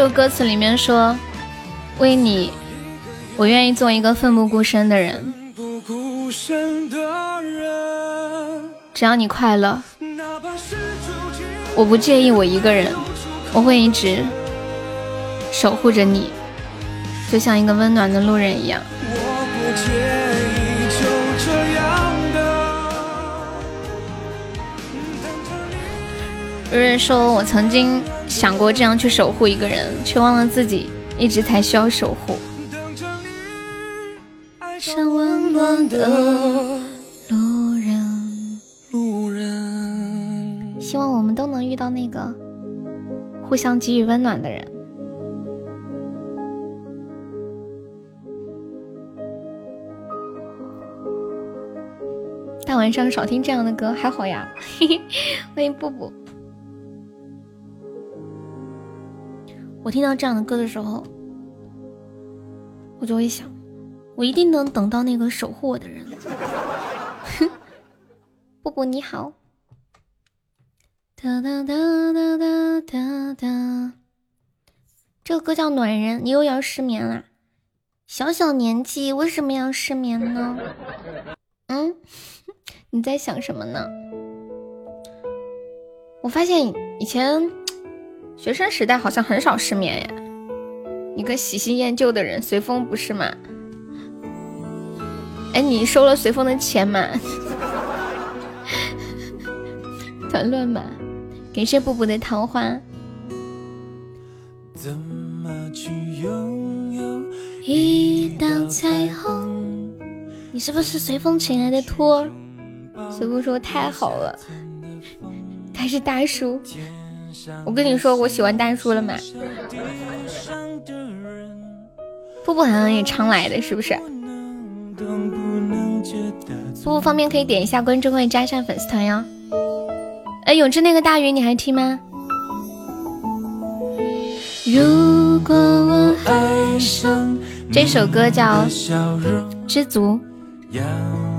Speaker 1: 歌词里面说：“为你，我愿意做一个奋不顾身的人，只要你快乐，我不介意我一个人，我会一直守护着你，就像一个温暖的路人一样。瑞瑞说：“我曾经想过这样去守护一个人，却忘了自己一直才需要守护。
Speaker 2: 上
Speaker 1: 温暖的路人，
Speaker 2: 路人。
Speaker 1: 希望我们都能遇到那个互相给予温暖的人。”大晚上少听这样的歌还好呀，嘿嘿，欢迎布布。我听到这样的歌的时候，我就会想，我一定能等到那个守护我的人。哼，布布你好。哒哒哒哒哒哒哒，这个歌叫《暖人》，你又要失眠啦？小小年纪为什么要失眠呢？嗯，你在想什么呢？我发现以前学生时代好像很少失眠呀。一个喜新厌旧的人，随风不是吗？哎，你收了随风的钱吗？团乱吗，感谢布布的桃花。
Speaker 2: 怎么去拥有
Speaker 1: 一道彩虹。你是不是随风请来的托？随风说太好了，他是大叔。我跟你说我喜欢大叔了嘛？布布好像也常来的，是不是？布布方便可以点一下关注或者加上粉丝团哟。哎，永志那个大鱼你还听吗？如果我爱上这首歌叫《知足》。
Speaker 2: 要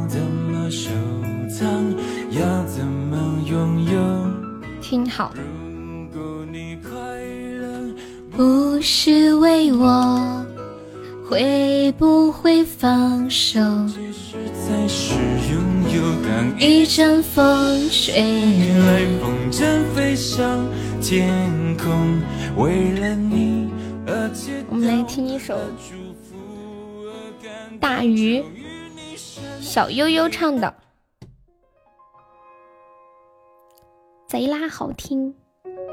Speaker 2: 怎么收藏？要怎么拥有？
Speaker 1: 听好。不是为我，会不会放手？
Speaker 2: 其实才是拥有。当
Speaker 1: 一阵风吹
Speaker 2: 来，风筝飞上天空，为了你而接
Speaker 1: 我们来听一首《大鱼》，小悠悠唱的，贼拉好听。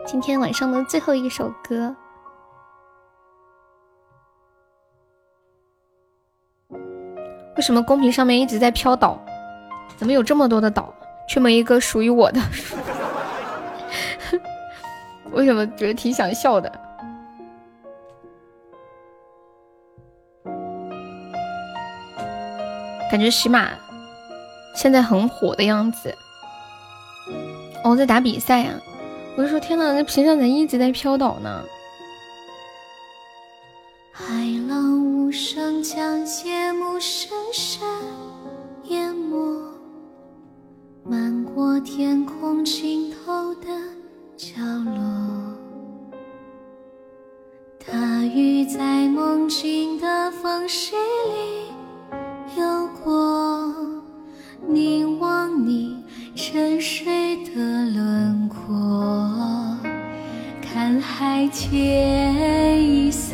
Speaker 1: 今天晚上的最后一首歌。为什么公屏上面一直在飘岛？怎么有这么多的岛，却没一个属于我的？为什么觉得挺想笑的？感觉喜马现在很火的样子。哦，在打比赛呀、我就说天呐，那屏上怎么一直在飘岛呢？海浪无声将夜幕深深淹没，漫过天空尽头的角落。大鱼在梦境的缝隙里游过，凝望你沉睡的轮廓。
Speaker 3: 看海天一色，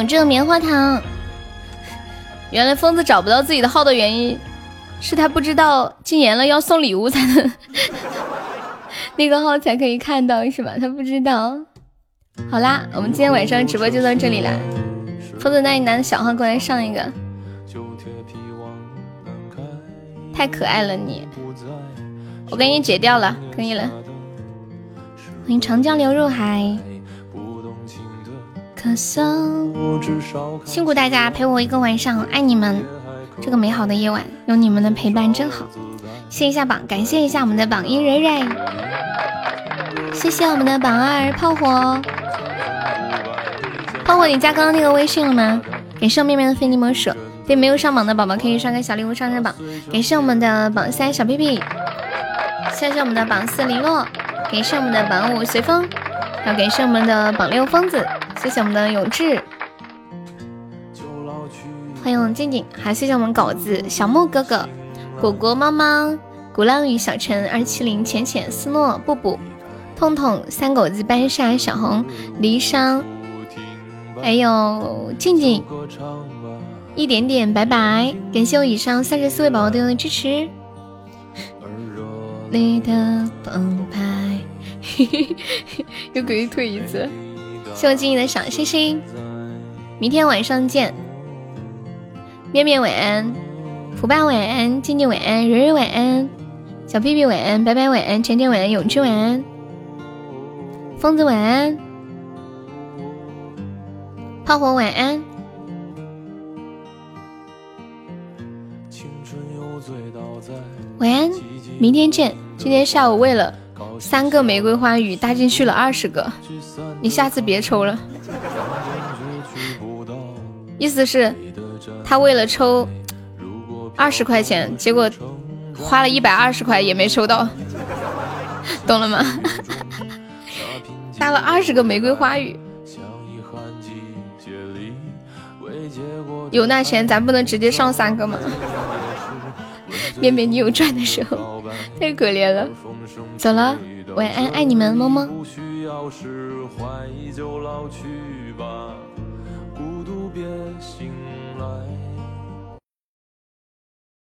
Speaker 1: 永志的棉花糖。原来疯子找不到自己的号的原因，是他不知道禁言了要送礼物才能 那个号才可以看到，是吧？他不知道。好啦，我们今天晚上直播就到这里啦。疯子，那你拿小号过来上一个，太可爱了你，我给你解掉了，可以了。欢迎长江流入海。可颂，辛苦大家陪我一个晚上，爱你们！这个美好的夜晚，有你们的陪伴真好。谢一下榜，感谢一下我们的榜一蕊蕊，谢谢我们的榜二炮火。炮火，你加刚刚那个微信了吗？感谢我面面的非你莫属。对没有上榜的宝宝，可以刷个小礼物上上榜。感谢我们的榜三小屁屁，谢谢我们的榜四零落，感谢我们的榜五随风，还有感谢我们的榜六疯子。谢谢我们的永志，欢迎静静，还谢谢我们狗子小木哥哥、果果猫猫、鼓浪屿小陈、二七零、浅浅、思诺、布布、痛痛、三狗子、班沙、小红、离殇，还有静静，一点点，拜拜！感谢我以上三十四位宝宝对我的支持。你的澎湃，又可以退一次。谢我静怡的小星星，明天晚上见。面面晚安，福爸晚安，静静晚安，蕊蕊晚安，小屁屁晚安，白白晚安，甜甜晚安，永志晚安，疯子晚安，炮火晚安。晚安，明天见。今天下午为了三个玫瑰花语搭进去了二十个。你下次别抽了，意思是，他为了抽二十块钱，结果花了一百二十块也没抽到，懂了吗？搭了二十个玫瑰花语，有那钱咱不能直接上三个吗？面面你有赚的时候，太可怜了。走了，晚安，爱你们，么么。
Speaker 2: 要释怀就老去吧，孤独别醒来。